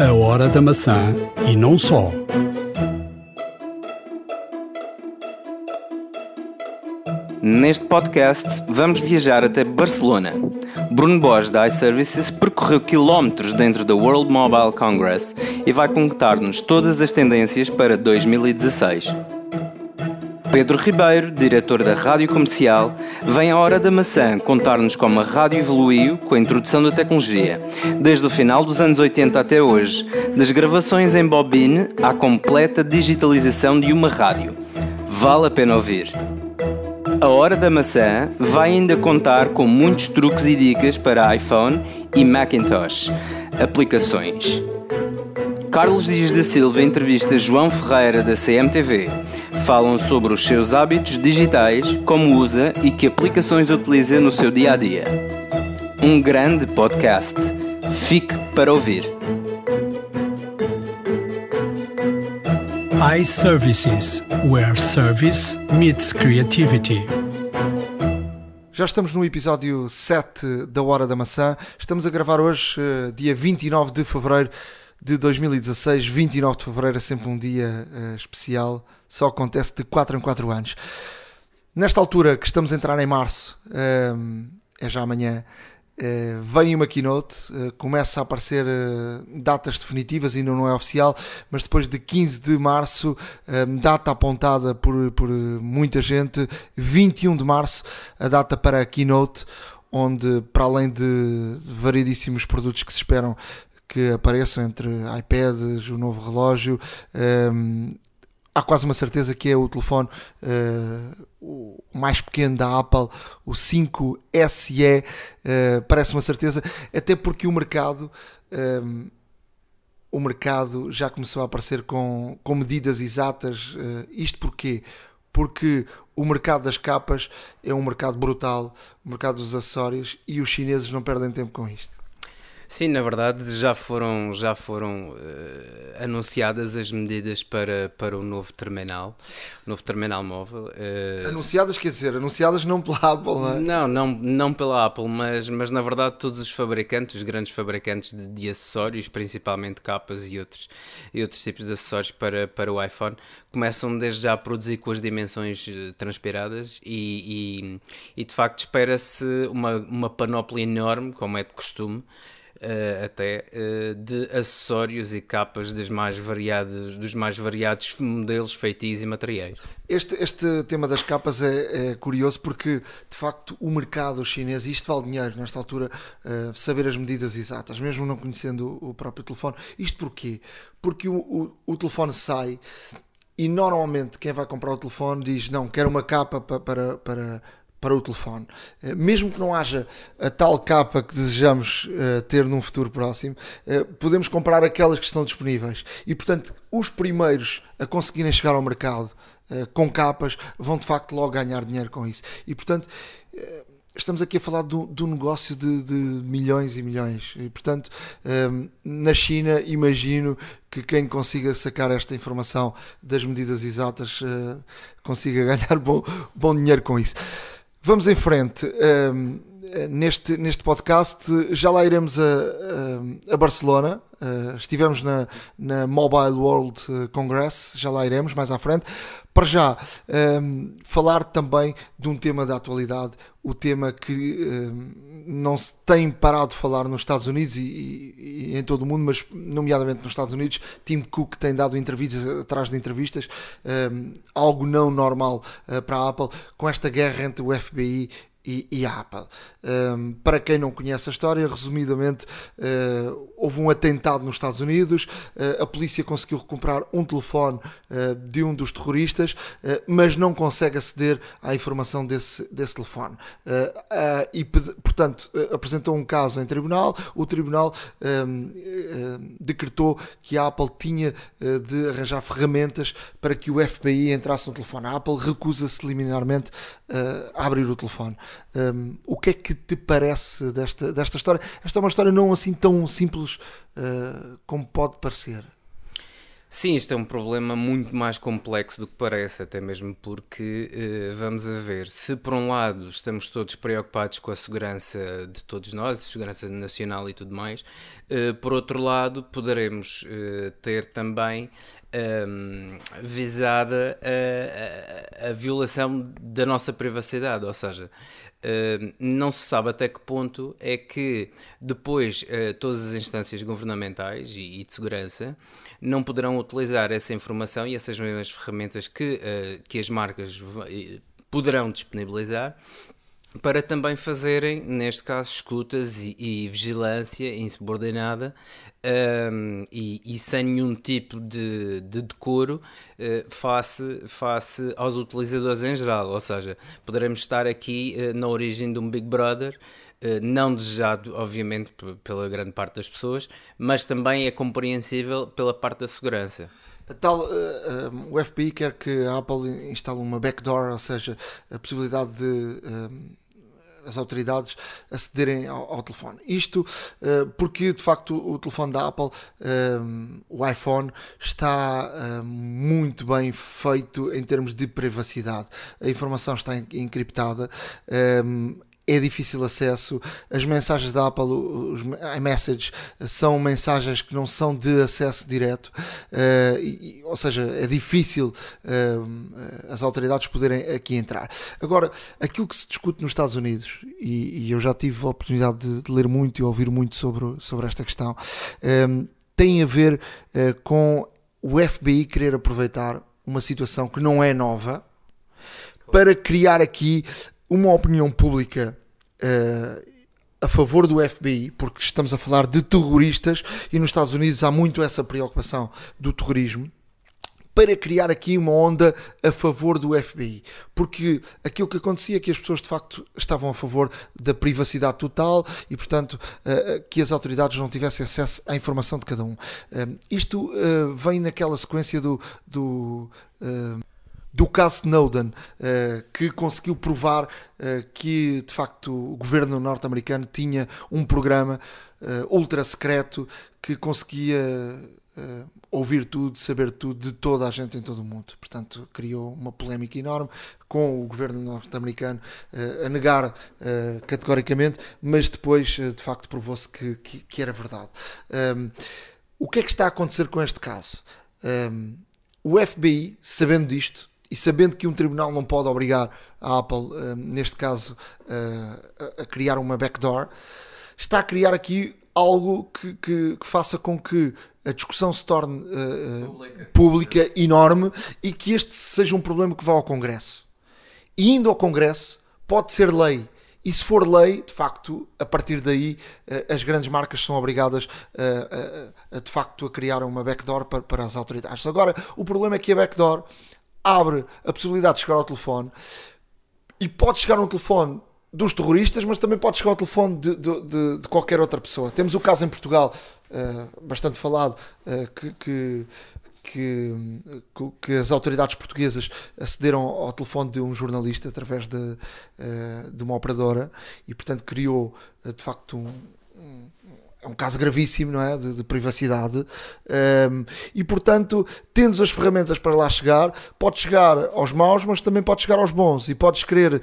A Hora da Maçã e não só. Neste podcast, vamos viajar até Barcelona. Bruno Borges, da iServices, percorreu quilómetros dentro da World Mobile Congress e vai contar-nos todas as tendências para 2016. Pedro Ribeiro, diretor da Rádio Comercial, vem à Hora da Maçã contar-nos como a rádio evoluiu com a introdução da tecnologia, desde o final dos anos 80 até hoje, das gravações em bobine à completa digitalização de uma rádio. Vale a pena ouvir. A Hora da Maçã vai ainda contar com muitos truques e dicas para iPhone e Macintosh, aplicações. Carlos Dias da Silva entrevista João Ferreira da CMTV. Falam sobre os seus hábitos digitais, como usa e que aplicações utiliza no seu dia a dia. Um grande podcast. Fique para ouvir. iServices, where service meets creativity. Já estamos no episódio 7 da Hora da Maçã. Estamos a gravar hoje, eh, dia 29 de fevereiro de 2016. 29 de fevereiro é sempre um dia uh, especial, só acontece de 4 em 4 anos. Nesta altura que estamos a entrar em março, uh, é já amanhã, Uh, vem uma keynote, uh, começa a aparecer uh, datas definitivas, ainda não é oficial, mas depois de 15 de março, data apontada por, por muita gente, 21 de março, a data para a keynote, onde, para além de variedíssimos produtos que se esperam que apareçam entre iPads, o novo relógio, há quase uma certeza que é o telefone uh, o mais pequeno da Apple, o 5SE, uh, parece uma certeza, até porque o mercado. Um, o mercado já começou a aparecer com, com medidas exatas. Uh, isto porquê? Porque o mercado das capas é um mercado brutal, o mercado dos acessórios, e os chineses não perdem tempo com isto. Sim, na verdade já foram, já foram uh, anunciadas as medidas para, para o novo terminal, o novo terminal móvel. Uh, anunciadas quer dizer, anunciadas não pela Apple, não é? Não, não, não pela Apple, mas, mas na verdade todos os fabricantes, os grandes fabricantes de, de acessórios, principalmente capas e outros, e outros tipos de acessórios para, para o iPhone, começam desde já a produzir com as dimensões eh, transpiradas e, e, e de facto espera-se uma, uma panóplia enorme, como é de costume, uh, até uh, de acessórios e capas dos mais variados, dos mais variados modelos, feitios e materiais. Este, este tema das capas é, é, curioso porque de facto o mercado chinês, isto vale dinheiro nesta altura, uh, saber as medidas exatas, mesmo não conhecendo o, o próprio telefone. Isto porquê? Porque o, o, o telefone sai e normalmente quem vai comprar o telefone diz não, quero uma capa para, para, para para o telefone. Eh, mesmo que não haja a tal capa que desejamos uh, ter num futuro próximo, uh, podemos comprar aquelas que estão disponíveis. E, portanto, os primeiros a conseguirem chegar ao mercado com capas vão de facto logo ganhar dinheiro com isso. E, portanto, estamos aqui a falar do, do negócio de, de, milhões e milhões. E, portanto, na China, imagino que quem consiga sacar esta informação das medidas exatas consiga ganhar bom, bom dinheiro com isso. Vamos em frente. Um, neste, neste podcast já lá iremos a, a, a Barcelona. Uh, estivemos na, na Mobile World Congress, já lá iremos mais à frente. Para já, um, falar também de um tema da atualidade, o tema que um, não se tem parado de falar nos Estados Unidos e, e, e, em todo o mundo, mas nomeadamente nos Estados Unidos. Tim Cook tem dado entrevistas atrás de entrevistas, um, algo não normal uh, para a Apple, com esta guerra entre o FBI e, e a Apple. Um, para quem não conhece a história, resumidamente, uh, houve um atentado nos Estados Unidos, uh, a polícia conseguiu recuperar um telefone uh, de um dos terroristas, mas não consegue aceder à informação desse, desse telefone. e, portanto, apresentou um caso em tribunal, o tribunal um, decretou que a Apple tinha de arranjar ferramentas para que o FBI entrasse no telefone. A Apple recusa-se liminarmente a abrir o telefone. Um, o que é que te parece desta, desta história? Esta é uma história não assim tão simples uh, como pode parecer. Sim, isto é um problema muito mais complexo do que parece, até mesmo porque, eh, vamos a ver, se por um lado estamos todos preocupados com a segurança de todos nós, segurança nacional e tudo mais, eh, por outro lado poderemos ter também um, visada a, a, a, violação da nossa privacidade, ou seja, não se sabe até que ponto é que depois uh, todas as instâncias governamentais e, e, de segurança não poderão utilizar essa informação e essas mesmas ferramentas que, uh, que as marcas poderão disponibilizar para também fazerem, neste caso, escutas e, e vigilância insubordinada um, e, e, sem nenhum tipo de, de decoro uh, face, face aos utilizadores em geral. Ou seja, poderemos estar aqui uh, na origem de um Big Brother. Uh, não desejado, obviamente, pela grande parte das pessoas, mas também é compreensível pela parte da segurança. Tal, uh, o FBI quer que a Apple instale uma backdoor, ou seja, a possibilidade de as autoridades acederem ao, ao telefone. Isto uh, porque, de facto, o, telefone da Apple, uh, o iPhone, está uh, muito bem feito em termos de privacidade. A informação está encriptada é difícil acesso. As mensagens da Apple, os iMessage, são mensagens que não são de acesso direto, uh, e, ou seja, é difícil uh, as autoridades poderem aqui entrar. Agora, aquilo que se discute nos Estados Unidos, e, e eu já tive a oportunidade de, de, ler muito e ouvir muito sobre, sobre esta questão, um, tem a ver uh, com o FBI querer aproveitar uma situação que não é nova para criar aqui uma opinião pública uh, a favor do FBI, porque estamos a falar de terroristas e nos Estados Unidos há muito essa preocupação do terrorismo para criar aqui uma onda a favor do FBI. Porque aquilo que acontecia é que as pessoas de facto estavam a favor da privacidade total e, portanto, eh, que as autoridades não tivessem acesso à informação de cada um. Isto vem naquela sequência do. do do caso Snowden, uh, que conseguiu provar uh, que de facto o governo norte-americano tinha um programa uh, ultra secreto que conseguia ouvir tudo, saber tudo de toda a gente em todo o mundo. Portanto, criou uma polémica enorme com o governo norte-americano a negar categoricamente, mas depois de facto provou-se que, que, que, era verdade. Um, o que é que está a acontecer com este caso? Um, o FBI, sabendo disto, e sabendo que um tribunal não pode obrigar a Apple, uh, neste caso, uh, a criar uma backdoor, está a criar aqui algo que, que, que faça com que a discussão se torne uh, pública. pública, enorme e que este seja um problema que vá ao Congresso. E indo ao Congresso, pode ser lei. E se for lei, de facto, a partir daí as grandes marcas são obrigadas a, a, a de facto a criar uma backdoor para, para as autoridades. Agora, o problema é que a backdoor abre a possibilidade de chegar ao telefone e pode chegar um telefone dos terroristas, mas também pode chegar ao telefone de, de, de, de qualquer outra pessoa. Temos o caso em Portugal, uh, bastante falado, uh, que, que, que, que, as autoridades portuguesas acederam ao telefone de um jornalista através de, uh, de uma operadora e, portanto, criou de facto um, é um caso gravíssimo, não é? De, de privacidade. Um, e portanto, tendo as ferramentas para lá chegar, pode chegar aos maus, mas também pode chegar aos bons. E podes querer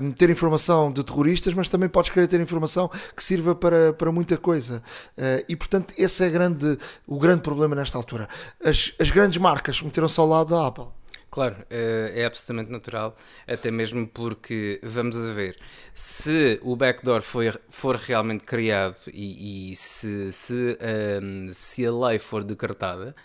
um, ter informação de terroristas, mas também podes querer ter informação que sirva para, para muita coisa. Uh, e portanto, esse é grande, o grande problema nesta altura. As, as grandes marcas meteram-se ao lado da Apple. Claro, é, é absolutamente natural, até mesmo porque, vamos a ver, se o backdoor foi, for realmente criado e, e se, se, um, se a lei for decretada,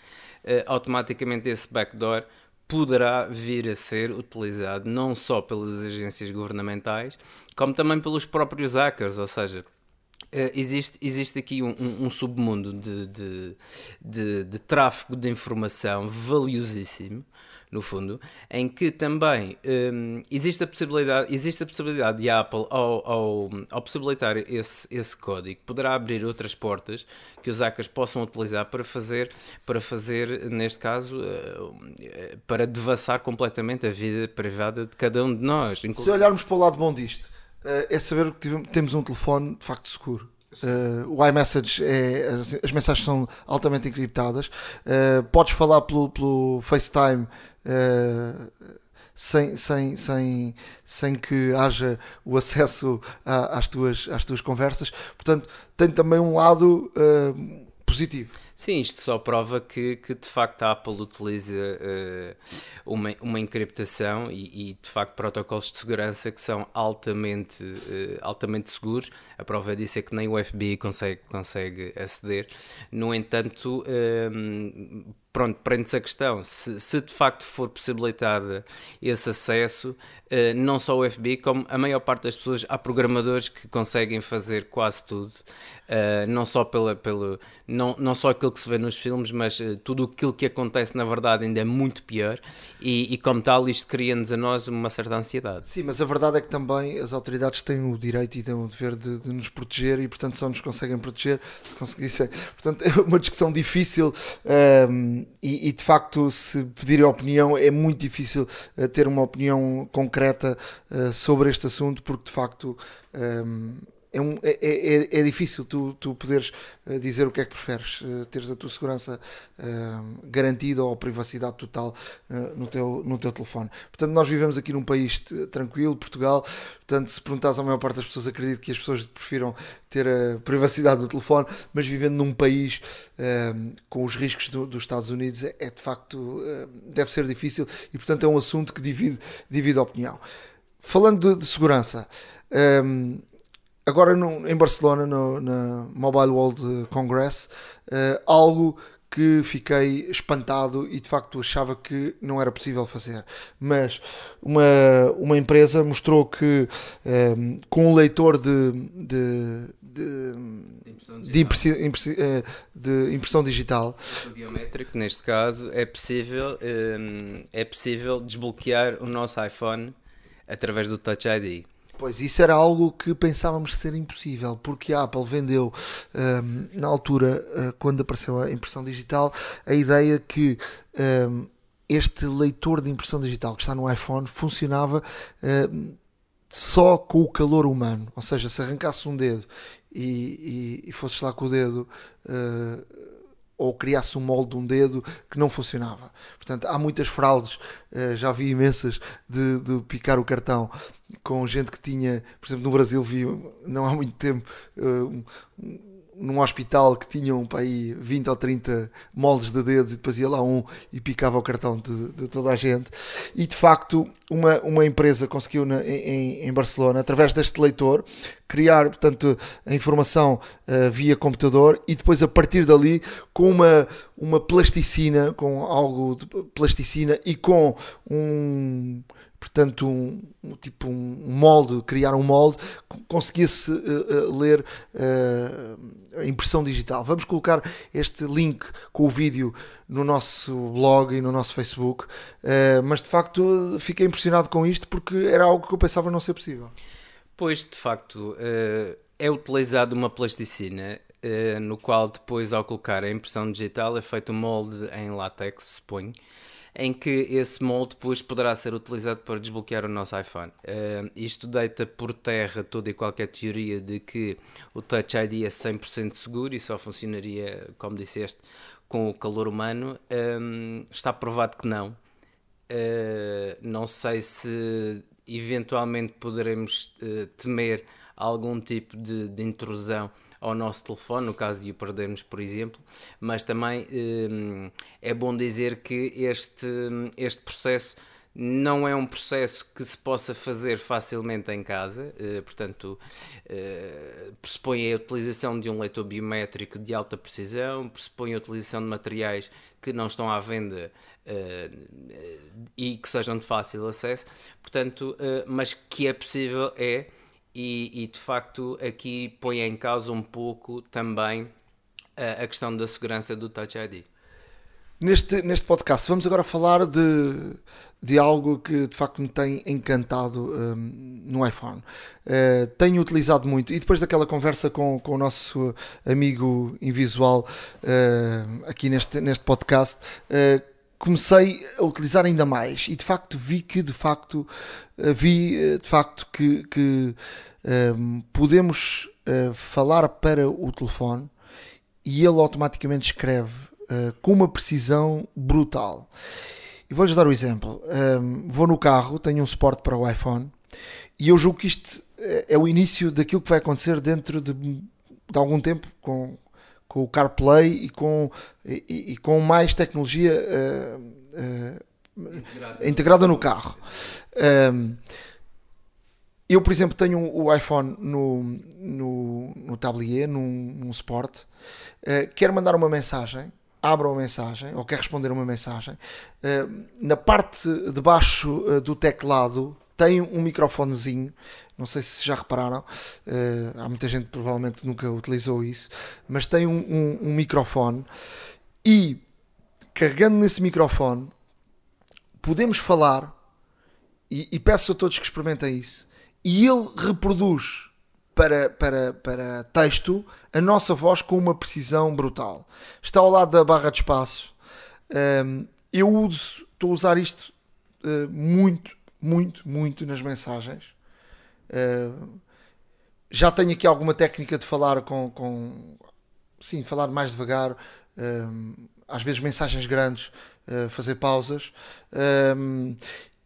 uh, automaticamente esse backdoor poderá vir a ser utilizado não só pelas agências governamentais, como também pelos próprios hackers, ou seja, Uh, existe, existe aqui um, um, um submundo de, de, de, de, tráfego de informação valiosíssimo no fundo, em que também um, existe, a possibilidade, existe a possibilidade de a Apple, ao, ao, ao possibilitar esse, esse código, poderá abrir outras portas que os hackers possam utilizar para fazer, para fazer neste caso, uh, para devassar completamente a vida privada de cada um de nós. Se olharmos para o lado bom disto, uh, é saber que tivemos, temos um telefone de facto seguro Uh, o iMessage é as, as, mensagens são altamente encriptadas. Uh, podes falar pelo, pelo FaceTime uh, sem, sem, sem, sem que haja o acesso a, às, tuas, às tuas conversas. Portanto, tem também um lado positivo. Sim, isto só prova que, que de facto a Apple utiliza uh, uma, uma encriptação e, e, de facto protocolos de segurança que são altamente, uh, altamente seguros. A prova disso é que nem o FBI consegue, consegue aceder. No entanto, uh, pronto, prende-se a questão. Se, se, de facto for possibilitada esse acesso, não só o FBI, como a maior parte das pessoas, há programadores que conseguem fazer quase tudo. Não só pela, pelo, não, não só aquilo que se vê nos filmes, mas uh, tudo aquilo que acontece na verdade ainda é muito pior e, e como tal isto cria-nos a nós uma certa ansiedade. Sim, mas a verdade é que também as autoridades têm o direito e têm o dever de, de nos proteger e portanto só nos conseguem proteger se conseguissem. Portanto é uma discussão difícil um, ehm, e, e, de facto se pedirem opinião é muito difícil uh, ter uma opinião concreta sobre este assunto porque de facto um, ehm, é, um, é, é, é, difícil tu, tu poderes eh, dizer o que é que preferes, uh, teres a tua segurança uh, garantida ou privacidade total no, teu, no teu telefone. Portanto, nós vivemos aqui num país tranquilo, Portugal. Portanto, se perguntares à maior parte das pessoas, acredito que as pessoas prefiram ter a privacidade do telefone, mas vivendo num país com os riscos do, dos Estados Unidos é, é de facto deve ser difícil e, portanto, é um assunto que divide, divide a opinião. Falando de, de segurança. Agora no, em Barcelona, no, na Mobile World Congress, uh, algo que fiquei espantado e de facto achava que não era possível fazer. Mas uma, uma empresa mostrou que um, eh, com um leitor de, de, de, de, impressão, eh, de impressão digital. O biométrico, neste caso, é possível, um, é possível desbloquear o nosso iPhone através do Touch ID. Pois, isso era algo que pensávamos ser impossível, porque a Apple vendeu, um, na altura, uh, quando apareceu a impressão digital, a ideia que um, este leitor de impressão digital que está no iPhone funcionava um, só com o calor humano. Ou seja, se arrancasse um dedo e, e, e fosses lá com o dedo. Uh, ou criasse um molde de um dedo que não funcionava. Portanto, há muitas fraudes, uh, já vi imensas, de, de, picar o cartão com gente que tinha, por exemplo, no Brasil vi não há muito tempo um, num hospital que tinham para aí 20 ou 30 moldes de dedos e depois ia lá um e picava o cartão de, de toda a gente. E de facto, uma, uma empresa conseguiu na, em, em, Barcelona, através deste leitor, criar portanto, a informação uh, via computador e depois a partir dali, com uma, uma plasticina, com algo de plasticina e com um portanto, um, um tipo um molde, criar um molde, conseguia-se uh, uh, ler uh, a impressão digital. Vamos colocar este link com o vídeo no nosso blog e no nosso Facebook, mas de facto fiquei impressionado com isto porque era algo que eu pensava não ser possível. Pois, de facto, é utilizado uma plasticina no qual depois, ao colocar a impressão digital, é feito um molde em látex, suponho em que esse molde depois poderá ser utilizado para desbloquear o nosso iPhone. Uh, isto deita por terra toda e qualquer teoria de que o Touch ID é 100% seguro e só funcionaria, como disseste, com o calor humano. Um, está provado que não. Uh, não sei se eventualmente poderemos uh, temer algum tipo de, de intrusão ao nosso telefone, no caso de o perdermos, por exemplo, mas também hum, é bom dizer que este, este processo não é um processo que se possa fazer facilmente em casa, eh, portanto, eh, pressupõe a utilização de um leitor biométrico de alta precisão, pressupõe a utilização de materiais que não estão à venda eh, e que sejam de fácil acesso, portanto, mas que é possível é e, e, de facto aqui põe em causa um pouco também a, a, questão da segurança do Touch ID. Neste, neste podcast vamos agora falar de, de algo que de facto me tem encantado um, no iPhone. Uh, tenho utilizado muito e depois daquela conversa com, com o nosso amigo invisual uh, aqui neste, neste podcast, uh, comecei a utilizar ainda mais e de facto vi que de facto vi de facto que, que um, podemos uh, falar para o telefone e ele automaticamente escreve uh, com uma precisão brutal. E vou-lhes dar o um exemplo. Um, vou no carro, tenho um suporte para o iPhone e eu julgo que isto é o início daquilo que vai acontecer dentro de, de algum tempo com, com o CarPlay e com, e, e com mais tecnologia uh, uh, integrada. no carro. Um, eu, por exemplo, tenho o iPhone no, no, no tablier, num, num Sport, uh, quero mandar uma mensagem, abra uma mensagem, ou quer responder uma mensagem, uh, na parte de baixo uh, do teclado tem um microfonezinho, não sei se já repararam, há muita gente que provavelmente nunca utilizou isso, mas tem um, um, um microfone e carregando nesse microfone podemos falar e, e peço a todos que experimentem isso e ele reproduz para, para, para texto a nossa voz com uma precisão brutal. Está ao lado da barra de espaço. Um, eu uso, estou a usar isto uh, muito, muito, muito nas mensagens. Uh, já tenho aqui alguma técnica de falar com, com sim, falar mais devagar, um, às vezes mensagens grandes, uh, fazer pausas,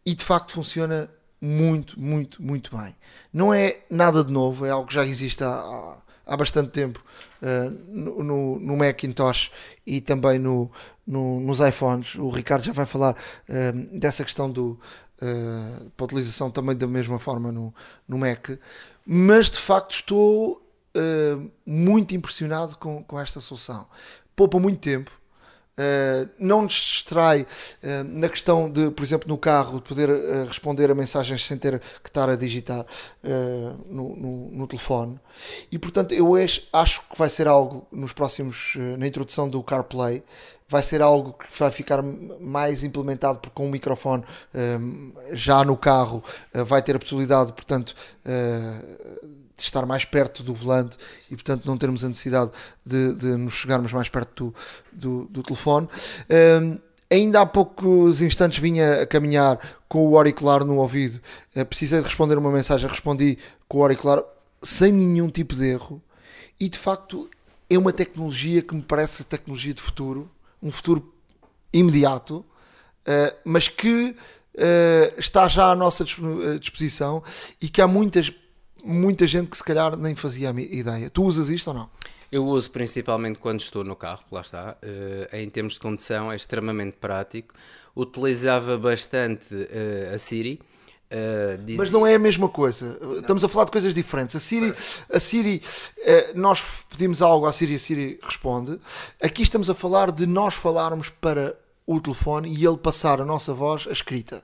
e de facto funciona muito, muito, muito bem. Não é nada de novo, é algo que já existe há, há bastante tempo uh, no, no, Macintosh e também no, no, nos iPhones. O Ricardo já vai falar uh, dessa questão do, uh, para utilização também da mesma forma no, no Mac, mas de facto estou muito impressionado com, com esta solução. Poupa muito tempo Uh, não nos distrai uh, na questão de, por exemplo, no carro, de poder uh, responder a mensagens sem ter que estar a digitar no, no, no, telefone. E portanto, eu acho que vai ser algo nos próximos, na introdução do CarPlay, vai ser algo que vai ficar mais implementado porque com o microfone já no carro vai ter a possibilidade, portanto de estar mais perto do volante e, portanto, não termos a necessidade de, de nos chegarmos mais perto do, do, do telefone. Um, ainda há poucos instantes vinha a caminhar com o auricular no ouvido. Uh, precisei de responder uma mensagem, respondi com o auricular sem nenhum tipo de erro. E de facto é uma tecnologia que me parece tecnologia de futuro, um futuro imediato, uh, mas que uh, está já à nossa disposição e que há muitas muita gente que se calhar nem fazia a ideia. Tu usas isto ou não? Eu uso principalmente quando estou no carro, lá está. Uh, em termos de condução, é extremamente prático. Utilizava bastante uh, a Siri. Uh, diz... Mas não é a mesma coisa. Não. Estamos a falar de coisas diferentes. A Siri, a Siri nós pedimos algo à Siri, a Siri responde. Aqui estamos a falar de nós falarmos para o telefone e ele passar a nossa voz a escrita.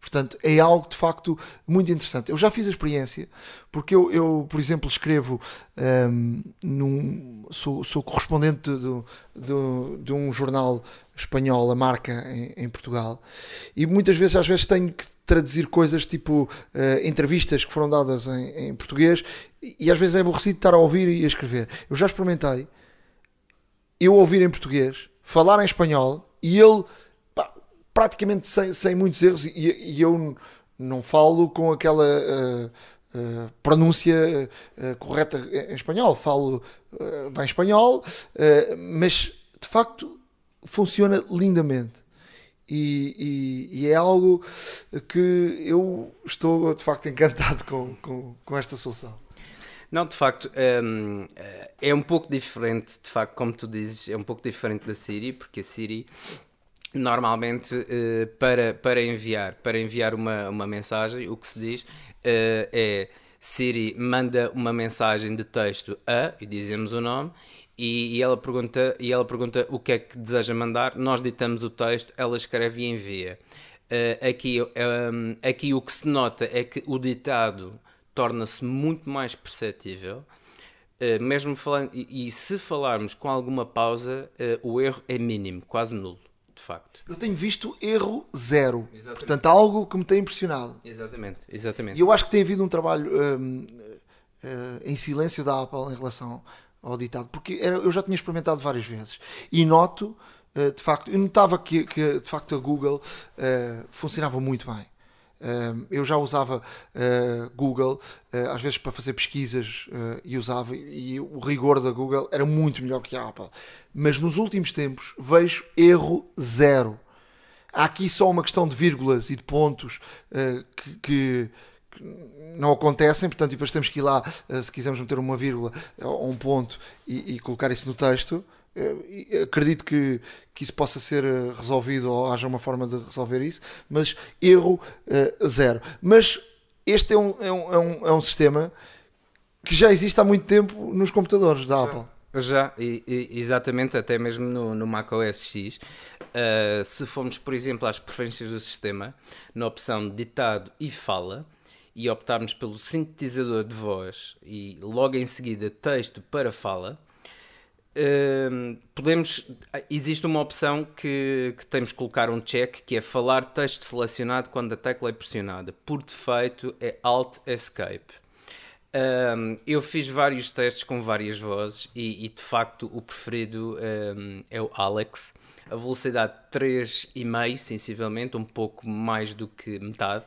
Portanto, é algo de facto muito interessante. Eu já fiz a experiência, porque eu, eu por exemplo, escrevo um, num, sou, sou correspondente de, de, de, um jornal espanhol, a marca em, em, Portugal, e muitas vezes, às vezes, tenho que traduzir coisas tipo uh, entrevistas que foram dadas em, em português, e, e às vezes é aborrecido estar a ouvir e a escrever. Eu já experimentei eu ouvir em português, falar em espanhol, e ele praticamente sem, sem muitos erros e, e eu não falo com aquela uh, uh, pronúncia uh, correta em espanhol, falo bem espanhol, mas de facto funciona lindamente. E, e, e, é algo que eu estou de facto encantado com, com, com esta solução. Não, de facto, ehm, é um pouco diferente, de facto, como tu dizes, é um pouco diferente da Siri, porque a Siri normalmente uh, para, para enviar para enviar uma, uma mensagem o que se diz uh, é Siri manda uma mensagem de texto a e dizemos o nome e, e, ela pergunta e ela pergunta o que é que deseja mandar nós ditamos o texto ela escreve e envia. Uh, aqui um, aqui o que se nota é que o ditado torna-se muito mais perceptível mesmo falando e, e, se falarmos com alguma pausa o erro é mínimo quase nulo de facto. Eu tenho visto erro zero. Exatamente. Portanto, algo que me tem impressionado. Exatamente, exatamente. E eu acho que tem havido um trabalho um, uh, eh, em silêncio da Apple em relação ao ditado, porque era, eu já tinha experimentado várias vezes e noto, uh, de facto, eu notava que, que, de facto a Google uh, funcionava muito bem. Eu já usava uh, Google, uh, às vezes para fazer pesquisas, e usava, e o rigor da Google era muito melhor que a Apple. Mas nos últimos tempos vejo erro zero. Há aqui só uma questão de vírgulas e de pontos que, que não acontecem, portanto, depois temos que ir lá, se quisermos meter uma vírgula ou um ponto e, e colocar isso no texto. Eh, acredito que, que isso possa ser eh, resolvido ou haja uma forma de resolver isso, mas erro uh, zero. Mas este é um, é, um, é, um, é um sistema que já existe há muito tempo nos computadores da Apple. Já, e, e, exatamente, até mesmo no, no Mac OS X. Uh, se formos, por exemplo, às preferências do sistema, na opção ditado e fala, e optarmos pelo sintetizador de voz e logo em seguida texto para fala, podemos. Existe uma opção que, que temos que colocar um check que é falar texto selecionado quando a tecla é pressionada. Por defeito é Alt Escape. Um, eu fiz vários testes com várias vozes e, e de facto o preferido um, é o Alex. A velocidade 3,5, sensivelmente, um pouco mais do que metade.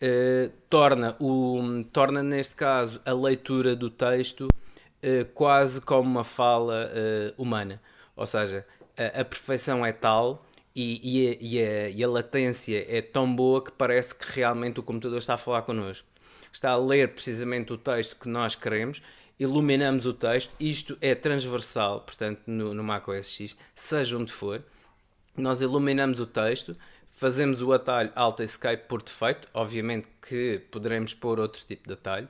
Uh, torna, o, torna neste caso a leitura do texto uh, quase como uma fala uh, humana. Ou seja, a, a, perfeição é tal e, e, a, e, a, e, a, latência é tão boa que parece que realmente o computador está a falar connosco. Está a ler precisamente o texto que nós queremos, iluminamos o texto, isto é transversal, portanto, no, no Mac OS X, seja onde for. Nós iluminamos o texto, fazemos o atalho Alt Escape por defeito, obviamente que poderemos pôr outro tipo de atalho,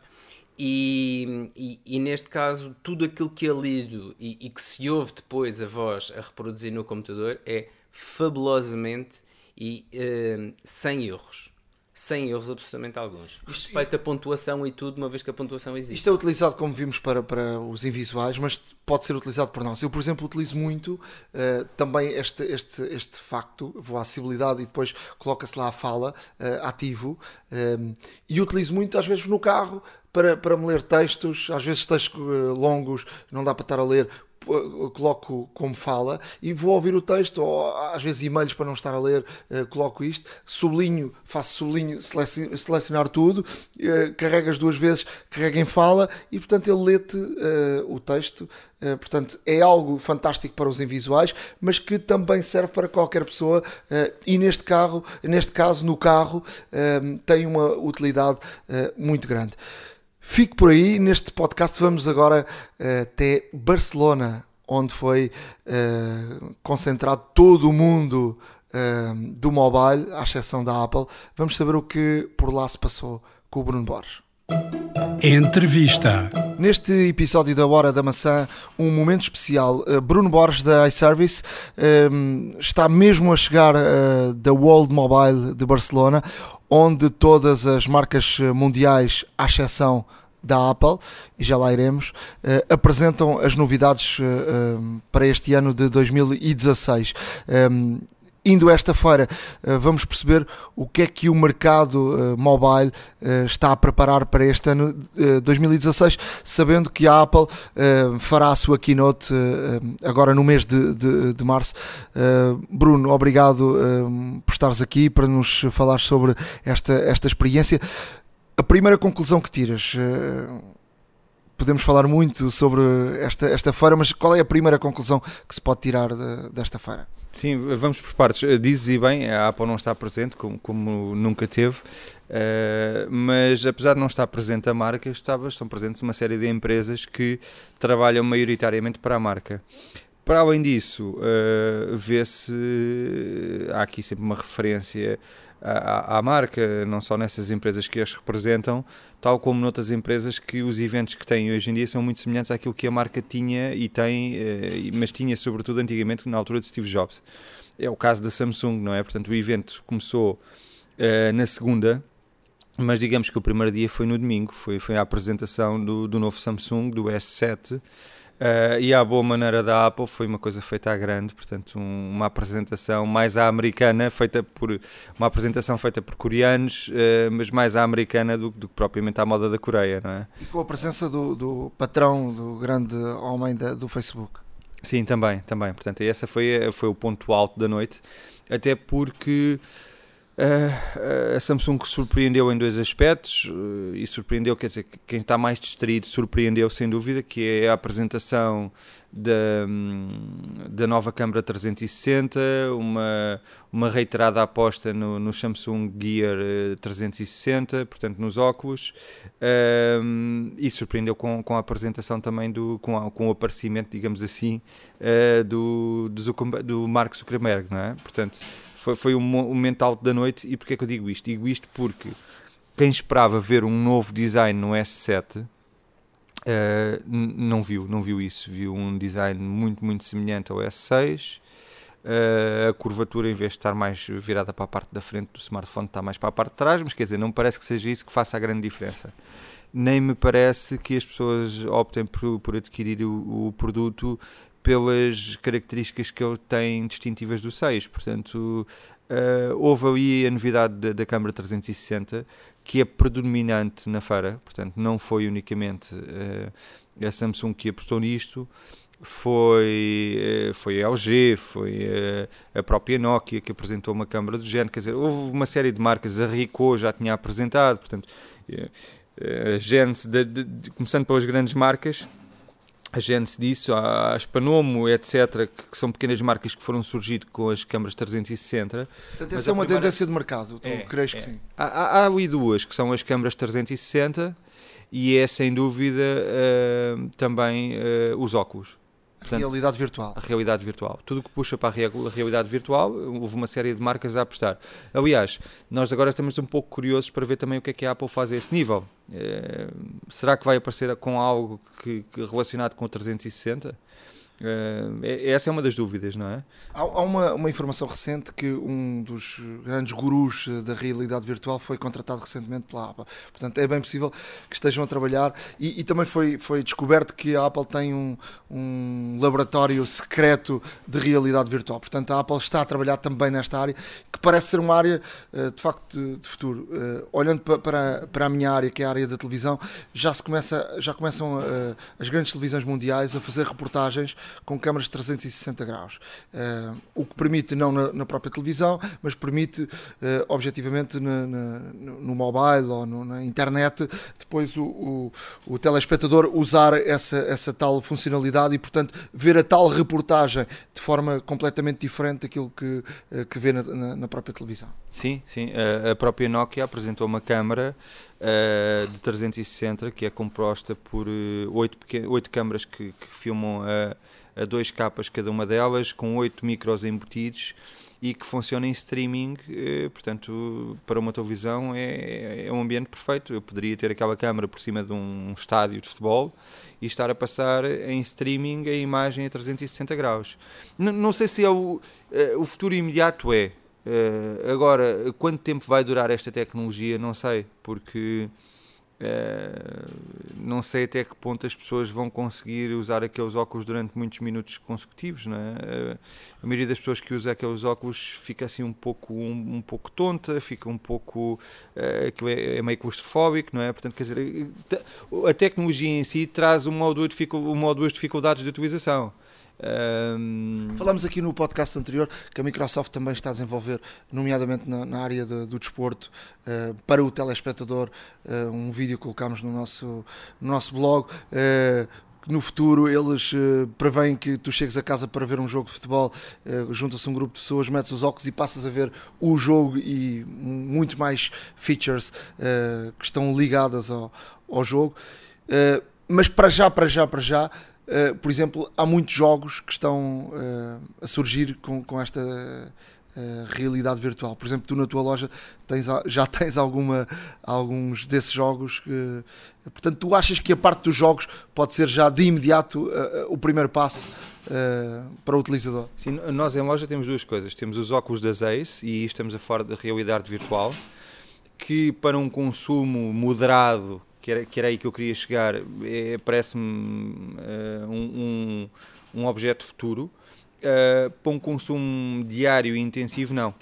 e, e, neste caso, tudo aquilo que é lido e, e, que se ouve depois a voz a reproduzir no computador é fabulosamente e uh, sem erros. Sem erros absolutamente alguns. Isto respeita a pontuação e tudo, uma vez que a pontuação existe. Isto é utilizado, como vimos, para, para os invisuais, mas pode ser utilizado por nós. Eu, por exemplo, utilizo muito uh, também este, este, este facto, vou à acessibilidade e depois coloca-se lá a fala, uh, ativo, um, e utilizo muito, às vezes, no carro, para, para me ler textos, às vezes textos eh, longos, não dá para estar a ler, coloco como fala e vou ouvir o texto, ou às vezes e-mails para não estar a ler, uh, coloco isto, sublinho, faço sublinho, selecionar tudo, uh, carregas duas vezes, carrega em fala e portanto ele lê-te uh, o texto. portanto, é algo fantástico para os invisuais, mas que também serve para qualquer pessoa e neste carro, neste caso, no carro, tem uma utilidade muito grande. Fico por aí. Neste podcast vamos agora uh, até Barcelona, onde foi uh, concentrado todo o mundo uh, do mobile, à exceção da Apple. Vamos saber o que por lá se passou com o Bruno Borges. Entrevista. Neste episódio da Hora da Maçã, um momento especial. Bruno Borges da iService está mesmo a chegar da World Mobile de Barcelona, onde todas as marcas mundiais, à exceção da Apple, e já lá iremos, uh, apresentam as novidades uh, uh, para este ano de 2016. Um, indo esta feira, vamos perceber o que é que o mercado mobile está a preparar para este ano 2016, sabendo que a Apple fará a sua keynote agora no mês de, de, de março. Bruno, obrigado por estares aqui para nos falar sobre esta, esta experiência a primeira conclusão que tiras, podemos falar muito sobre esta, esta feira, mas qual é a primeira conclusão que se pode tirar de, desta feira? Sim, vamos por partes. Eh, dizes e bem, a Apple não está presente, como, como nunca teve, uh, mas apesar de não estar presente a marca, estava, estão presentes uma série de empresas que trabalham maioritariamente para a marca. Para além disso, uh, vê-se, há aqui sempre uma referência à, à, marca, não só nessas empresas que as representam, tal como noutras empresas que os eventos que têm hoje em dia são muito semelhantes àquilo que a marca tinha e tem, eh, mas tinha sobretudo antigamente na altura de Steve Jobs. É o caso da Samsung, não é? Portanto, o evento começou uh, na segunda, mas digamos que o primeiro dia foi no domingo, foi, foi a apresentação do, do novo Samsung, do S7, Uh, e à boa maneira da Apple foi uma coisa feita à grande, portanto um, uma apresentação mais à americana, feita por uma apresentação feita por coreanos, uh, mas mais à americana do, do, que propriamente à moda da Coreia, não é? E com a presença do, do patrão, do grande homem da, do Facebook. Sim, também, também. Portanto, essa foi, foi o ponto alto da noite, até porque a Samsung surpreendeu em dois aspectos uh, e surpreendeu, quer dizer, quem está mais distraído surpreendeu sem dúvida, que é a apresentação da, da nova câmara 360, uma, uma reiterada aposta no, no Samsung Gear 360, portanto nos óculos, uh, e surpreendeu com, com a apresentação também, do, com, a, com o aparecimento, digamos assim, do, do, do Mark Zuckerberg, não é? Portanto, foi, foi o momento alto da noite. E porquê é que eu digo isto? Digo isto porque quem esperava ver um novo design no S7 uh, eh, não viu, não viu isso. Viu um design muito, muito semelhante ao S6. Uh, eh, a curvatura, em vez de estar mais virada para a parte da frente do smartphone, está mais para a parte de trás, mas quer dizer, não parece que seja isso que faça a grande diferença. Nem me parece que as pessoas optem por, por adquirir o, o produto pelas características que ele tem distintivas do 6. Portanto, uh, houve ali a novidade da, da câmara 360 que é predominante na feira, portanto, não foi unicamente uh, a Samsung que apostou nisto, foi, uh, foi a LG, foi a própria Nokia que apresentou uma câmara do género, quer dizer, houve uma série de marcas, a Ricoh já tinha apresentado, portanto, a de, de, de, começando pelas grandes marcas, a Gênesis disso, a Spanomo, etc., que, são pequenas marcas que foram surgindo com as câmaras 360. Portanto, essa é uma primeira... tendência de mercado, tu é, crees é. que sim? Há, há, há ali duas, que são as câmaras 360 e é, sem dúvida, uh, também uh, os óculos. Portanto, realidade virtual. A realidade virtual. Tudo que puxa para a realidade virtual, houve uma série de marcas a apostar. Aliás, nós agora estamos um pouco curiosos para ver também o que é que a Apple faz a esse nível. É, será que vai aparecer com algo que, que relacionado com o 360? Uh, essa é uma das dúvidas, não é? Há, há uma, uma, informação recente que um dos grandes gurus da realidade virtual foi contratado recentemente pela Apple. Portanto, é bem possível que estejam a trabalhar e, e também foi, foi descoberto que a Apple tem um, um laboratório secreto de realidade virtual. Portanto, a Apple está a trabalhar também nesta área, que parece ser uma área uh, de facto de, de futuro. Olhando para, para, para, a minha área, que é a área da televisão, já, se começa, já começam as grandes televisões mundiais a fazer reportagens com câmaras de 360 graus. Uh, o que permite, não na, na, própria televisão, mas permite, uh, objetivamente, na, na, no mobile ou no, na internet, depois o, o, o, telespectador usar essa, essa tal funcionalidade e, portanto, ver a tal reportagem de forma completamente diferente daquilo que, uh, que vê na, na, própria televisão. Sim, sim. a própria Nokia apresentou uma câmara uh, de 360 que é composta por oito, oito câmaras que, que filmam a a dois capas cada uma delas, com oito micros embutidos e que funciona em streaming, eh, portanto, para uma televisão é, é um ambiente perfeito. Eu poderia ter aquela câmera por cima de um estádio de futebol e estar a passar em streaming a imagem a 360 graus. Não sei se é o, eh, o futuro imediato é. Eh, agora, quanto tempo vai durar esta tecnologia, não sei, porque Uh, não sei até que ponto as pessoas vão conseguir usar aqueles óculos durante muitos minutos consecutivos, não é? Uh, a maioria das pessoas que usa aqueles óculos fica assim um pouco, um, um pouco tonta, fica um pouco. Uh, é, é, meio claustrofóbico, não é? Portanto, quer dizer, a tecnologia em si traz uma ou duas, uma ou duas dificuldades de utilização. Um... Falamos aqui no podcast anterior que a Microsoft também está a desenvolver, nomeadamente na, na área de, do desporto, uh, para o telespectador, uh, um vídeo que colocámos no nosso, no nosso blog. Uh, no futuro eles uh, preveem que tu chegues a casa para ver um jogo de futebol, uh, junta-se um grupo de pessoas, metes os óculos e passas a ver o jogo e muito mais features uh, que estão ligadas ao, ao jogo. mas para já, para já, para já, Uh, por exemplo, há muitos jogos que estão uh, a surgir com, com esta uh, realidade virtual. Por exemplo, tu na tua loja tens, já tens alguma, alguns desses jogos. Que, portanto, tu achas que a parte dos jogos pode ser já de imediato o primeiro passo para o utilizador? Sim, nós em loja temos duas coisas. Temos os óculos da Zeiss e estamos a fora da realidade virtual que para um consumo moderado que era, que era aí que eu queria chegar, é, parece-me uh, um, um, objeto futuro. Uh, para um consumo diário e intensivo, não.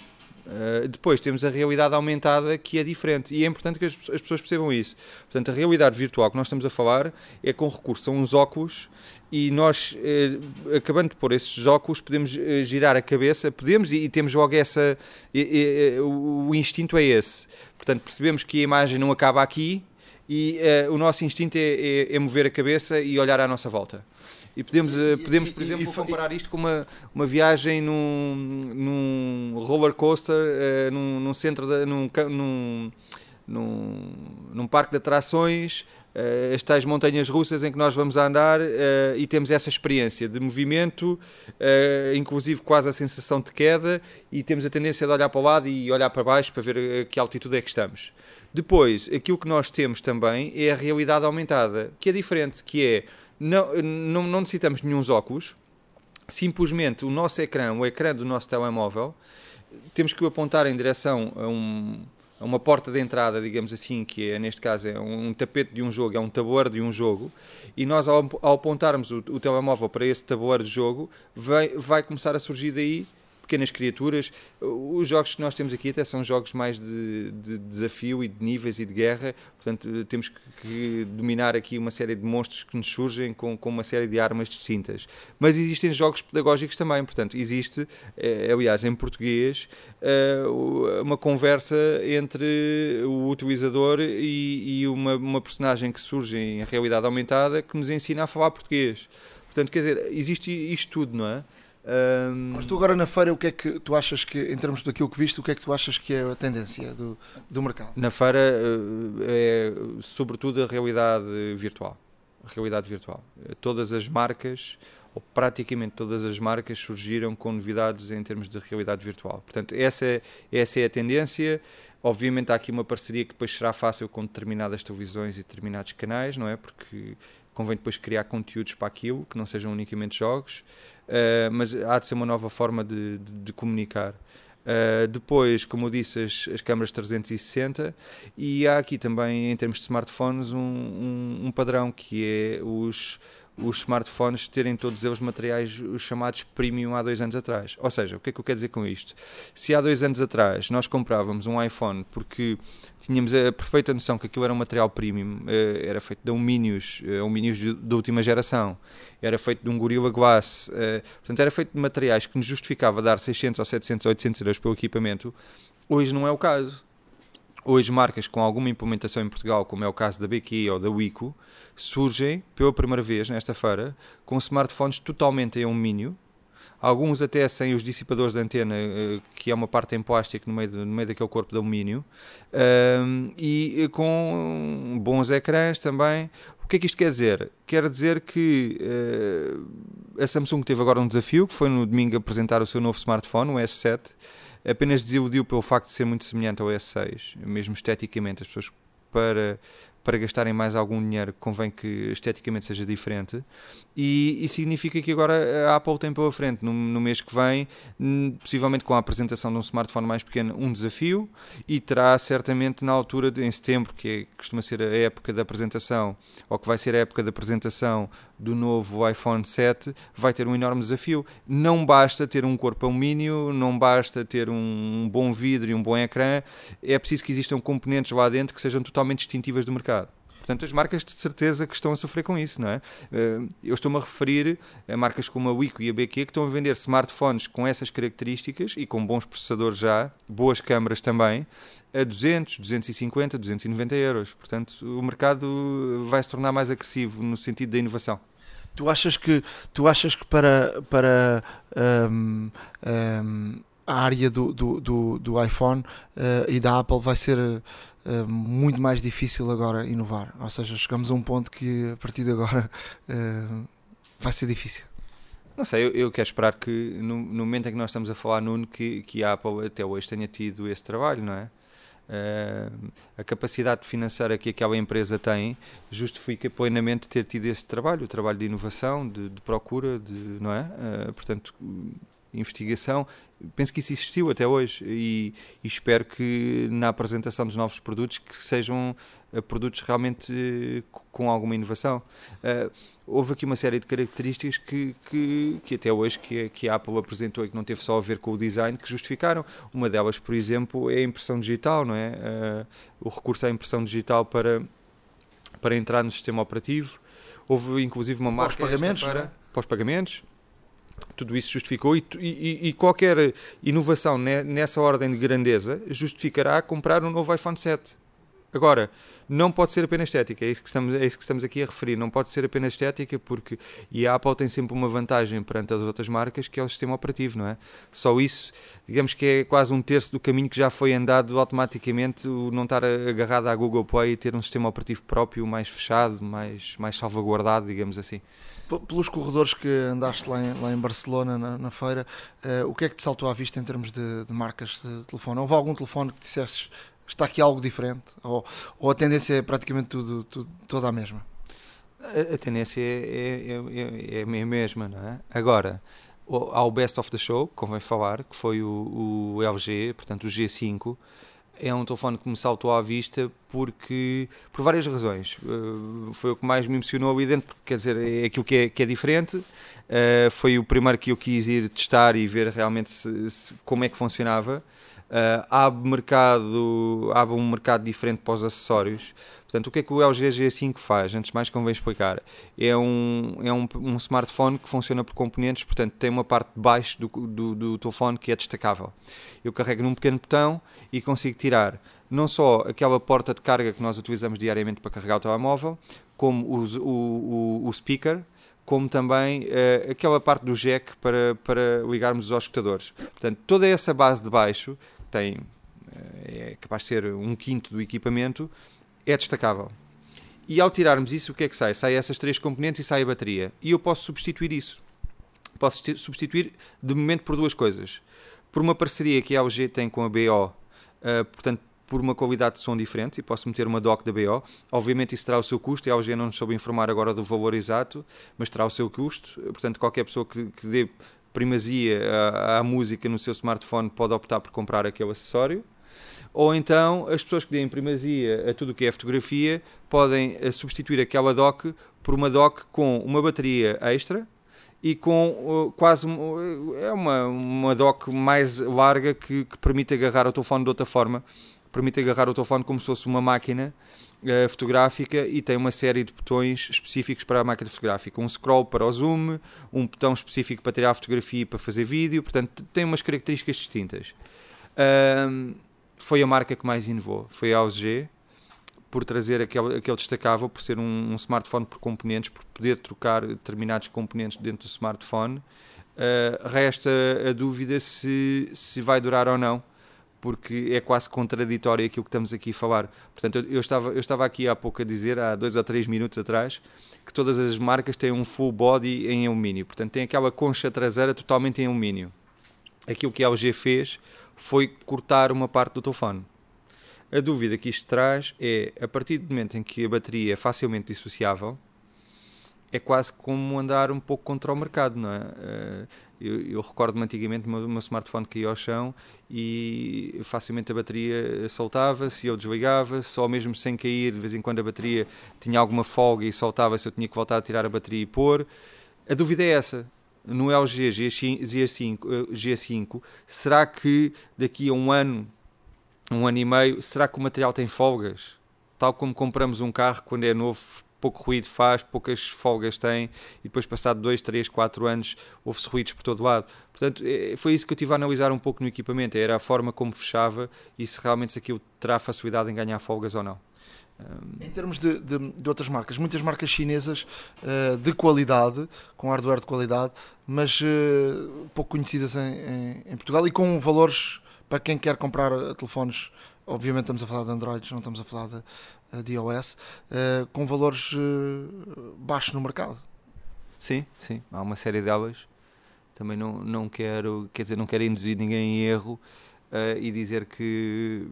Uh, depois temos a realidade aumentada que é diferente e é importante que as, as, pessoas percebam isso. Portanto, a realidade virtual que nós estamos a falar é com recurso a uns óculos e nós, acabando de pôr esses óculos, podemos girar a cabeça, podemos e, e temos logo essa. o, o instinto é esse. Portanto, percebemos que a imagem não acaba aqui e o nosso instinto é, é, é mover a cabeça e olhar à nossa volta. E podemos, eh, podemos por exemplo, comparar isto com uma, uma viagem num, num roller coaster, uh, num, num centro, de, num, num, num, num parque de atrações, uh, as tais montanhas russas em que nós vamos andar uh, e temos essa experiência de movimento, uh, inclusive quase a sensação de queda, e temos a tendência de olhar para o lado e olhar para baixo para ver a que altitude é que estamos. Depois, aquilo que nós temos também é a realidade aumentada, que é diferente, que é não, não, não necessitamos nenhum óculos, simplesmente o nosso ecrã, o ecrã do nosso telemóvel, temos que o apontar em direção a, um, uma porta de entrada, digamos assim, que é, neste caso é um, um tapete de um jogo, é um tabuleiro de um jogo, e nós ao, ao apontarmos o, o, telemóvel para esse tabuleiro de jogo, vai, vai começar a surgir daí pequenas criaturas. Os jogos que nós temos aqui até são jogos mais de, de desafio e de níveis e de guerra, portanto temos que, dominar aqui uma série de monstros que nos surgem com, com uma série de armas distintas. Mas existem jogos pedagógicos também, portanto existe, é, aliás em português, é, uma conversa entre o utilizador e, e uma, uma personagem que surge em realidade aumentada que nos ensina a falar português. Portanto, quer dizer, existe isto tudo, não é? Um... Mas tu agora na feira, o que é que tu achas que, em termos daquilo que viste, o que é que tu achas que é a tendência do, do mercado? Na feira eh, é sobretudo a realidade virtual. A realidade virtual. Todas as marcas, ou praticamente todas as marcas, surgiram com novidades em termos de realidade virtual. Portanto, essa é, essa é a tendência. Obviamente há aqui uma parceria que depois será fácil com determinadas televisões e determinados canais, não é? Porque convém depois criar conteúdos para aquilo, que não sejam unicamente jogos, uh, mas há de ser uma nova forma de, de, de comunicar. Uh, depois, como eu disse, as, as câmaras 360 e há aqui também, em termos de smartphones, um, um, um padrão que é os, os smartphones terem todos eles materiais os chamados premium há dois anos atrás. Ou seja, o que é que eu quero dizer com isto? Se há dois anos atrás nós comprávamos um iPhone porque tínhamos a perfeita noção que aquilo era um material premium, eh, era feito de alumínios, eh, alumínios da última geração, era feito de um Gorilla Glass, eh, portanto era feito de materiais que nos justificava dar 600 ou 700 ou 800 euros pelo equipamento, hoje não é o caso hoje marcas com alguma implementação em Portugal, como é o caso da BQ ou da Wico, surgem pela primeira vez nesta feira com smartphones totalmente em alumínio, alguns até sem os dissipadores de antena, eh, que é uma parte em plástico no meio, no meio daquele corpo de alumínio, e com bons ecrãs também. O que é que isto quer dizer? Quer dizer que uh, a Samsung teve agora um desafio, que foi no domingo apresentar o seu novo smartphone, o S7, apenas desiludiu pelo facto de ser muito semelhante ao S6, mesmo esteticamente. As pessoas, para, para gastarem mais algum dinheiro, convém que esteticamente seja diferente. E, e significa que agora a Apple tem pela frente, no, no, mês que vem, possivelmente com a apresentação de um smartphone mais pequeno, um desafio, e terá certamente na altura, de, em setembro, que é, costuma ser a época da apresentação, ou que vai ser a época da apresentação do novo iPhone 7 vai ter um enorme desafio. Não basta ter um corpo alumínio, não basta ter um bom vidro e um bom ecrã, é preciso que existam componentes lá dentro que sejam totalmente distintivas do mercado. Portanto, as marcas de certeza que estão a sofrer com isso, não é? Eh, eu estou-me a referir a marcas como a Wico e a BQ que estão a vender smartphones com essas características e com bons processadores já, boas câmaras também, a 200, 250, 290 euros. Portanto, o mercado vai se tornar mais agressivo no sentido da inovação. Tu achas que, tu achas que para, para um, um, a área do, do, do, do iPhone uh, e da Apple vai ser uh, muito mais difícil agora inovar? Ou seja, chegamos a um ponto que a partir de agora uh, vai ser difícil. Não sei, eu, eu, quero esperar que no, no, momento em que nós estamos a falar, Nuno, que, que a Apple até hoje tenha tido esse trabalho, não é? Uh, a capacidade financeira que aquela empresa tem justifica plenamente ter tido esse trabalho, o trabalho de inovação, de, de procura, de, não é? Uh, portanto, investigação. Penso que isso existiu até hoje e, e espero que na apresentação dos novos produtos que sejam uh, produtos realmente uh, com alguma inovação. Uh, houve aqui uma série de características que, que, que até hoje que a, que a, Apple apresentou e que não teve só a ver com o design que justificaram. Uma delas, por exemplo, é a impressão digital, não é? o recurso à impressão digital para, para entrar no sistema operativo. Houve inclusive uma marca pós-pagamentos, para é? pós-pagamentos. Tudo isso justificou e, e, e, qualquer inovação nessa ordem de grandeza justificará comprar um novo iPhone 7. Agora, não pode ser apenas estética, é isso, que estamos, é isso que estamos aqui a referir. Não pode ser apenas estética, porque e a Apple tem sempre uma vantagem perante as outras marcas, que é o sistema operativo, não é? Só isso, digamos que é quase um terço do caminho que já foi andado automaticamente, o não estar agarrado à Google Play e ter um sistema operativo próprio, mais fechado, mais, mais salvaguardado, digamos assim. Pelos corredores que andaste lá em, lá em Barcelona na, na feira, uh, o que é que te saltou à vista em termos de, de marcas de telefone? Houve algum telefone que disseste está aqui algo diferente? Ou, ou a tendência é praticamente tudo, tudo toda a mesma? A, a tendência é, é, é, é, a mesma, não é? Agora, há o Best of the Show, convém falar, que foi o, o LG, portanto o G5, é um telefone que me saltou à vista porque por várias razões. Uh, foi o que mais me emocionou ali dentro quer dizer é aquilo que é, que é diferente. Uh, foi o primeiro que eu quis ir testar e ver realmente se, se, como é que funcionava Uh, abre, mercado, abre um mercado diferente para os acessórios. Portanto, o que é que o LG G5 faz? Antes de mais, convém explicar. É um, é um, um smartphone que funciona por componentes, portanto, tem uma parte de baixo do, do, do telefone que é destacável. Eu carrego num pequeno botão e consigo tirar não só aquela porta de carga que nós utilizamos diariamente para carregar o telemóvel, como o, o, o, o speaker, como também uh, aquela parte do jack para, para ligarmos aos escutadores. Portanto, toda essa base de baixo tem eh, é capaz de ser um quinto do equipamento, é destacável. E ao tirarmos isso, o que é que sai? Sai essas três componentes e sai a bateria. E eu posso substituir isso. Posso substituir de momento por duas coisas. Por uma parceria que a LG tem com a BO, uh, eh, portanto, por uma qualidade de som diferente, e posso meter uma dock da BO. Obviamente isso terá o seu custo, e a LG não nos soube informar agora do valor exato, mas terá o seu custo. Portanto, qualquer pessoa que, que dê primazia à, à, música no seu smartphone pode optar por comprar aquele acessório. Ou então as pessoas que deem primazia a tudo o que é fotografia podem eh, substituir aquela dock por uma dock com uma bateria extra e com uh, quase uh, é uma, uma dock mais larga que, que permite agarrar o telefone de outra forma permite agarrar o telefone como se fosse uma máquina uh, fotográfica e tem uma série de botões específicos para a máquina fotográfica. Um scroll para o zoom, um botão específico para tirar fotografia e para fazer vídeo, portanto tem umas características distintas. Foi a marca que mais inovou, foi a AUG, por trazer aquele, aquele destacável, por ser um, um, smartphone por componentes, por poder trocar determinados componentes dentro do smartphone. Uh, resta a dúvida se, se vai durar ou não porque é quase contraditório aquilo que estamos aqui a falar. Portanto, eu, eu, estava, eu estava aqui há pouco a dizer, há dois ou três minutos atrás, que todas as marcas têm um full body em alumínio, portanto, tem aquela concha traseira totalmente em alumínio. Aquilo que a LG fez foi cortar uma parte do telefone. A dúvida que isto traz é, a partir do momento em que a bateria é facilmente dissociável, é quase como andar um pouco contra o mercado, não é? Eu, eu recordo-me antigamente o meu, meu, smartphone caía ao chão e facilmente a bateria soltava-se, eu desligava-se, ou mesmo sem cair, de vez em quando a bateria tinha alguma folga e soltava-se, eu tinha que voltar a tirar a bateria e pôr. A dúvida é essa. No LG G5, G5 será que daqui a um ano, um ano e meio, será que o material tem folgas? Tal como compramos um carro quando é novo, pouco ruído faz, poucas folgas tem, e depois, passado 2, 3, 4 anos, houve-se ruídos por todo lado. Portanto, é, foi isso que eu tive a analisar um pouco no equipamento, era a forma como fechava e se realmente se aquilo terá facilidade em ganhar folgas ou não. Em termos de, de, de, outras marcas, muitas marcas chinesas uh, de qualidade, com hardware de qualidade, mas uh, pouco conhecidas em, em, em, Portugal e com valores para quem quer comprar telefones. Obviamente estamos a falar de Androids, não estamos a falar de, de iOS, uh, com valores uh, baixos no mercado. Sim, sim, há uma série delas. Também não, não quero, quer dizer, não quero induzir ninguém em erro uh, e dizer que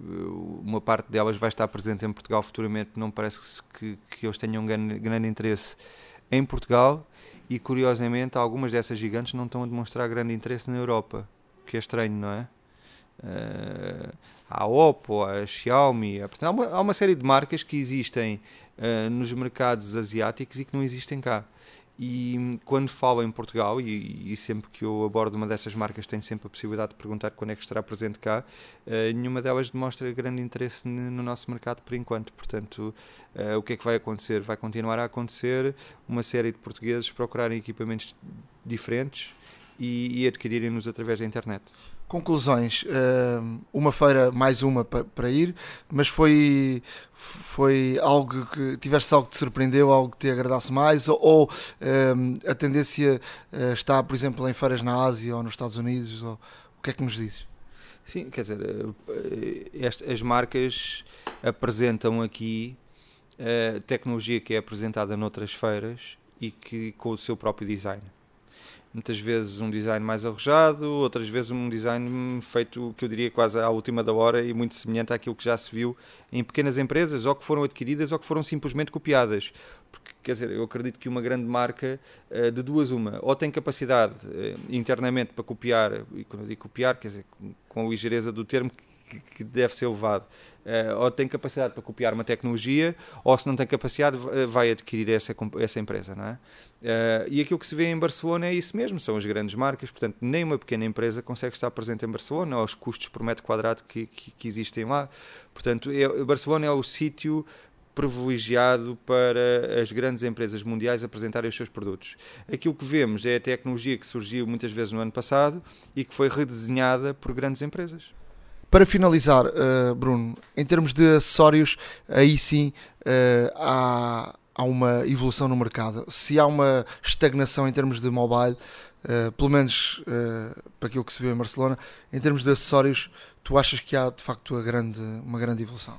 uma parte delas vai estar presente em Portugal futuramente. Não parece que, que eles tenham um grande, grande interesse em Portugal e curiosamente algumas dessas gigantes não estão a demonstrar grande interesse na Europa, que é estranho, não é? Uh, a Oppo, a Xiaomi, há, uma, há uma série de marcas que existem uh, nos mercados asiáticos e que não existem cá. E quando falo em Portugal, e, e, sempre que eu abordo uma dessas marcas, tenho sempre a possibilidade de perguntar quando é que estará presente cá, uh, nenhuma delas demonstra grande interesse no nosso mercado por enquanto. Portanto, uh, o que é que vai acontecer? Vai continuar a acontecer uma série de portugueses procurarem equipamentos diferentes e, e adquirirem-nos através da internet. Conclusões, eh, uma feira, mais uma para ir, mas foi, foi algo que tiveste algo que te surpreendeu, algo que te agradasse mais, ou, eh, a tendência eh, está, por exemplo, em feiras na Ásia ou nos Estados Unidos, ou, o que é que nos dizes? Sim, quer dizer, as marcas apresentam aqui tecnologia que é apresentada noutras feiras e que com o seu próprio design muitas vezes um design mais arrojado, outras vezes um design feito, que eu diria quase à última da hora e muito semelhante àquilo que já se viu em pequenas empresas, ou que foram adquiridas ou que foram simplesmente copiadas. Porque, quer dizer, eu acredito que uma grande marca, eh, de duas uma, ou tem capacidade eh, internamente para copiar, e quando eu digo copiar, quer dizer, com a ligeireza do termo que deve ser levado, Uh, ou tem capacidade para copiar uma tecnologia, ou se não tem capacidade, eh, vai adquirir essa, essa empresa. Não é? Uh, e aquilo que se vê em Barcelona é isso mesmo: são as grandes marcas. Portanto, nem uma pequena empresa consegue estar presente em Barcelona, aos custos por metro quadrado que, que, que existem lá. Portanto, é, Barcelona é o sítio privilegiado para as grandes empresas mundiais apresentarem os seus produtos. Aquilo que vemos é a tecnologia que surgiu muitas vezes no ano passado e que foi redesenhada por grandes empresas. Para finalizar, uh, Bruno, em termos de acessórios, aí sim uh, há, há uma evolução no mercado. Se há uma estagnação em termos de mobile, uh, pelo menos para aquilo que se vê em Barcelona, em termos de acessórios, tu achas que há de facto grande, uma grande evolução?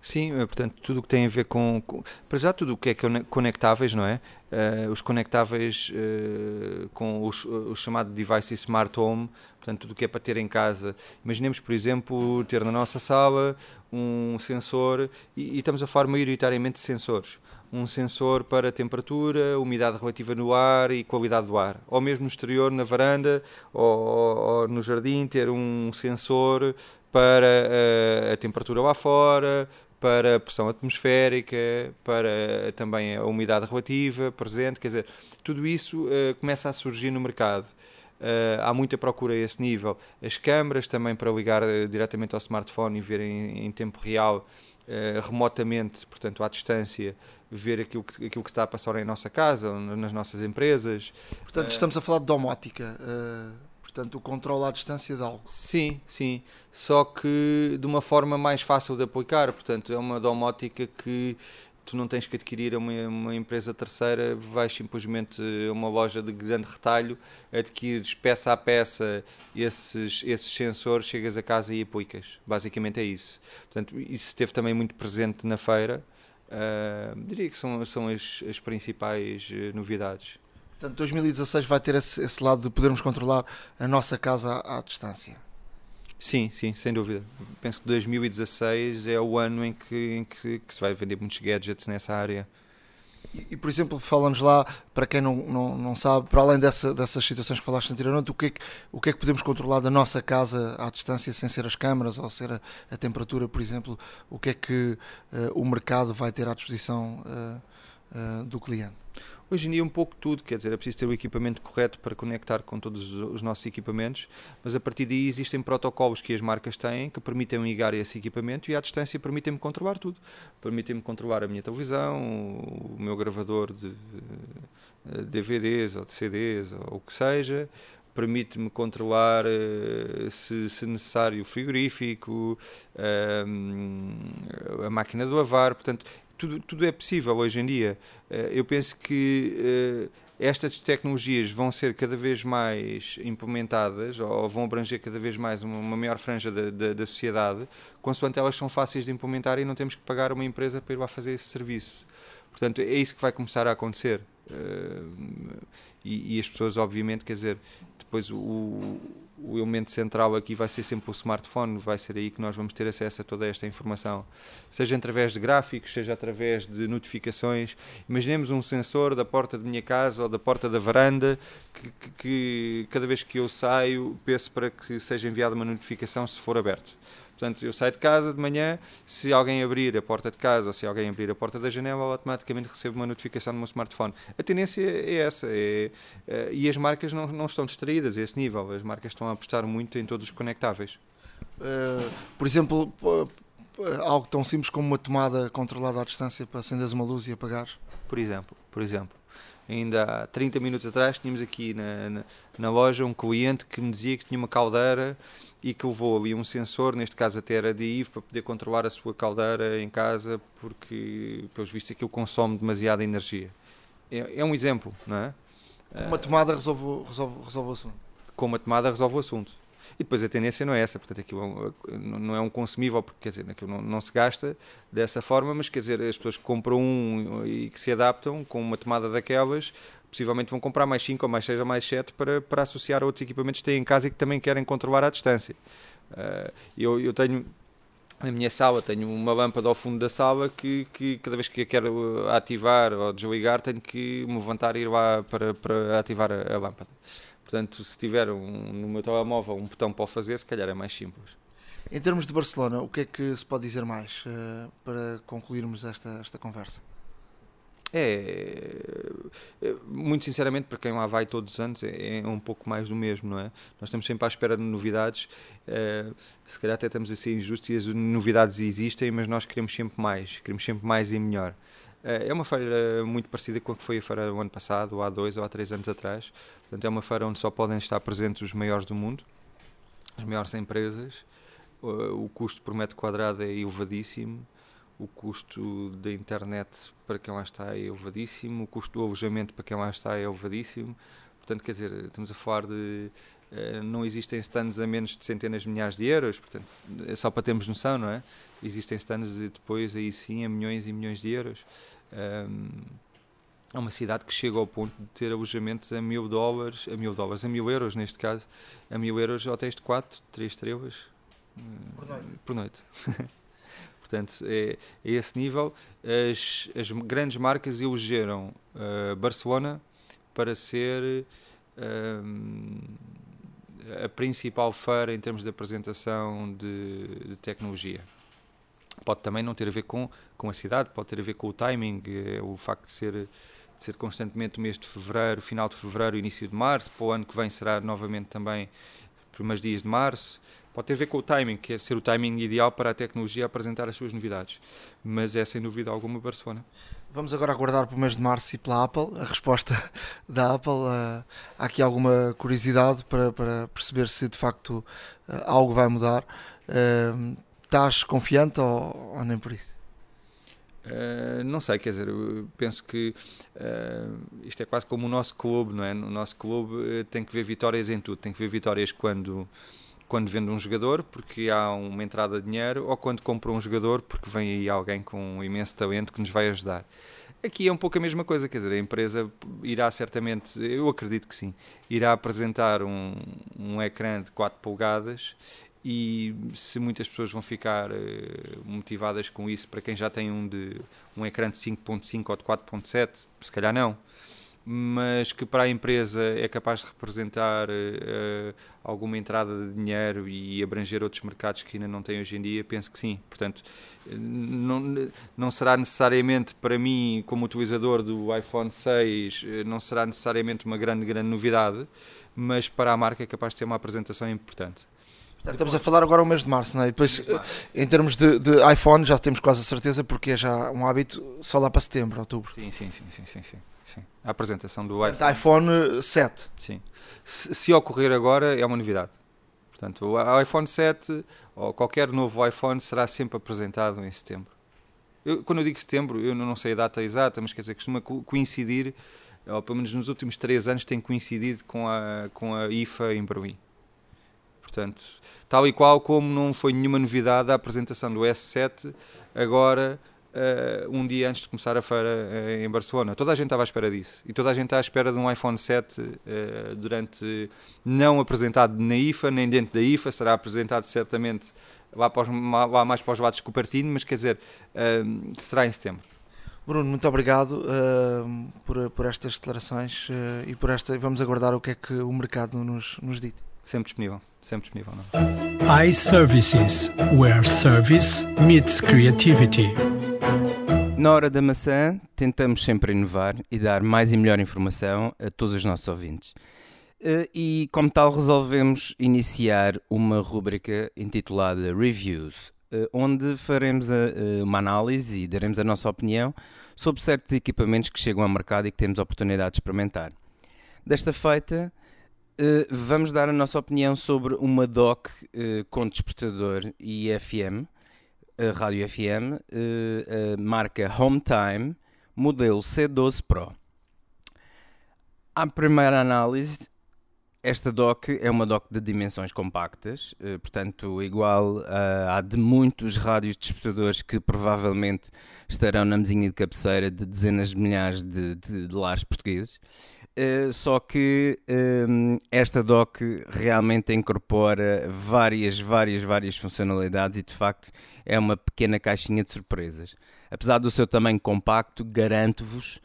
Sim, portanto, tudo o que tem a ver com, com. Para já, tudo o que é conectáveis, não é? Uh, os conectáveis uh, com os, o chamado device smart home, portanto, tudo o que é para ter em casa. Imaginemos, por exemplo, ter na nossa sala um sensor, e, e estamos a falar maioritariamente de sensores. Um sensor para temperatura, umidade relativa no ar e qualidade do ar. Ou mesmo no exterior, na varanda ou, ou no jardim, ter um sensor para uh, a temperatura lá fora, para a pressão atmosférica, para também a umidade relativa presente, quer dizer, tudo isso uh, começa a surgir no mercado. Uh, há muita procura a esse nível. As câmaras também para ligar uh, diretamente ao smartphone e ver em, em tempo real, remotamente, portanto à distância, ver aquilo que, aquilo que está a passar em nossa casa, nas nossas empresas. Portanto, estamos a falar de domótica Portanto, o controle à distância de algo. Sim, sim. Só que de uma forma mais fácil de aplicar. Portanto, é uma domótica que tu não tens que adquirir uma, uma empresa terceira, vais simplesmente a uma loja de grande retalho, adquires peça a peça esses, esses sensores, chegas a casa e aplicas. Basicamente é isso. Portanto, isso esteve também muito presente na feira. Uh, diria que são, são as, as principais uh, novidades. Portanto, 2016 vai ter esse, esse, lado de podermos controlar a nossa casa à, à, distância. Sim, sim, sem dúvida. Penso que 2016 é o ano em que, em que, que se vai vender muitos gadgets nessa área. E, e, por exemplo, fala-nos lá, para quem não, não, não sabe, para além dessa, dessas situações que falaste anteriormente, o que, é que, o que é que podemos controlar da nossa casa à distância, sem ser as câmaras ou ser a, a temperatura, por exemplo? O que é que uh, o mercado vai ter à disposição uh, uh, do cliente? Hoje em dia, um pouco tudo, quer dizer, é preciso ter o equipamento correto para conectar com todos os nossos equipamentos, mas a partir daí existem protocolos que as marcas têm que permitem ligar esse equipamento e à distância permitem-me controlar tudo. Permitem-me controlar a minha televisão, o meu gravador de DVDs ou de CDs ou o que seja, permite-me controlar, eh, se, se, necessário, o frigorífico, ehm, a máquina do lavar, portanto, tudo, tudo é possível hoje em dia. Eh, eu penso que eh, estas tecnologias vão ser cada vez mais implementadas ou vão abranger cada vez mais uma, maior franja da, da, da, sociedade, consoante elas são fáceis de implementar e não temos que pagar uma empresa para ir lá fazer esse serviço. Portanto, é isso que vai começar a acontecer. Eh, e, e as pessoas, obviamente, quer dizer, depois o, o elemento central aqui vai ser sempre o smartphone, vai ser aí que nós vamos ter acesso a toda esta informação, seja através de gráficos, seja através de notificações. Imaginemos um sensor da porta de minha casa ou da porta da varanda que, que, que cada vez que eu saio peço para que seja enviada uma notificação se for aberto. Portanto, eu saio de casa de manhã, se alguém abrir a porta de casa ou se alguém abrir a porta da janela, automaticamente recebo uma notificação no meu smartphone. A tendência é essa. É, é, e as marcas não, não estão distraídas a esse nível. As marcas estão a apostar muito em todos os conectáveis. Uh, por exemplo, algo tão simples como uma tomada controlada à distância para acenderes uma luz e apagar. Por exemplo, por exemplo. Ainda há 30 minutos atrás tínhamos aqui na, na, na loja um cliente que me dizia que tinha uma caldeira e que levou ali um sensor, neste caso até era de IV, para poder controlar a sua caldeira em casa, porque, pelos vistos, aquilo consome demasiada energia. É, é um exemplo, não é? Uma tomada resolve, resolve, resolve o assunto. Com uma tomada resolve o assunto. E depois a tendência não é essa, portanto aquilo é não é um consumível, porque quer dizer, aquilo não, não se gasta dessa forma, mas quer dizer, as pessoas que compram um e que se adaptam com uma tomada daquelas, possivelmente vão comprar mais 5 ou mais 6 ou mais 7 para, para associar a outros equipamentos que têm em casa e que também querem controlar à distância. Uh, eu, eu tenho na minha sala tenho uma lâmpada ao fundo da sala que, que cada vez que a quero ativar ou desligar tenho que me levantar e ir lá para, para ativar a, a lâmpada. Portanto, se tiver um, no meu telemóvel um botão para o fazer, se calhar é mais simples. Em termos de Barcelona, o que é que se pode dizer mais uh, para concluirmos esta, esta conversa? É, é, muito sinceramente, para quem lá vai todos os anos, é, é, um pouco mais do mesmo, não é? Nós estamos sempre à espera de novidades, é, se calhar até estamos a ser injustos e as novidades existem, mas nós queremos sempre mais, queremos sempre mais e melhor. Eh, é uma feira muito parecida com a que foi a feira do ano passado, ou há dois ou há três anos atrás. Portanto, é uma feira onde só podem estar presentes os maiores do mundo, as maiores empresas. O custo por metro quadrado é elevadíssimo, o custo da internet para quem lá está é elevadíssimo, o custo do alojamento para quem lá está é elevadíssimo. Portanto, quer dizer, estamos a falar de. Eh, não existem stands a menos de centenas de milhares de euros, portanto, é só para termos noção, não é? Existem stands depois, aí sim, a milhões e milhões de euros. Um, é uma cidade que chega ao ponto de ter alojamentos a mil dólares, a mil dólares, a mil euros neste caso, a mil euros hotéis de 4, 3 estrelas por noite. Por noite. Portanto, é, é, esse nível. As, as grandes marcas elegeram uh, Barcelona para ser uh, a principal feira em termos de apresentação de, de tecnologia pode também não ter a ver com, com a cidade, pode ter a ver com o timing, é o facto de ser, de ser constantemente o mês de fevereiro, final de fevereiro, início de março, para o ano que vem será novamente também primeiros dias de março. Pode ter a ver com o timing, que é ser o timing ideal para a tecnologia apresentar as suas novidades. Mas é sem dúvida alguma Barcelona. Vamos agora aguardar para o mês de março e pela Apple, a resposta da Apple. Uh, há aqui alguma curiosidade para, para perceber se de facto uh, algo vai mudar. Uh, Estás confiante ou, ou nem por isso? Uh, não sei, quer dizer, penso que uh, isto é quase como o nosso clube, não é? No nosso clube uh, tem que ver vitórias em tudo, tem que ver vitórias quando, quando vende um jogador porque há uma entrada de dinheiro ou quando compra um jogador porque vem aí alguém com um imenso talento que nos vai ajudar. Aqui é um pouco a mesma coisa, quer dizer, a empresa irá certamente, eu acredito que sim, irá apresentar um, um ecrã de 4 polegadas e se muitas pessoas vão ficar uh, motivadas com isso, para quem já tem um, de, um ecrã de 5.5 ou de 4.7, se calhar não, mas que para a empresa é capaz de representar uh, alguma entrada de dinheiro e abranger outros mercados que ainda não tem hoje em dia, penso que sim. Portanto, não, não será necessariamente para mim, como utilizador do iPhone 6, não será necessariamente uma grande, grande novidade, mas para a marca é capaz de ter uma apresentação importante. Estamos a falar agora o mês de março, não é? E depois, em termos de, de, iPhone, já temos quase a certeza, porque é já um hábito só lá para setembro, outubro. Sim, sim, sim, sim, sim, sim. Sim. A apresentação do iPhone. iPhone 7. Sim. Se, se, ocorrer agora, é uma novidade. Portanto, o iPhone 7 ou qualquer novo iPhone será sempre apresentado em setembro. Eu, quando eu digo setembro, eu não sei a data exata, mas quer dizer, costuma coincidir, ou pelo menos nos últimos três anos, tem coincidido com a, com a IFA em Berlim. Portanto, tal e qual como não foi nenhuma novidade a apresentação do S7 agora uh, um dia antes de começar a feira uh, em Barcelona. Toda a gente estava à espera disso. E toda a gente está à espera de um iPhone 7 uh, durante. não apresentado na IFA, nem dentro da IFA, será apresentado certamente lá, para os, lá mais para os lados de Cupertino, mas quer dizer, será em setembro. Bruno, muito obrigado uh, por, por estas declarações uh, e por esta. Vamos aguardar o que é que o mercado nos, nos diz. Sempre disponível, sempre disponível. Não? iServices, where service meets creativity. Na hora da maçã, tentamos sempre inovar e dar mais e melhor informação a todos os nossos ouvintes. Uh, e, como tal, resolvemos iniciar uma rúbrica intitulada Reviews, uh, onde faremos uh, uma análise e daremos a nossa opinião sobre certos equipamentos que chegam ao mercado e que temos a oportunidade de experimentar. Desta feita, vamos dar a nossa opinião sobre uma dock com despertador e FM, rádio FM, marca Home Time, modelo C12 Pro. À primeira análise, esta dock é uma dock de dimensões compactas, eh, portanto, igual à de muitos rádios despertadores que provavelmente estarão na mesinha de cabeceira de dezenas de milhares de, de, de lares portugueses. Uh, só que esta dock realmente incorpora várias, várias, várias funcionalidades e de facto é uma pequena caixinha de surpresas. Apesar do seu tamanho compacto, garanto-vos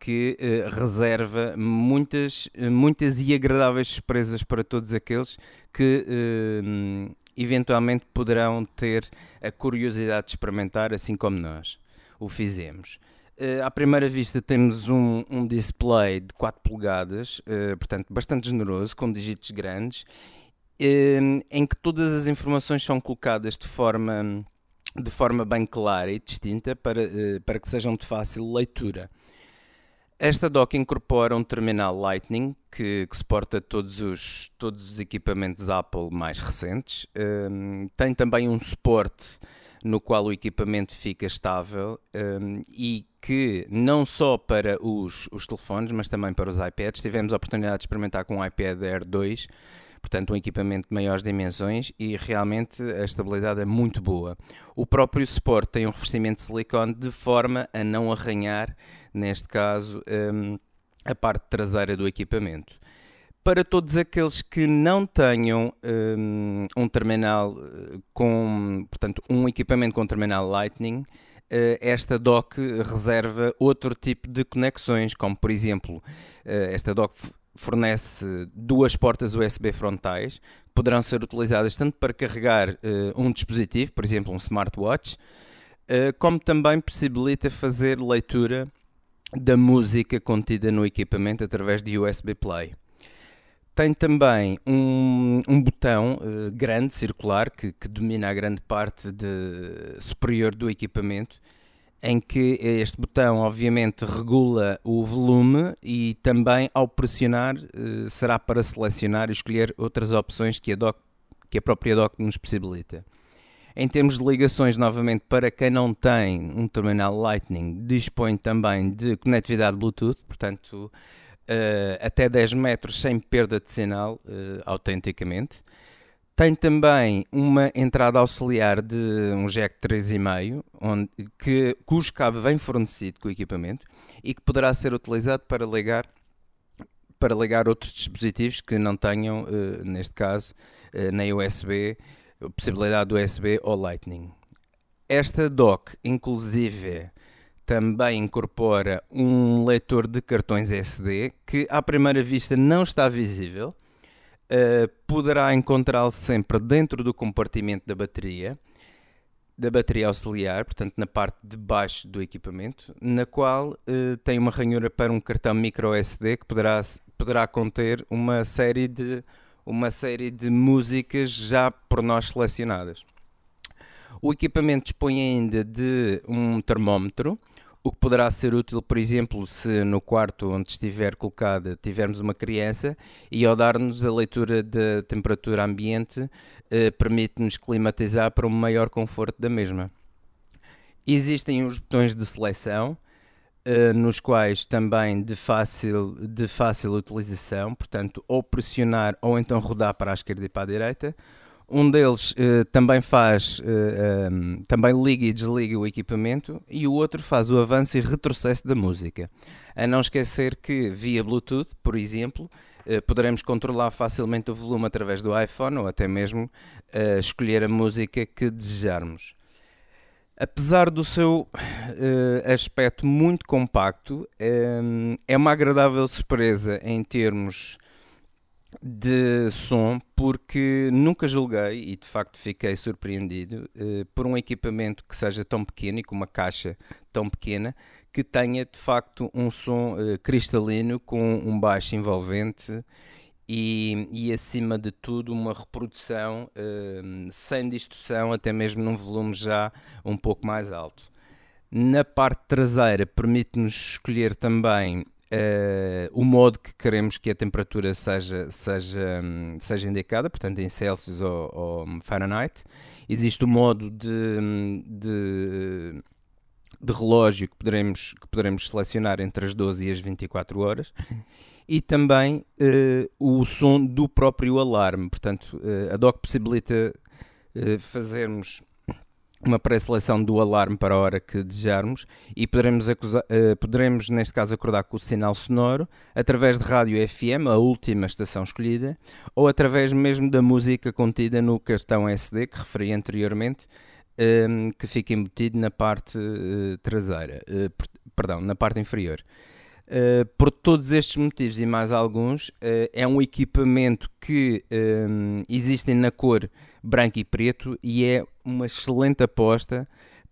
que uh, reserva muitas, muitas e agradáveis surpresas para todos aqueles que uh, eventualmente poderão ter a curiosidade de experimentar, assim como nós o fizemos. À primeira vista temos um, um display de 4 polegadas, portanto bastante generoso, com dígitos grandes, em que todas as informações são colocadas de forma, de forma bem clara e distinta para, para que sejam de fácil leitura. Esta dock incorpora um terminal Lightning que, que suporta todos os, todos os equipamentos Apple mais recentes. Um, tem também um suporte no qual o equipamento fica estável um, e que não só para os, os telefones, mas também para os iPads. Tivemos a oportunidade de experimentar com o iPad Air 2 portanto um equipamento de maiores dimensões e realmente a estabilidade é muito boa. O próprio suporte tem um revestimento de silicone de forma a não arranhar, neste caso, um, a parte traseira do equipamento. Para todos aqueles que não tenham um, um terminal eh, com, portanto, um equipamento com terminal Lightning, eh, esta dock reserva outro tipo de conexões, como por exemplo, eh, esta dock fornece duas portas USB frontais que poderão ser utilizadas tanto para carregar uh, um dispositivo, por exemplo, um smartwatch, uh, como também possibilita fazer leitura da música contida no equipamento através de USB Play. Tem também um, um botão uh, grande, circular, que, que, domina a grande parte de, superior do equipamento em que este botão obviamente regula o volume e também ao pressionar eh, será para selecionar e escolher outras opções que a, dock, que a própria dock nos possibilita. Em termos de ligações, novamente, para quem não tem um terminal Lightning, dispõe também de conectividade Bluetooth, portanto, uh, até 10 metros sem perda de sinal, uh, autenticamente. Tem também uma entrada auxiliar de um jack 3,5, onde, que, cujo cabo vem fornecido com o equipamento e que poderá ser utilizado para ligar, para ligar outros dispositivos que não tenham, uh, neste caso, uh, nem USB, possibilidade do USB ou Lightning. Esta dock, inclusive, também incorpora um leitor de cartões SD que, à primeira vista, não está visível uh, poderá encontrá-lo sempre dentro do compartimento da bateria, da bateria auxiliar, portanto na parte de baixo do equipamento, na qual uh, tem uma ranhura para um cartão micro SD que poderá, poderá conter uma série de uma série de músicas já por nós selecionadas. O equipamento dispõe ainda de um termómetro o que poderá ser útil, por exemplo, se no quarto onde estiver colocada tivermos uma criança e ao dar-nos a leitura da temperatura ambiente eh, permite-nos climatizar para um maior conforto da mesma. Existem os botões de seleção, eh, nos quais também de fácil, de fácil utilização, portanto, ou pressionar ou então rodar para a esquerda e para a direita, Um deles uh, também faz, uh, eh, um, ehm, também liga e desliga o equipamento e o outro faz o avanço e retrocesso da música. A não esquecer que via Bluetooth, por exemplo, uh, poderemos controlar facilmente o volume através do iPhone ou até mesmo escolher a música que desejarmos. Apesar do seu aspecto muito compacto, ehm, é uma agradável surpresa em termos de som porque nunca julguei e de facto fiquei surpreendido uh, por um equipamento que seja tão pequeno e com uma caixa tão pequena que tenha de facto um som uh, cristalino com um baixo envolvente e, e acima de tudo uma reprodução uh, sem distorção, até mesmo num volume já um pouco mais alto. Na parte traseira permite-nos escolher também Uh, o modo que queremos que a temperatura seja, seja, seja indicada, portanto em Celsius ou, ou Fahrenheit. Existe o modo de, de, de, relógio que poderemos, que poderemos selecionar entre as 12 e as 24 horas. E também uh, o som do próprio alarme. Portanto, uh, a DOC possibilita fazermos uma pré-seleção do alarme para a hora que desejarmos e poderemos, acusar, uh, poderemos, neste caso, acordar com o sinal sonoro através de rádio FM, a última estação escolhida, ou através mesmo da música contida no cartão SD que referi anteriormente, um, ehm, que fica embutido na parte uh, traseira, uh, perdão, na parte inferior. Uh, por todos estes motivos e mais alguns, uh, é um equipamento que um, existe na cor branco e preto e é uma excelente aposta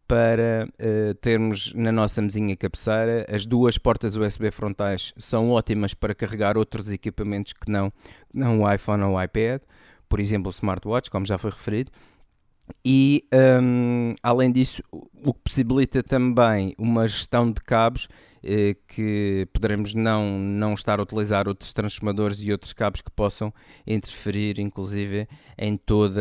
para uh, termos na nossa mesinha cabeceira. As duas portas USB frontais são ótimas para carregar outros equipamentos que não, não o iPhone ou o iPad, por exemplo, o smartwatch, como já foi referido. E um, além disso, o que possibilita também uma gestão de cabos eh, que poderemos não, não estar a utilizar outros transformadores e outros cabos que possam interferir, inclusive, em toda,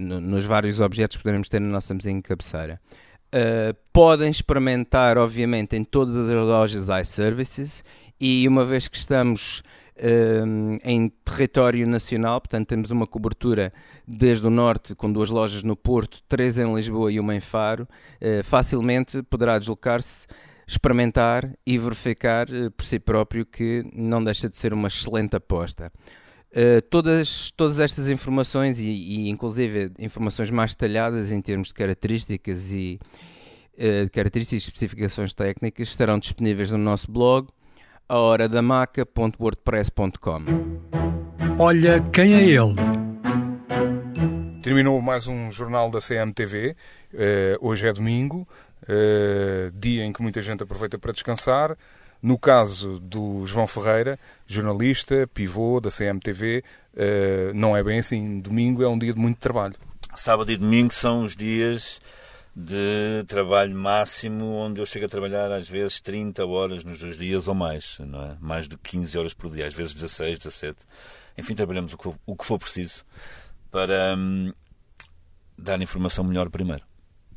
no, nos vários objetos que poderemos ter na nossa mesinha cabeceira. Uh, podem experimentar, obviamente, em todas as lojas iServices e uma vez que estamos uh, em território nacional, portanto temos uma cobertura desde o norte com duas lojas no Porto, três em Lisboa e uma em Faro, uh, facilmente poderá deslocar-se experimentar e verificar uh, por si próprio que não deixa de ser uma excelente aposta. Todas, todas estas informações e, e, inclusive informações mais detalhadas em termos de características e características e especificações técnicas estarão disponíveis no nosso blog ahoradamaca.wordpress.com Olha quem é ele Terminou mais um jornal da CMTV. Uh, hoje é domingo. Eh, dia em que muita gente aproveita para descansar. No caso do João Ferreira, jornalista, pivô da CMTV, uh, eh, não é bem assim. Domingo é um dia de muito trabalho. Sábado e domingo são os dias de trabalho máximo, onde eu chego a trabalhar às vezes 30 horas nos dois dias ou mais, não é? Mais de 15 horas por dia, às vezes 16, 17. Enfim, trabalhamos o que for, o que for preciso para hum, dar informação melhor primeiro.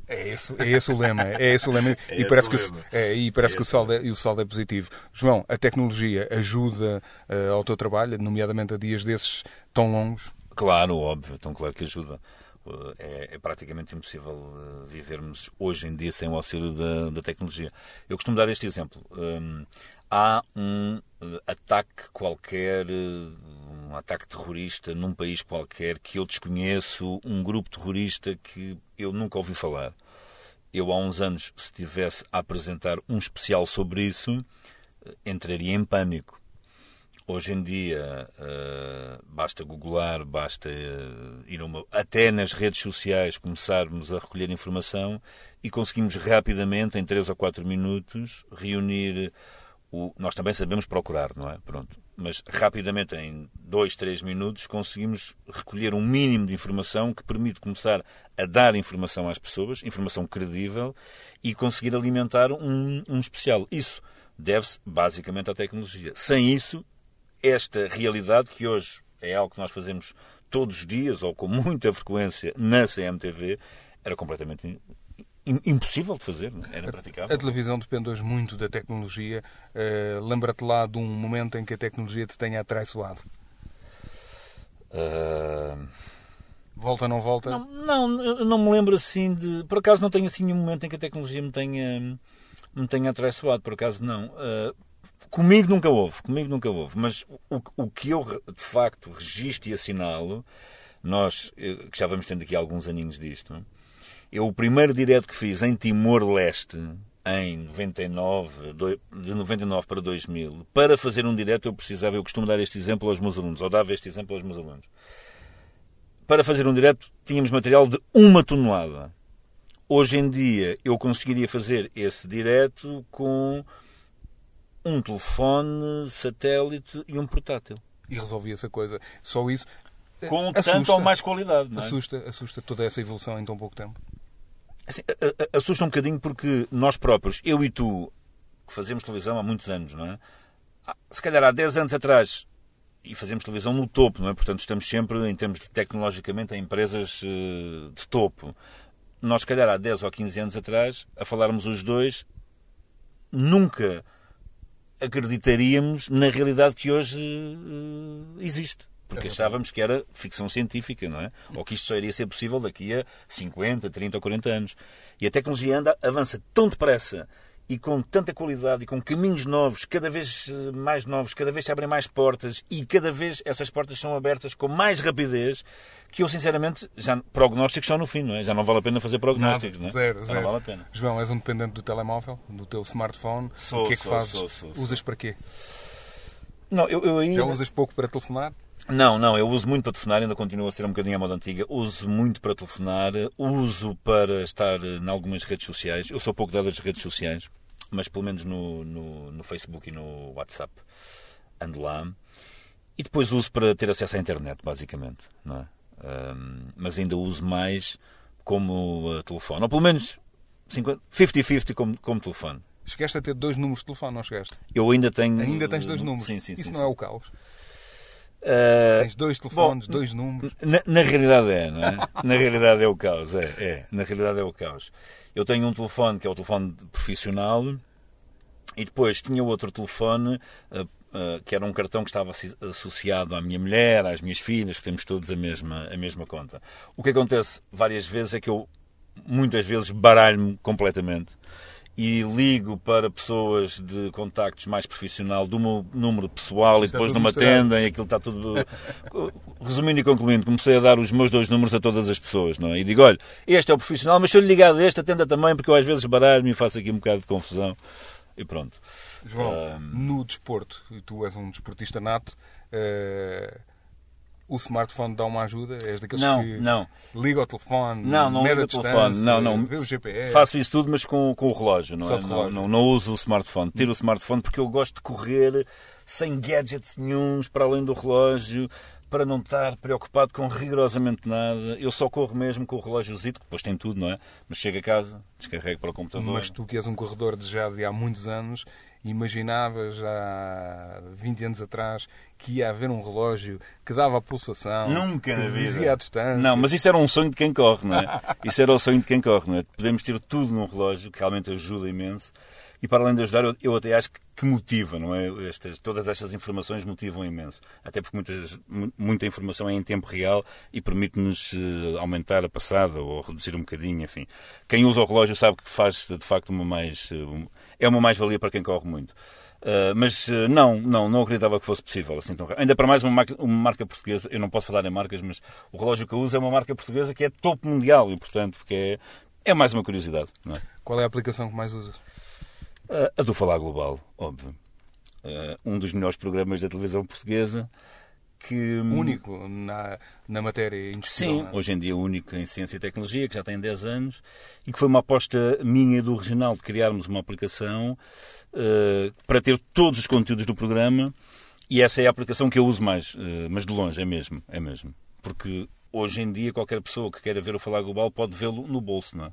É esse, é esse o lema. É esse o lema. É e, parece que, o, é, e parece é que o saldo, é, o saldo é positivo. João, a tecnologia ajuda uh, ao teu trabalho, nomeadamente a dias desses tão longos? Claro, óbvio, tão claro que ajuda. Uh, é, é, praticamente impossível uh, vivermos hoje em dia sem o auxílio da, da tecnologia. Eu costumo dar este exemplo. Um, há um ataque qualquer, um ataque terrorista num país qualquer que eu desconheço, um grupo terrorista que eu nunca ouvi falar. Eu, há uns anos, se tivesse a apresentar um especial sobre isso, entraria em pânico. Hoje em dia, uh, basta googlar, basta uh, ir uma, até nas redes sociais começarmos a recolher informação e conseguimos rapidamente, em 3 ou 4 minutos, reunir o, nós também sabemos procurar, não é? Pronto. Mas rapidamente, em dois, três minutos, conseguimos recolher um mínimo de informação que permite começar a dar informação às pessoas, informação credível, e conseguir alimentar um, um especial. Isso deve-se basicamente à tecnologia. Sem isso, esta realidade, que hoje é algo que nós fazemos todos os dias ou com muita frequência na CMTV, era completamente impossível de fazer, é? era praticável. A televisão depende hoje muito da tecnologia. Uh, Lembra-te lá de um momento em que a tecnologia te tenha atraiçoado? Uh... Volta ou não volta? Não, não, não me lembro assim de. Por acaso não tenho assim nenhum momento em que a tecnologia me tenha, me tenha atraiçoado, por acaso não. Uh, comigo nunca houve, comigo nunca houve. Mas o, o que eu de facto registro e assinalo, nós eh, que já vamos tendo aqui alguns aninhos disto, eu o primeiro direto que fiz em Timor-Leste, em 99, de 99 para 2000, para fazer um direto eu precisava, eu costumo dar este exemplo aos meus alunos, ou dava este exemplo aos meus alunos. Para fazer um direto tínhamos material de uma tonelada. Hoje em dia eu conseguiria fazer esse direto com um telefone, satélite e um portátil. E resolvia essa coisa. Só isso. Com assusta, tanto ou mais qualidade. Não é? Assusta, assusta toda essa evolução em tão pouco tempo. Assim, assusta um bocadinho porque nós próprios, eu e tu, que fazemos televisão há muitos anos, não é? Se calhar há 10 anos atrás e fazemos televisão no topo, não é? Portanto, estamos sempre, em termos de tecnologicamente, em empresas eh, de topo. Nós, se calhar, há 10 ou 15 anos atrás, a falarmos os dois, nunca acreditaríamos na realidade que hoje uh, existe. Porque é achávamos que era ficção científica, não é? Ou que isto só iria ser possível daqui a 50, 30 ou 40 anos. E a tecnologia anda, avança tão depressa e com tanta qualidade e com caminhos novos, cada vez eh, mais novos, cada vez se abrem mais portas e cada vez essas portas são abertas com mais rapidez, que eu sinceramente, já prognósticos são no fim, não é? Já não vale a pena fazer prognósticos, Nada, não é? Zero, zero. não vale a pena. João, és um dependente do telemóvel, do teu smartphone. Sou, o que é que sou, fazes? sou, sou. Usas para quê? Não, eu, eu ainda... Já usas pouco para telefonar? Não, não, eu uso muito para telefonar, ainda continua a ser um bocadinho a moda antiga. Uso muito para telefonar, uso para estar em algumas redes sociais. Eu sou pouco dado às redes sociais mas pelo menos no, no, no, Facebook e no WhatsApp ando lá. E depois uso para ter acesso à internet, basicamente. Não é? Um, mas ainda uso mais como uh, telefone. Ou pelo menos 50-50 como, como telefone. Chegaste a ter dois números de telefone, não chegaste? Eu ainda tenho. Ainda tens dois números? Sim, sim. Isso sim, não sim. é o caos? Uh, Tens dois telefones, bom, dois números. Na, na, realidade é, não é? Na realidade é o caos, é, é. Na realidade é o caos. Eu tenho um telefone que é o telefone profissional e depois tinha outro telefone uh, uh, que era um cartão que estava associado à minha mulher, às minhas filhas, que temos todos a mesma, a mesma conta. O que acontece várias vezes é que eu muitas vezes baralho-me completamente e ligo para pessoas de contactos mais profissional do meu número pessoal Está e depois não me atendem, aquilo está tudo. Resumindo e concluindo, comecei a dar os meus dois números a todas as pessoas, não é? E digo, olha, este é o profissional, mas se eu lhe ligar deste, atenda também, porque eu às vezes baralho-me e faço aqui um bocado de confusão. E pronto. João, Ahm. no desporto, e tu és um desportista nato, eh, o smartphone dá uma ajuda? És daqueles Não, que não. liga ao telefone, Não, não mede ligo a o telefone. Não, não. vê o GPS. Faço isso tudo, mas com, com o relógio, não Só é? de Não, relógio. não, não uso o smartphone. Tiro o smartphone porque eu gosto de correr sem gadgets nenhums para além do relógio, para não estar preocupado com rigorosamente nada. Eu só corro mesmo com o relógiozito, que depois tem tudo, não é? Mas chego a casa, descarrego para o computador. Mas tu que és um corredor de já de há muitos anos, imaginavas há 20 anos atrás que ia haver um relógio que dava a pulsação, Nunca que dizia a distância. Não, mas isso era um sonho de quem corre, não é? Isso era o sonho de quem corre, não é? Podemos ter tudo num relógio, que realmente ajuda imenso. E para além de ajudar, eu, eu até acho que, motiva, não é? Estas, todas estas informações motivam imenso. Até porque muitas, mu- muita informação é em tempo real e permite-nos eh, aumentar a passada ou reduzir um bocadinho, enfim. Quem usa o relógio sabe que faz, de facto, uma mais... eh, um- é uma mais-valia para quem corre muito. Uh, mas uh, não, não, não acreditava que fosse possível assim tão. Ainda para mais uma marca, uma marca portuguesa, eu não posso falar em marcas, mas o relógio que eu uso é uma marca portuguesa que é topo mundial e, portanto, porque é, é mais uma curiosidade. É? Qual é a aplicação que mais usas? Uh, a do Falar Global, óbvio. Um dos melhores programas da televisão portuguesa que. Único na, na matéria indiscutível. Sim, é? hoje em dia único em Ciência e Tecnologia, que já tem 10 anos, e que foi uma aposta minha e do Regional de criarmos uma aplicação eh, para ter todos os conteúdos do programa, e essa é a aplicação que eu uso mais, eh, mas de longe, é mesmo, é mesmo. Porque hoje em dia qualquer pessoa que queira ver o Falar Global pode vê-lo no bolso, não é?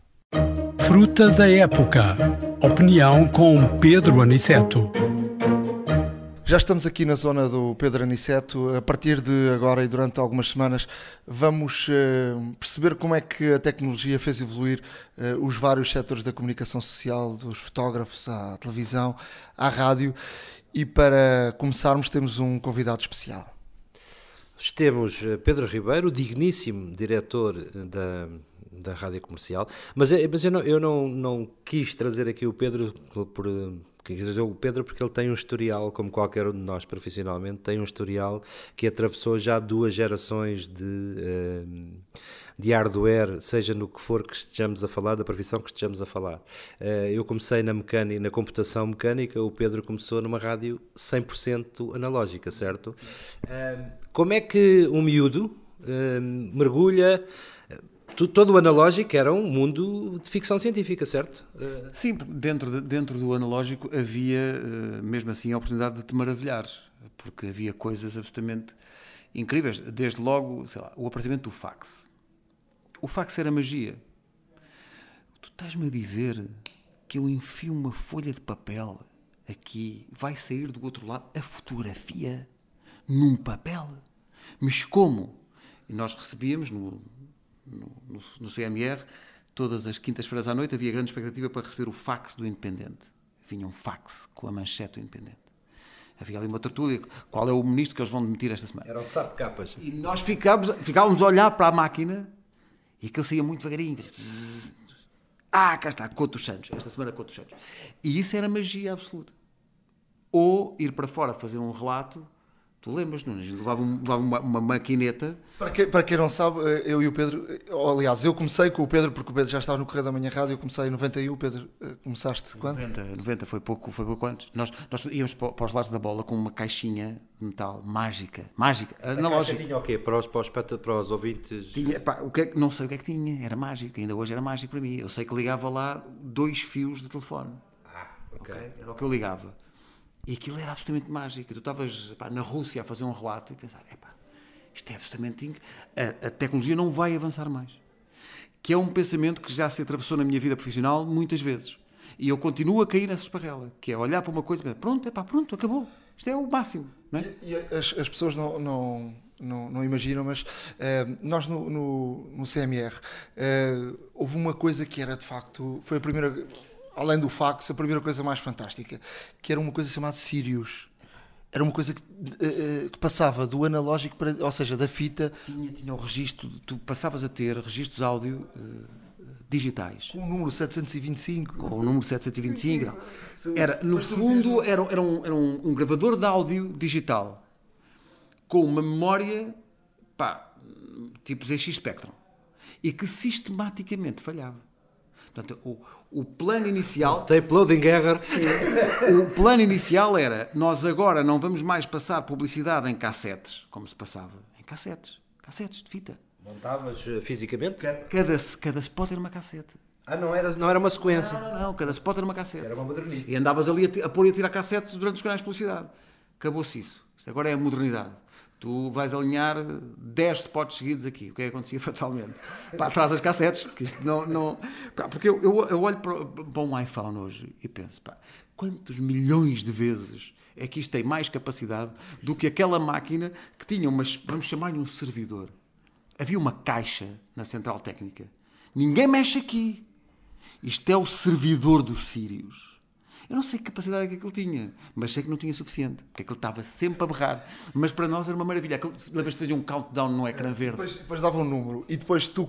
Fruta da época. Opinião com Pedro Aniceto. Já estamos aqui na zona do Pedro Aniceto. A partir de agora e durante algumas semanas vamos eh, perceber como é que a tecnologia fez evoluir eh, os vários setores da comunicação social, dos fotógrafos à televisão, à rádio. E para começarmos temos um convidado especial. Temos eh, Pedro Ribeiro, digníssimo diretor da, da Rádio Comercial, mas, mas eu, não, eu não, não quis trazer aqui o Pedro por, por quis trazer o Pedro porque ele tem um historial, como qualquer um de nós profissionalmente, tem um historial que atravessou já duas gerações de, de hardware, seja no que for que estejamos a falar, da profissão que estejamos a falar. Eu comecei na mecânica, na computação mecânica, o Pedro começou numa rádio 100% analógica, certo? Como é que um miúdo mergulha todo o analógico era um mundo de ficção científica, certo? Sim, dentro, de, dentro do analógico havia, mesmo assim, a oportunidade de te maravilhar, porque havia coisas absolutamente incríveis. Desde logo, sei lá, o aparecimento do fax. O fax era magia. Tu estás-me a dizer que eu enfio uma folha de papel aqui, vai sair do outro lado a fotografia num papel? Mas como? E nós recebíamos no, no, no, CMR, todas as quintas-feiras à noite havia grande expectativa para receber o fax do Independente. Vinha um fax com a manchete do Independente. Havia ali uma tertúlia. Qual é o ministro que eles vão demitir esta semana? Era o sapo capas. E nós ficávamos, ficávamos a olhar para a máquina e aquilo saía muito devagarinho. Ah, cá está, Couto dos Santos. Esta semana Couto dos Santos. E isso era magia absoluta. Ou ir para fora fazer um relato Tu lembras, não? A gente levava, um, levava uma, uma, maquineta. Para, que, para quem não sabe, eh, eu e o Pedro, eh, aliás, eu comecei com o Pedro, porque o Pedro já estava no Correio da Manhã Rádio, eu comecei em 91, Pedro, eh, começaste quando? 90, 90 foi pouco, foi pouco antes. Nós, nós íamos para os lados da bola com uma caixinha de metal mágica, mágica, Essa analógica. tinha o quê? Para os, para os, para os ouvintes? Tinha, pá, o que é, não sei o que é que tinha, era mágico, ainda hoje era mágico para mim. Eu sei que ligava lá dois fios de telefone. Ah, ok. okay? Era o que eu ligava. E aquilo era absolutamente mágico. Tu estavas na Rússia a fazer um relato e pensar, epá, isto é absolutamente a, a tecnologia não vai avançar mais. Que é um pensamento que já se atravessou na minha vida profissional muitas vezes. E eu continuo a cair nessa esparrela, que é olhar para uma coisa e pensar, pronto, epá, pronto, acabou. Isto é o máximo. Não é? E, e as, as, pessoas não, não, não, não imaginam, mas uh, nós no, no, no CMR uh, eh, houve uma coisa que era de facto, foi a primeira além do fax, a primeira coisa mais fantástica, que era uma coisa chamada Sirius. Era uma coisa que, uh, que passava do analógico para, ou seja, da fita. Tinha, tinha o registro, tu passavas a ter registros áudio uh, digitais. Com o número 725. Com o número 725. Era, no fundo, era, era, um, era um, um gravador de áudio digital com uma memória, pá, tipo ZX Spectrum, e que sistematicamente falhava. Portanto, o, o plano inicial. Tape loading error. O plano inicial era: nós agora não vamos mais passar publicidade em cassetes, como se passava. Em cassetes. Cassetes de fita. Montavas eh, fisicamente? Cada, cada spot era uma cassete. Ah, não era, não era uma sequência? Não, não, não. Cada spot era uma cassete. Era uma modernice. E andavas ali a, a pôr e a tirar cassetes durante os canais de publicidade. Acabou-se isso. Isto agora é a modernidade. Tu vais alinhar 10 spots seguidos aqui, o que é que acontecia fatalmente? Pá, traz as cassetes, porque isto não. não porque eu, eu, eu, olho para, para um iPhone hoje e penso, pá, quantos milhões de vezes é que isto tem mais capacidade do que aquela máquina que tinha uma, vamos chamar-lhe um servidor. Havia uma caixa na central técnica. Ninguém mexe aqui. Isto é o servidor do Sirius. Eu não sei que capacidade é que aquilo tinha, mas sei que não tinha suficiente, porque aquilo estava sempre a berrar. Mas para nós era uma maravilha. Lembras-te de um countdown no ecrã verde? Depois, depois dava um número. E depois tu. Uh,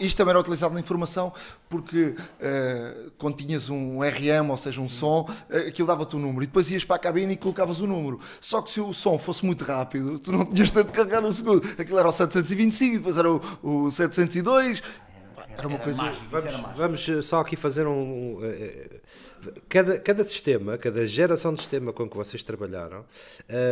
isto também era utilizado na informação, porque uh, quando tinhas um RM, ou seja, um Sim. som, uh, aquilo dava-te um número. E depois ias para a cabine e colocavas o número. Só que se o som fosse muito rápido, tu não tinhas tanto de carregar no segundo. Aquilo era o 725, depois era o, o 702. Era uma era coisa. Mágico, vamos, vamos só aqui fazer um. Uh, cada, cada sistema, cada geração de sistema com que vocês trabalharam uh,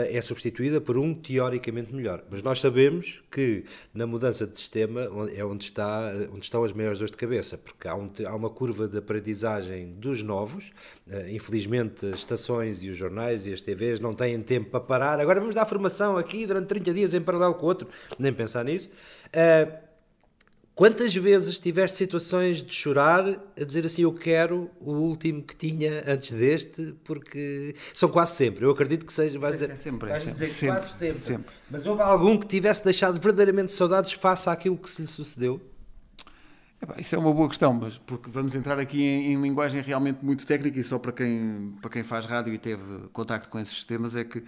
é substituída por um teoricamente melhor. Mas nós sabemos que na mudança de sistema é onde, está, onde estão as maiores dores de cabeça, porque há, um, há uma curva de aprendizagem dos novos. Uh, infelizmente, as estações e os jornais e as TVs não têm tempo para parar. Agora vamos dar formação aqui durante 30 dias em paralelo com o outro, nem pensar nisso. Uh, Quantas vezes tiveste situações de chorar a dizer assim: Eu quero o último que tinha antes deste, porque são quase sempre. Eu acredito que seja. Vais dizer, é sempre, é sempre, dizer sempre, quase sempre. sempre. Mas houve algum que tivesse deixado verdadeiramente saudades face àquilo que se lhe sucedeu? Isso é uma boa questão, mas porque vamos entrar aqui em, em, linguagem realmente muito técnica e só para quem, para quem faz rádio e teve contacto com esses sistemas é que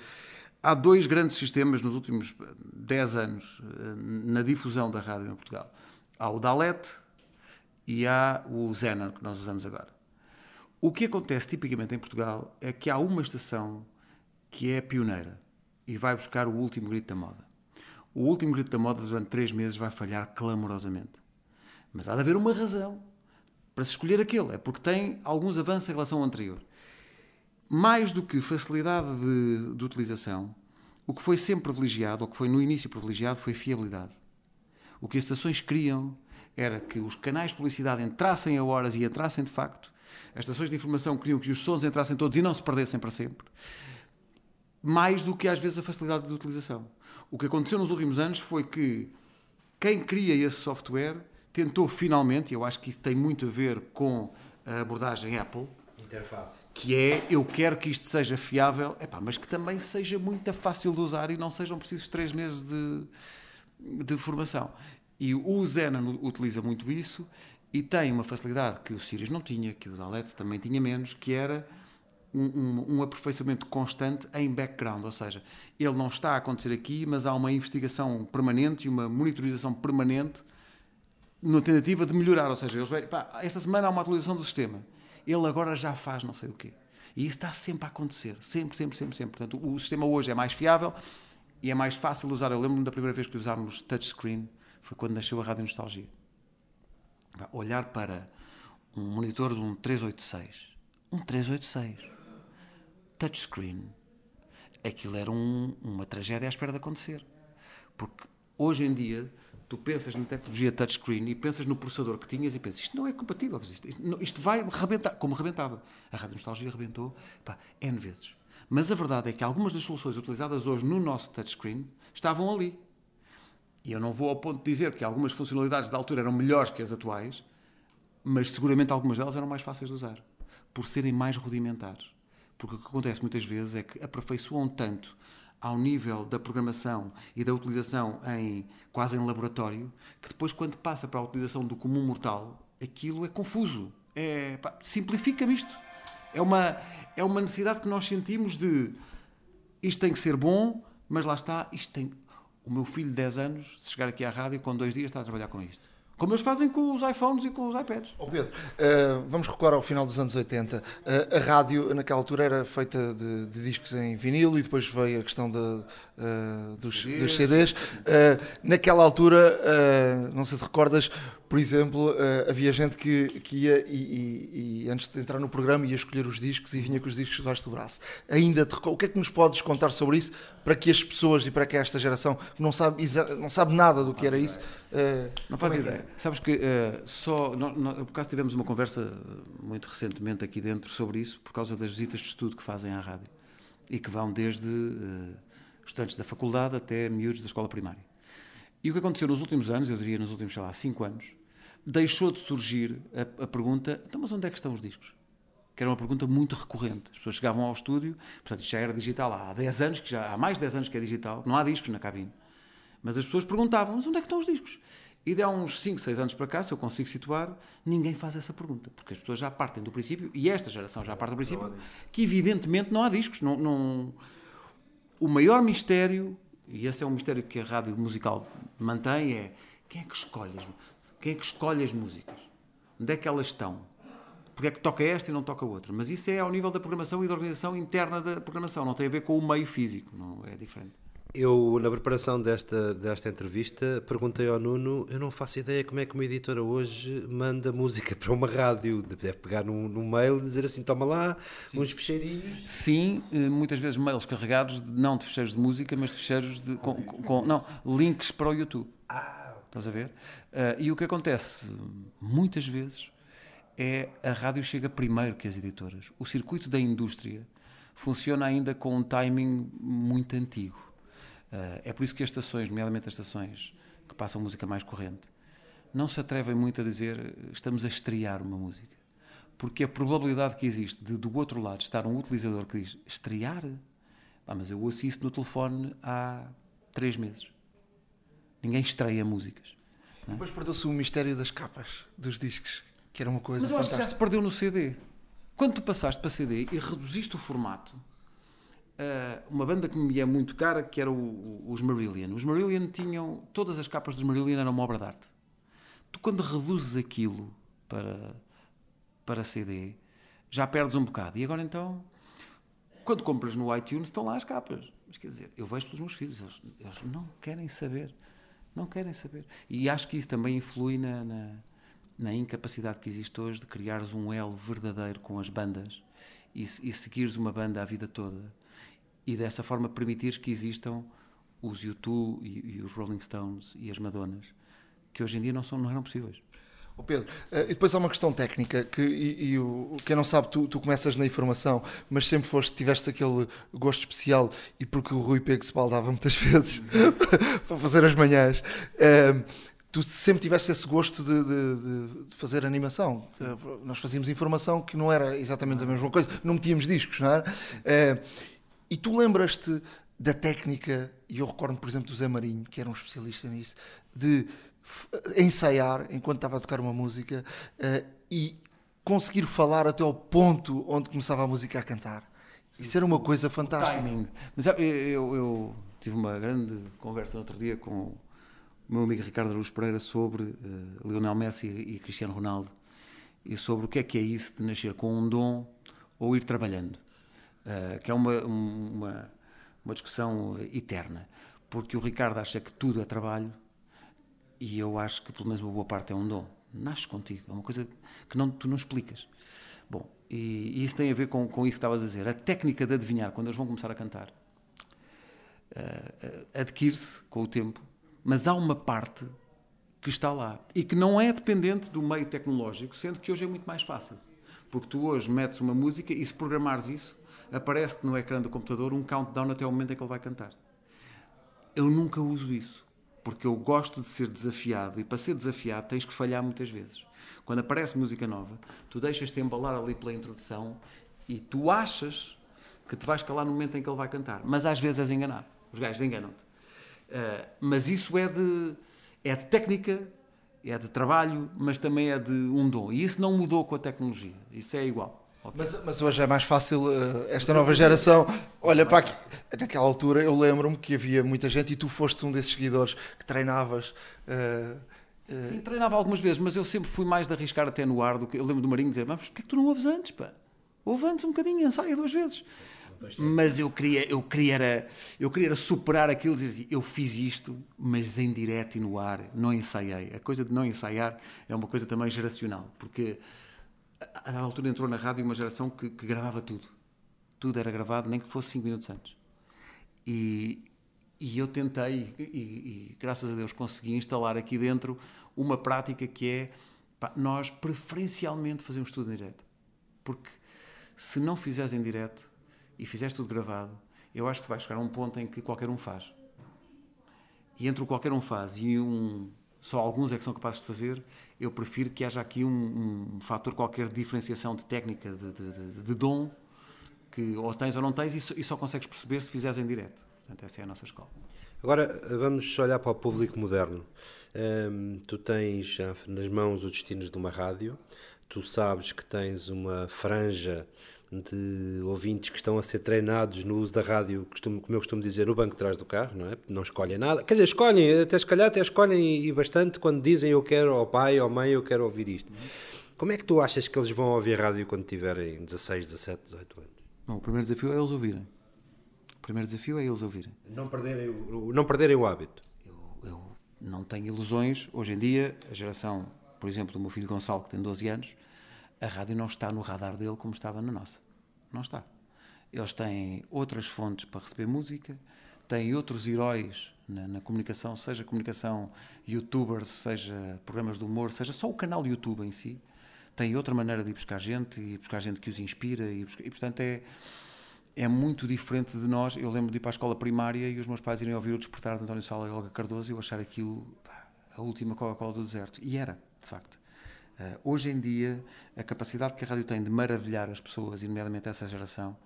há dois grandes sistemas nos últimos 10 anos eh, na difusão da rádio em Portugal. Há o Dalet e há o Zenon, que nós usamos agora. O que acontece tipicamente em Portugal é que há uma estação que é pioneira e vai buscar o último grito da moda. O último grito da moda durante três meses vai falhar clamorosamente. Mas há de haver uma razão para se escolher aquele. É porque tem alguns avanços em relação ao anterior. Mais do que facilidade de, de utilização, o que foi sempre privilegiado, ou que foi no início privilegiado, foi fiabilidade. O que as estações queriam era que os canais de publicidade entrassem a horas e entrassem de facto. As estações de informação queriam que os sons entrassem todos e não se perdessem para sempre. Mais do que às vezes a facilidade de utilização. O que aconteceu nos últimos anos foi que quem cria esse software tentou finalmente, e eu acho que isso tem muito a ver com a abordagem Apple, Interface. que é eu quero que isto seja fiável, epá, mas que também seja muito fácil de usar e não sejam precisos três meses de, de formação. E o Zenon utiliza muito isso e tem uma facilidade que o Sirius não tinha, que o Dalet também tinha menos, que era um, um, um, aperfeiçoamento constante em background, ou seja, ele não está a acontecer aqui, mas há uma investigação permanente e uma monitorização permanente na tentativa de melhorar, ou seja, eles, pá, esta semana há uma atualização do sistema, ele agora já faz não sei o quê. E isso está sempre a acontecer, sempre, sempre, sempre, sempre. Portanto, o sistema hoje é mais fiável e é mais fácil de usar. Eu lembro-me da primeira vez que usámos touchscreen, foi quando nasceu a Rádio Nostalgia. Olhar para um monitor de um 386, um 386, touchscreen, aquilo era um, uma tragédia à espera de acontecer. Porque hoje em dia tu pensas na tecnologia touchscreen e pensas no processador que tinhas e pensas isto não é compatível, isto, isto, vai rebentar, como rebentava. A Rádio Nostalgia rebentou pá, N vezes. Mas a verdade é que algumas das soluções utilizadas hoje no nosso touchscreen estavam ali. E eu não vou ao ponto de dizer que algumas funcionalidades da altura eram melhores que as atuais, mas seguramente algumas delas eram mais fáceis de usar, por serem mais rudimentares. Porque o que acontece muitas vezes é que aperfeiçoam tanto ao nível da programação e da utilização em quase em laboratório, que depois quando passa para a utilização do comum mortal, aquilo é confuso. É, simplifica-me isto. É uma, é uma necessidade que nós sentimos de isto tem que ser bom, mas lá está, isto tem. O meu filho de 10 anos, se chegar aqui à rádio, com dois dias está a trabalhar com isto. Como eles fazem com os iPhones e com os iPads. Oh Pedro, uh, vamos recuar ao final dos anos 80. Uh, a rádio, naquela altura, era feita de, de, discos em vinil e depois veio a questão de, uh, dos, dos, CDs. naquela altura, não sei se recordas, por exemplo, havia gente que, que ia e, e, e, antes de entrar no programa ia escolher os discos e vinha com os discos debaixo do braço. Ainda te, o que é que nos podes contar sobre isso para que as pessoas e para que esta geração que não sabe, não sabe nada do que era isso não faz é ideia. É? Sabes que uh, só. Nós, por acaso tivemos uma conversa muito recentemente aqui dentro sobre isso, por causa das visitas de estudo que fazem à rádio. E que vão desde uh, estudantes da faculdade até miúdos da escola primária. E o que aconteceu nos últimos anos, eu diria nos últimos, sei lá, 5 anos, deixou de surgir a, a pergunta: então, mas onde é que estão os discos? que era uma pergunta muito recorrente. As pessoas chegavam ao estúdio, portanto, já era digital há 10 anos, que já há mais de 10 anos que é digital, não há discos na cabine. Mas as pessoas perguntavam, mas onde é que estão os discos? E de há uns 5, 6 anos para cá, se eu consigo situar, ninguém faz essa pergunta. Porque as pessoas já partem do princípio, e esta geração já parte do princípio, que evidentemente não há discos. Não, não... O maior mistério, e esse é um mistério que a rádio musical mantém, é quem é que escolhe as, quem é que escolhe as músicas? Onde é que elas estão? Porque é que toca esta e não toca outra? Mas isso é ao nível da programação e da organização interna da programação, não tem a ver com o meio físico, não é diferente. Eu, na preparação desta, desta entrevista, perguntei ao Nuno: eu não faço ideia como é que uma editora hoje manda música para uma rádio. Deve pegar num, num mail e dizer assim: toma lá, Sim. uns fecheirinhos. Sim, eh, muitas vezes mails carregados, não de fecheiros de música, mas de fecheiros de. Com, com, não, links para o YouTube. Ah, Estás a ver? Uh, e o que acontece muitas vezes é a rádio chega primeiro que as editoras. O circuito da indústria funciona ainda com um timing muito antigo. Uh, é por isso que as estações, nomeadamente as estações que passam música mais corrente, não se atrevem muito a dizer estamos a estrear uma música. Porque a probabilidade que existe de do outro lado estar um utilizador que diz estrear, ah, mas eu ouço isso no telefone há três meses. Ninguém estreia músicas. É? Depois perdeu-se o mistério das capas dos discos, que era uma coisa Mas eu fantástica. acho que já se perdeu no CD. Quando tu passaste para CD e reduziste o formato, uma banda que me é muito cara, que era o, o, os Marillion. Os Marillion tinham. Todas as capas dos Marillion eram uma obra de arte. Tu, quando reduzes aquilo para, para CD, já perdes um bocado. E agora então, quando compras no iTunes, estão lá as capas. Mas quer dizer, eu vejo pelos meus filhos, eles, eles não querem saber. Não querem saber. E acho que isso também influi na, na, na incapacidade que existe hoje de criares um elo verdadeiro com as bandas e, e seguires uma banda a vida toda e dessa forma permitires que existam os U2 e, e, os Rolling Stones e as Madonas que hoje em dia não, são, não eram possíveis. Oh Pedro, uh, e depois há uma questão técnica que e, e o, quem não sabe, tu, tu começas na informação, mas sempre foste, tiveste aquele gosto especial e porque o Rui Pego se baldava muitas vezes para fazer as manhãs. Uh, tu sempre tiveste esse gosto de, de, de, fazer animação. Nós fazíamos informação que não era exatamente a mesma coisa, não metíamos discos, não é? Uh, e tu lembras-te da técnica, e eu recordo, por exemplo, do Zé Marinho, que era um especialista nisso, de ensaiar enquanto estava a tocar uma música uh, e conseguir falar até ao ponto onde começava a música a cantar. Isso era uma coisa fantástica. Timing. Mas eu, eu, eu, tive uma grande conversa no outro dia com o meu amigo Ricardo Araújo Pereira sobre uh, Lionel Messi e Cristiano Ronaldo e sobre o que é que é isso de nascer com um dom ou ir trabalhando. Uh, que é uma, uma, uma discussão eterna. Porque o Ricardo acha que tudo é trabalho e eu acho que pelo menos uma boa parte é um dom. Nasce contigo, é uma coisa que não, tu não explicas. Bom, e, e isso tem a ver com, com isso que estavas a dizer. A técnica de adivinhar quando eles vão começar a cantar uh, adquire-se com o tempo, mas há uma parte que está lá e que não é dependente do meio tecnológico, sendo que hoje é muito mais fácil. Porque tu hoje metes uma música e se programares isso, aparece-te no ecrã do computador um countdown até o momento em que ele vai cantar. Eu nunca uso isso porque eu gosto de ser desafiado e para ser desafiado tens que falhar muitas vezes. Quando aparece música nova, tu deixas-te embalar ali pela introdução e tu achas que te vais calar no momento em que ele vai cantar, mas às vezes és enganado. Os gajos enganam-te. Uh, mas isso é de, é de técnica, é de trabalho, mas também é de um dom. E isso não mudou com a tecnologia. Isso é igual. Okay. Mas, mas, hoje é mais fácil, uh, esta nova geração. Olha, para aqui, naquela altura eu lembro-me que havia muita gente e tu foste um desses seguidores que treinavas. Uh, uh... Sim, treinava algumas vezes, mas eu sempre fui mais de arriscar até no ar do que. Eu lembro do Marinho dizer: Mas porquê é que tu não ouves antes? Pá? Ouve antes um bocadinho, ensaia duas vezes. Mas eu queria, eu queria, era, eu queria era superar aquilo e dizer assim, eu fiz isto, mas em direto e no ar, não ensaiei. A coisa de não ensaiar é uma coisa também geracional, porque a altura entrou na rádio uma geração que, que, gravava tudo. Tudo era gravado, nem que fosse 5 minutos antes. E, e eu tentei, e, e, graças a Deus consegui instalar aqui dentro uma prática que é pá, nós preferencialmente fazemos tudo em direto. Porque se não fizeres em direto e fizeres tudo gravado, eu acho que vai chegar a um ponto em que qualquer um faz. E entre o qualquer um faz e um só alguns é que são capazes de fazer, eu prefiro que haja aqui um, um fator qualquer de diferenciação de técnica, de, de, de, de dom, que ou tens ou não tens, e só, e só consegues perceber se fizeres em direto. Portanto, essa é a nossa escola. Agora vamos olhar para o público moderno. Um, tu tens nas mãos os destinos de uma rádio, tu sabes que tens uma franja de ouvintes que estão a ser treinados no uso da rádio, costumo, como eu costumo dizer, no banco de trás do carro, não é? Não escolhem nada. Quer dizer, escolhem, até se calhar até escolhem e bastante quando dizem eu quero ao pai, ao mãe, eu quero ouvir isto. Como é que tu achas que eles vão ouvir rádio quando tiverem 16, 17, 18 anos? Bom, o primeiro desafio é eles ouvirem. O primeiro desafio é eles ouvirem. Não perderem o, não perderem o hábito. Eu, eu não tenho ilusões. Hoje em dia, a geração, por exemplo, do meu filho Gonçalo, que tem 12 anos, a rádio não está no radar dele como estava na nossa. Não está. Eles têm outras fontes para receber música, têm outros heróis na, na, comunicação, seja comunicação youtubers, seja programas de humor, seja só o canal YouTube em si, tem outra maneira de ir buscar gente e buscar gente que os inspira e, buscar, e portanto é é muito diferente de nós. Eu lembro de ir para a escola primária e os meus pais irem ouvir o despertar de António Sala e Olga Cardoso e eu achar aquilo pá, a última Coca-Cola do deserto. E era, de facto. Uh, hoje em dia, a capacidade que a rádio tem de maravilhar as pessoas, e nomeadamente essa geração,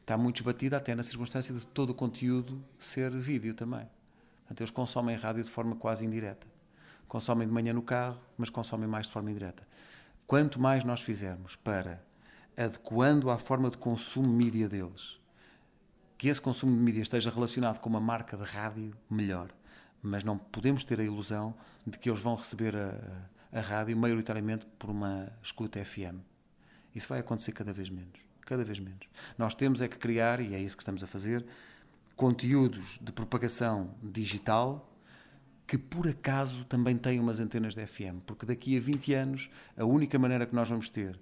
está muito esbatida até na circunstância de todo o conteúdo ser vídeo também. Portanto, eles consomem rádio de forma quase indireta. Consomem de manhã no carro, mas consomem mais de forma indireta. Quanto mais nós fizermos para, adequando à forma de consumo mídia deles, que esse consumo de mídia esteja relacionado com uma marca de rádio, melhor. Mas não podemos ter a ilusão de que eles vão receber a, a rádio maioritariamente por uma escuta FM. Isso vai acontecer cada vez menos. Cada vez menos. Nós temos é que criar, e é isso que estamos a fazer, conteúdos de propagação digital que por acaso também têm umas antenas de FM, porque daqui a 20 anos a única maneira que nós vamos ter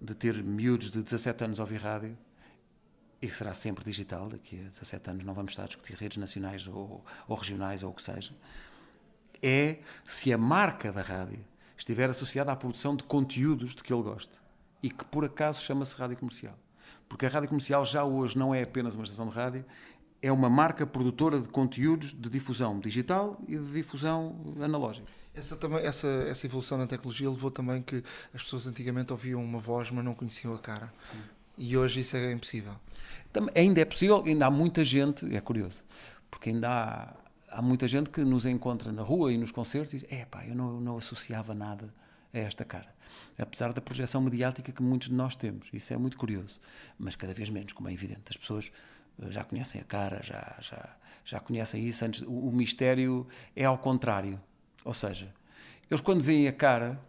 de ter miúdos de 17 anos a ouvir rádio, e será sempre digital, daqui a 17 anos não vamos estar a discutir redes nacionais ou, ou regionais ou o que seja, é se a marca da rádio estiver associada à produção de conteúdos de que ele gosta e que por acaso chama-se rádio comercial. Porque a rádio comercial já hoje não é apenas uma estação de rádio, é uma marca produtora de conteúdos de difusão digital e de difusão analógica. Essa, essa, essa evolução na tecnologia levou também que as pessoas antigamente ouviam uma voz, mas não conheciam a cara. Sim. E hoje isso é impossível. Também, ainda é possível, ainda há muita gente, é curioso, porque ainda há, há muita gente que nos encontra na rua e nos concertos e diz: é pá, eu não, eu não associava nada a esta cara. Apesar da projeção mediática que muitos de nós temos. Isso é muito curioso. Mas cada vez menos, como é evidente. As pessoas já conhecem a cara, já, já, já conhecem isso antes. O, o mistério é ao contrário. Ou seja, eles quando veem a cara,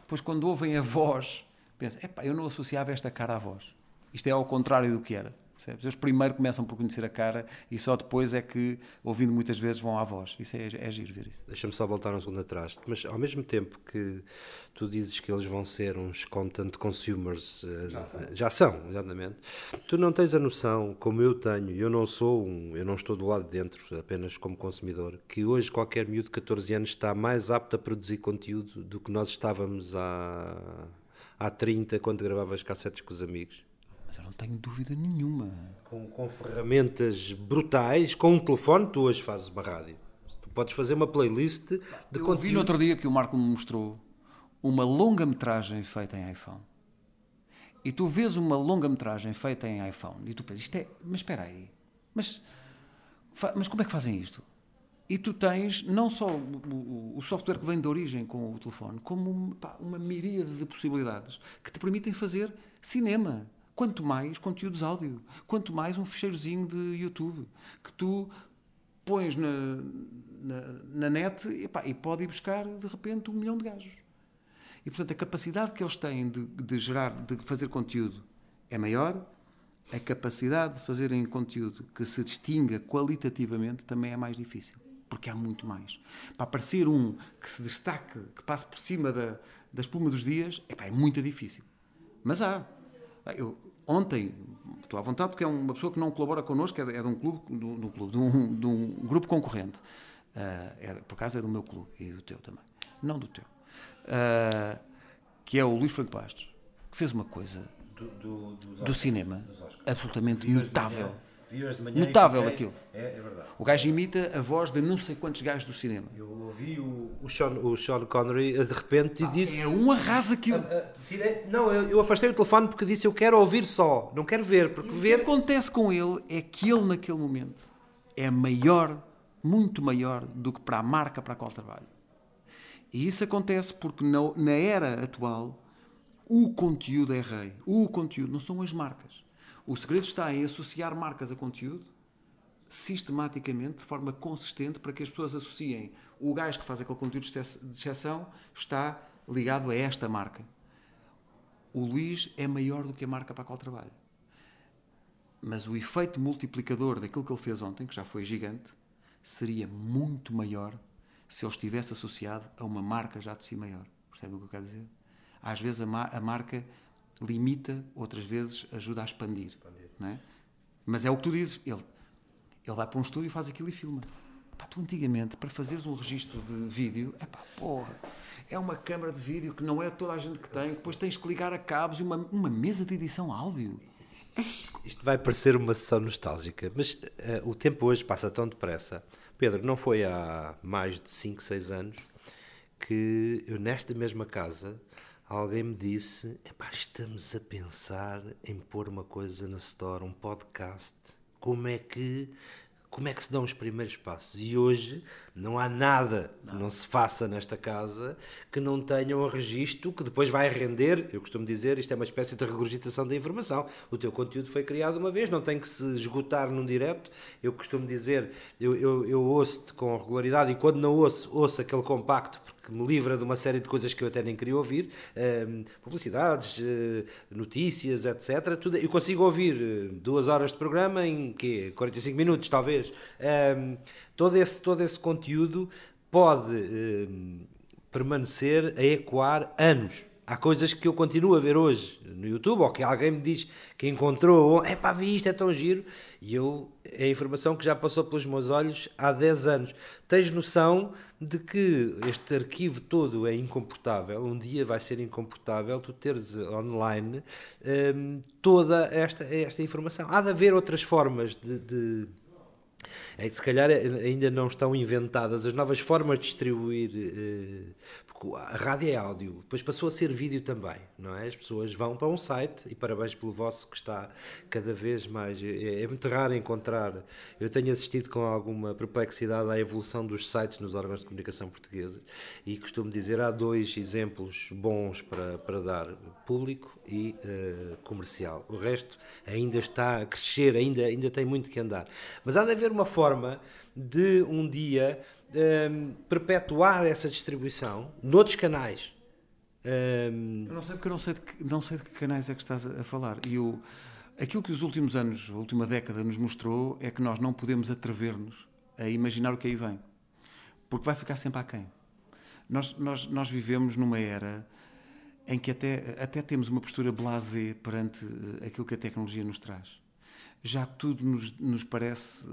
depois quando ouvem a voz, pensam, epá, eu não associava esta cara à voz. Isto é ao contrário do que era. Percebes? Eles primeiro começam por conhecer a cara e só depois é que, ouvindo muitas vezes, vão à voz. Isso é, é giro ver isso. Deixa-me só voltar um segundo atrás. Mas ao mesmo tempo que tu dizes que eles vão ser uns content consumers, eh, já são, já são exatamente, tu não tens a noção, como eu tenho, eu não sou um, eu não estou do lado de dentro, apenas como consumidor, que hoje qualquer miúdo de 14 anos está mais apto a produzir conteúdo do que nós estávamos há, há 30 quando gravavas cassetes com os amigos. Mas eu não tenho dúvida nenhuma. Com, com ferramentas brutais, com um telefone, tu hoje fazes uma rádio. Tu podes fazer uma playlist de eu conteúdo. Eu vi no outro dia que o Marco me mostrou uma longa-metragem feita em iPhone. E tu vês uma longa-metragem feita em iPhone e tu pensas, isto é. Mas espera aí. Mas, mas como é que fazem isto? E tu tens não só o, software que vem de origem com o telefone, como pá, uma miríade de possibilidades que te permitem fazer cinema Quanto mais conteúdos áudio, quanto mais um fecheirozinho de YouTube que tu pões na, na, na net epá, e pode ir buscar de repente um milhão de gajos. E portanto a capacidade que eles têm de, de gerar, de fazer conteúdo é maior, a capacidade de fazerem conteúdo que se distinga qualitativamente também é mais difícil, porque há muito mais. Para aparecer um que se destaque, que passe por cima da, da espuma dos dias, epá, é muito difícil. Mas há. Eu, ontem, estou à vontade porque é uma pessoa que não colabora connosco, é de, é de um clube, de um, clube de, um, de um, grupo concorrente. Uh, é, por acaso é do meu clube e do teu também. Não do teu. Uh, que é o Luís Franco Bastos, que fez uma coisa do, do, do cinema absolutamente notável. Notável aquilo. É, é, verdade. O gajo imita a voz de não sei quantos gajos do cinema. Eu ouvi o, o, Sean, o Sean Connery de repente ah, e disse. É um arraso aquilo. Ah, ah, tirei, não, eu, eu, afastei o telefone porque disse eu quero ouvir só, não quero ver. Porque e ver... O que acontece com ele é que ele, naquele momento, é maior, muito maior do que para a marca para a qual trabalha. E isso acontece porque na, na era atual o conteúdo é rei. O conteúdo não são as marcas. O segredo está em associar marcas a conteúdo sistematicamente, de forma consistente, para que as pessoas associem o gajo que faz aquele conteúdo de exceção está ligado a esta marca. O Luís é maior do que a marca para a qual trabalha. Mas o efeito multiplicador daquilo que ele fez ontem, que já foi gigante, seria muito maior se ele estivesse associado a uma marca já de si maior. Percebe o que eu quero dizer? Às vezes a, ma a marca limita, outras vezes ajuda a expandir. expandir. É? Mas é o que tu dizes. Ele, ele vai para um estúdio e faz aquilo e filma. Pá, tu antigamente, para fazeres um registro de vídeo, é pá, porra, é uma câmara de vídeo que não é toda a gente que tem, depois tens que ligar a cabos e uma, uma mesa de edição áudio. Isto vai parecer uma sessão nostálgica, mas uh, o tempo hoje passa tão depressa. Pedro, não foi há mais de 5, 6 anos que eu, nesta mesma casa, alguém me disse: estamos a pensar em pôr uma coisa na Store, um podcast. Como é que como é que se dão os primeiros passos. E hoje não há nada que não se faça nesta casa que não tenha um registro que depois vai render. Eu costumo dizer, isto é uma espécie de regurgitação da informação. O teu conteúdo foi criado uma vez, não tem que se esgotar num direto. Eu costumo dizer, eu, eu, eu ouço-te com regularidade e quando não ouço, ouço aquele compacto, que me livra de uma série de coisas que eu até nem queria ouvir, uh, publicidades, uh, notícias, etc. Tudo, eu consigo ouvir eh, duas horas de programa em quê? 45 minutos, talvez. Uh, todo, esse, todo esse conteúdo pode permanecer a ecoar anos. Há coisas que eu continuo a ver hoje no YouTube, ou que alguém me diz que encontrou, é pá, vi isto, é tão giro, e eu, é informação que já passou pelos meus olhos há 10 anos. Tens noção de que este arquivo todo é incomportável, um dia vai ser incomportável tu teres online um, toda esta, esta informação. Há de haver outras formas de, de é, se calhar ainda não estão inventadas as novas formas de distribuir, eh, a rádio é áudio, depois passou a ser vídeo também, não é? As pessoas vão para um site, e parabéns pelo vosso que está cada vez mais. É, é muito raro encontrar. Eu tenho assistido com alguma perplexidade à evolução dos sites nos órgãos de comunicação portugueses e costumo dizer há dois exemplos bons para, para dar: público e uh, comercial. O resto ainda está a crescer, ainda, ainda tem muito que andar. Mas há de haver uma forma de um dia um, ehm, perpetuar essa distribuição noutros canais. Um... Ehm, eu não sei porque eu não sei, de que, não sei de que canais é que estás a falar. E o, aquilo que os últimos anos, a última década nos mostrou é que nós não podemos atrever-nos a imaginar o que aí vem. Porque vai ficar sempre aquém. Nós, nós, nós vivemos numa era em que até, até temos uma postura blasé perante eh, aquilo que a tecnologia nos traz. Já tudo nos, nos parece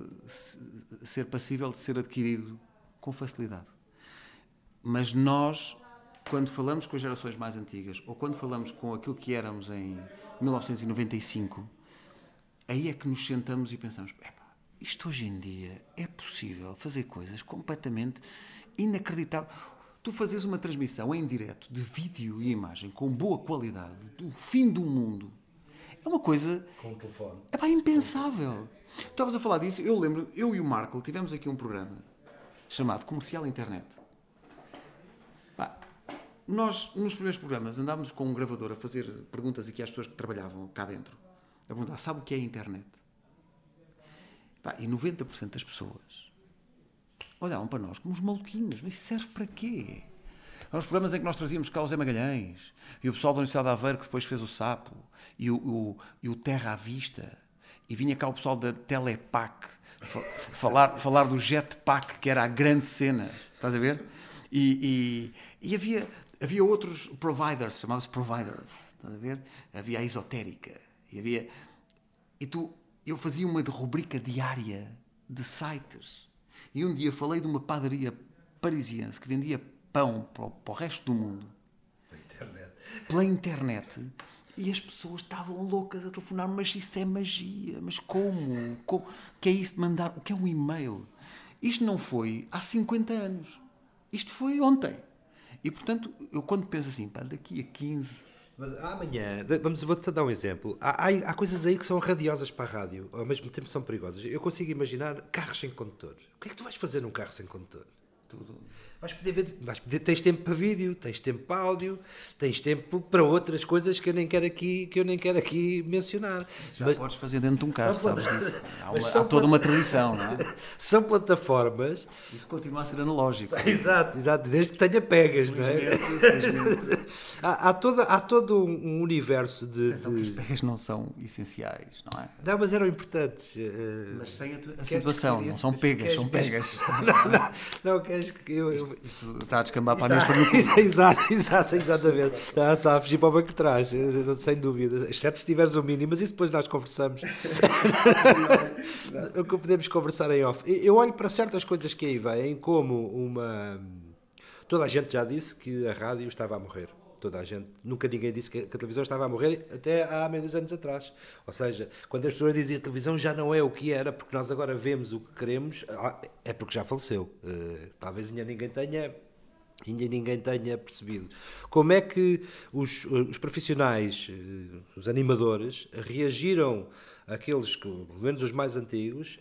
ser passível de ser adquirido com facilidade. Mas nós, quando falamos com as gerações mais antigas, ou quando falamos com aquilo que éramos em 1995, aí é que nos sentamos e pensamos: isto hoje em dia é possível fazer coisas completamente inacreditáveis tu fazes uma transmissão em direto de vídeo e imagem com boa qualidade do fim do mundo é uma coisa. Com o telefone. É pá, impensável. Tu estavas a falar disso, eu lembro, eu e o Marco tivemos aqui um programa chamado Comercial Internet. Pá, nós, nos primeiros programas, andávamos com um gravador a fazer perguntas aqui às pessoas que trabalhavam cá dentro. A perguntar, sabe o que é a internet? Pá, e 90% das pessoas olhavam para nós como uns maluquinhos. Mas isso serve para quê? Há uns programas em que nós trazíamos cá o Zé Magalhães e o pessoal da Universidade de Aveiro que depois fez o Sapo e o, o, e o Terra à Vista e vinha cá o pessoal da Telepac falar, falar do Jetpack que era a grande cena, estás a ver? E, e, e havia, havia outros providers, chamavam-se providers, estás a ver? Havia a esotérica e havia... E tu, eu fazia uma rubrica diária de sites e um dia falei de uma padaria parisiense que vendia pão para o, para o resto do mundo. Pela internet. Pela internet. E as pessoas estavam loucas a telefonar, mas isso é magia. Mas como? como? que é isso de mandar? O que é um e-mail? Isto não foi há 50 anos. Isto foi ontem. E portanto, eu quando penso assim, pá, daqui a 15. Mas amanhã, vamos, vou-te dar um exemplo. Há, há, há, coisas aí que são radiosas para a rádio, ao mesmo tempo são perigosas. Eu consigo imaginar carros sem condutor. O que é que tu vais fazer num carro sem condutor? Tudo. Vais poder ver, vais poder, tens tempo para vídeo, tens tempo para áudio, tens tempo para outras coisas que eu nem quero aqui, que eu nem quero aqui mencionar. Já mas, podes fazer dentro de um carro, sabes disso. Há, uma, há toda uma tradição, não é? São plataformas. Isso continua a ser analógico. Exato, exato, desde que tenha pegas, não é? há, há, toda, há todo um universo de. Atenção de... que os pegas não são essenciais, não é? Não, mas eram importantes. Mas sem a, situação, não são pegas, são pegas. não, não, não, queres que eu, eu isto está a descambar para a minha pergunta. exato, exato, exatamente. Está, está a fugir para o banco de trás, sem dúvida. Exceto se tiveres o mínimo, mas isso depois nós conversamos. o que podemos conversar em off. Eu olho para certas coisas que aí vêm como uma. Toda a gente já disse que a rádio estava a morrer toda a gente, nunca ninguém disse que a televisão estava a morrer até há meio dos anos atrás. Ou seja, quando as pessoas dizem que a televisão já não é o que era, porque nós agora vemos o que queremos, ah, é porque já faleceu. Eh, talvez ainda ninguém tenha ainda ninguém tenha percebido. Como é que os, os profissionais, eh, os animadores, reagiram, aqueles que, pelo menos os mais antigos,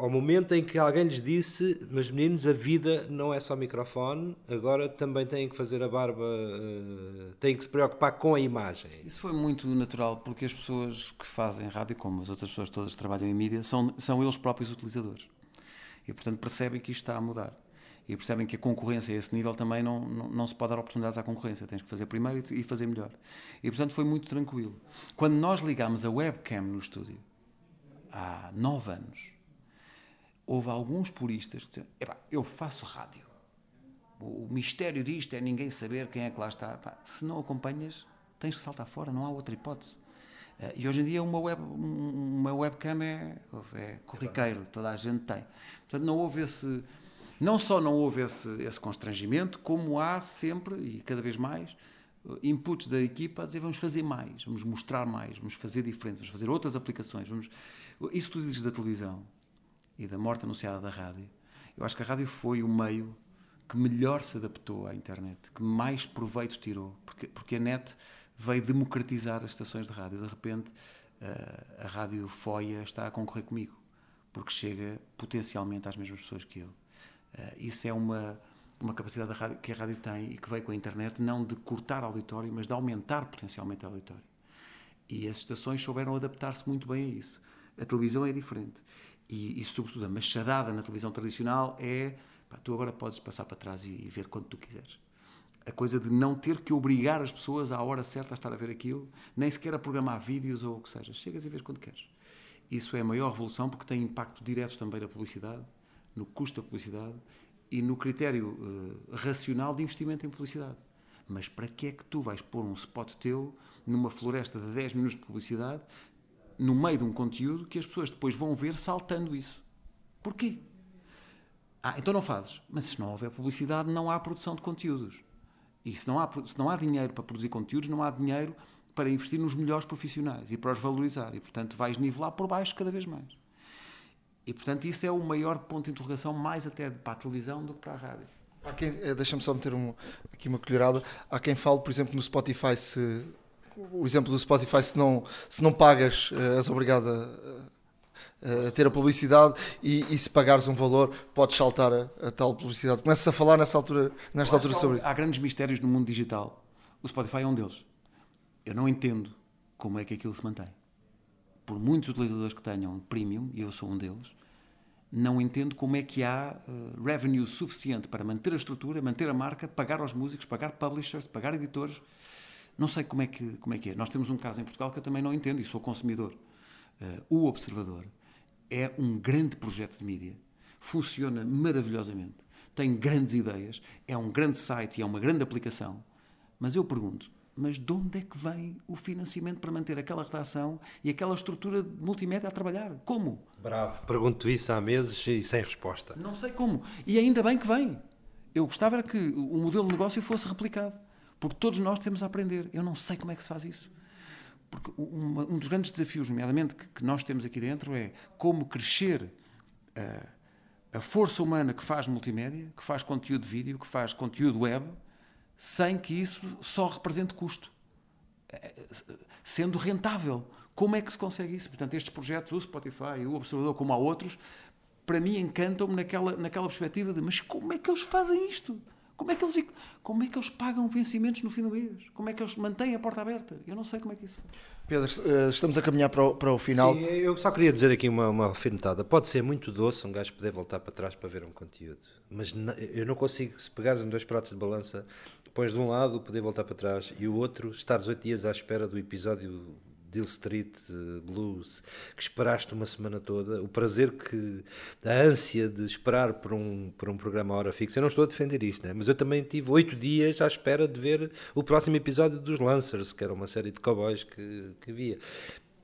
ao momento em que alguém lhes disse: Mas meninos, a vida não é só microfone, agora também têm que fazer a barba, uh, têm que se preocupar com a imagem. Isso foi muito natural, porque as pessoas que fazem rádio, como as outras pessoas todas que trabalham em mídia, são, são eles próprios utilizadores. E portanto percebem que isto está a mudar. E percebem que a concorrência a esse nível também não, não, não se pode dar oportunidades à concorrência. Tens que fazer primeiro e, e fazer melhor. E portanto foi muito tranquilo. Quando nós ligámos a webcam no estúdio, há nove anos, houve alguns puristas que disseram: eu faço rádio. O, mistério disto é ninguém saber quem é que lá está. Epá, se não acompanhas, tens que saltar fora, não há outra hipótese. Uh, e hoje em dia uma, web, uma webcam é, é corriqueiro, toda a gente tem. Portanto, não houve esse. Não só não houve esse, esse constrangimento, como há sempre, e cada vez mais, inputs da equipa a dizer vamos fazer mais, vamos mostrar mais, vamos fazer diferente, vamos fazer outras aplicações. Vamos... Isso tu dizes da televisão, e da morte anunciada da rádio, eu acho que a rádio foi o meio que melhor se adaptou à internet, que mais proveito tirou, porque, porque a net veio democratizar as estações de rádio. De repente, eh, a rádio Foia está a concorrer comigo, porque chega potencialmente às mesmas pessoas que eu. Eh, isso é uma, uma capacidade rádio, que a rádio tem e que veio com a internet, não de cortar auditório, mas de aumentar potencialmente o auditório. E as estações souberam adaptar-se muito bem a isso. A televisão é diferente e, e, sobretudo a machadada na televisão tradicional é pá, tu agora podes passar para trás e, e, ver quando tu quiseres. A coisa de não ter que obrigar as pessoas à hora certa a estar a ver aquilo, nem sequer a programar vídeos ou o que seja. Chegas e vês quando queres. Isso é a maior revolução porque tem impacto direto também na publicidade, no custo da publicidade e no critério uh, racional de investimento em publicidade. Mas para que é que tu vais pôr um spot teu numa floresta de 10 minutos de publicidade no meio de um conteúdo que as pessoas depois vão ver saltando isso. Porquê? Ah, então não fazes. Mas se não houver publicidade, não há produção de conteúdos. E se não há, se não há dinheiro para produzir conteúdos, não há dinheiro para investir nos melhores profissionais e para os valorizar. E, portanto, vais nivelar por baixo cada vez mais. E, portanto, isso é o maior ponto de interrogação, mais até para a televisão do que para a rádio. Eh, deixa-me só meter um, aqui uma colherada. Há quem fale, por exemplo, no Spotify, se o exemplo do Spotify, se não, se não pagas, eh, és obrigado a, a ter a publicidade e, e, se pagares um valor, podes saltar a, a tal publicidade. Começas a falar nessa altura, nesta altura sobre isso. Há grandes mistérios no mundo digital. O Spotify é um deles. Eu não entendo como é que aquilo se mantém. Por muitos utilizadores que tenham premium, e eu sou um deles, não entendo como é que há uh, revenue suficiente para manter a estrutura, manter a marca, pagar aos músicos, pagar publishers, pagar editores não sei como é, que, como é que é. Nós temos um caso em Portugal que eu também não entendo e sou consumidor. Uh, o Observador é um grande projeto de mídia. Funciona maravilhosamente. Tem grandes ideias. É um grande site e é uma grande aplicação. Mas eu pergunto, mas de onde é que vem o financiamento para manter aquela redação e aquela estrutura de multimédia a trabalhar? Como? Bravo. Pergunto isso há meses e sem resposta. Não sei como. E ainda bem que vem. Eu gostava era que o modelo de negócio fosse replicado. Porque todos nós temos a aprender. Eu não sei como é que se faz isso. Porque um, um dos grandes desafios, nomeadamente, que, que, nós temos aqui dentro é como crescer a, a força humana que faz multimédia, que faz conteúdo de vídeo, que faz conteúdo web, sem que isso só represente custo. É, sendo rentável. Como é que se consegue isso? Portanto, estes projetos, o Spotify, o Observador, como há outros, para mim encantam-me naquela, naquela perspectiva de mas como é que eles fazem isto? Como é, que eles, como é que eles pagam vencimentos no fim do mês? Como é que eles mantêm a porta aberta? Eu não sei como é que isso Pedro, eh, estamos a caminhar para o, para o final. Sim, eu só queria dizer aqui uma, uma alfinetada. Pode ser muito doce um gajo poder voltar para trás para ver um conteúdo. Mas eu não consigo, se pegares em dois pratos de balança, pões de um lado poder voltar para trás e o outro estares oito dias à espera do episódio Deal Street Blues, que esperaste uma semana toda, o prazer que, a ânsia de esperar por um, por um programa à hora fixa. Eu não estou a defender isto, né? mas eu também tive oito dias à espera de ver o próximo episódio dos Lancers, que era uma série de cowboys que, que havia.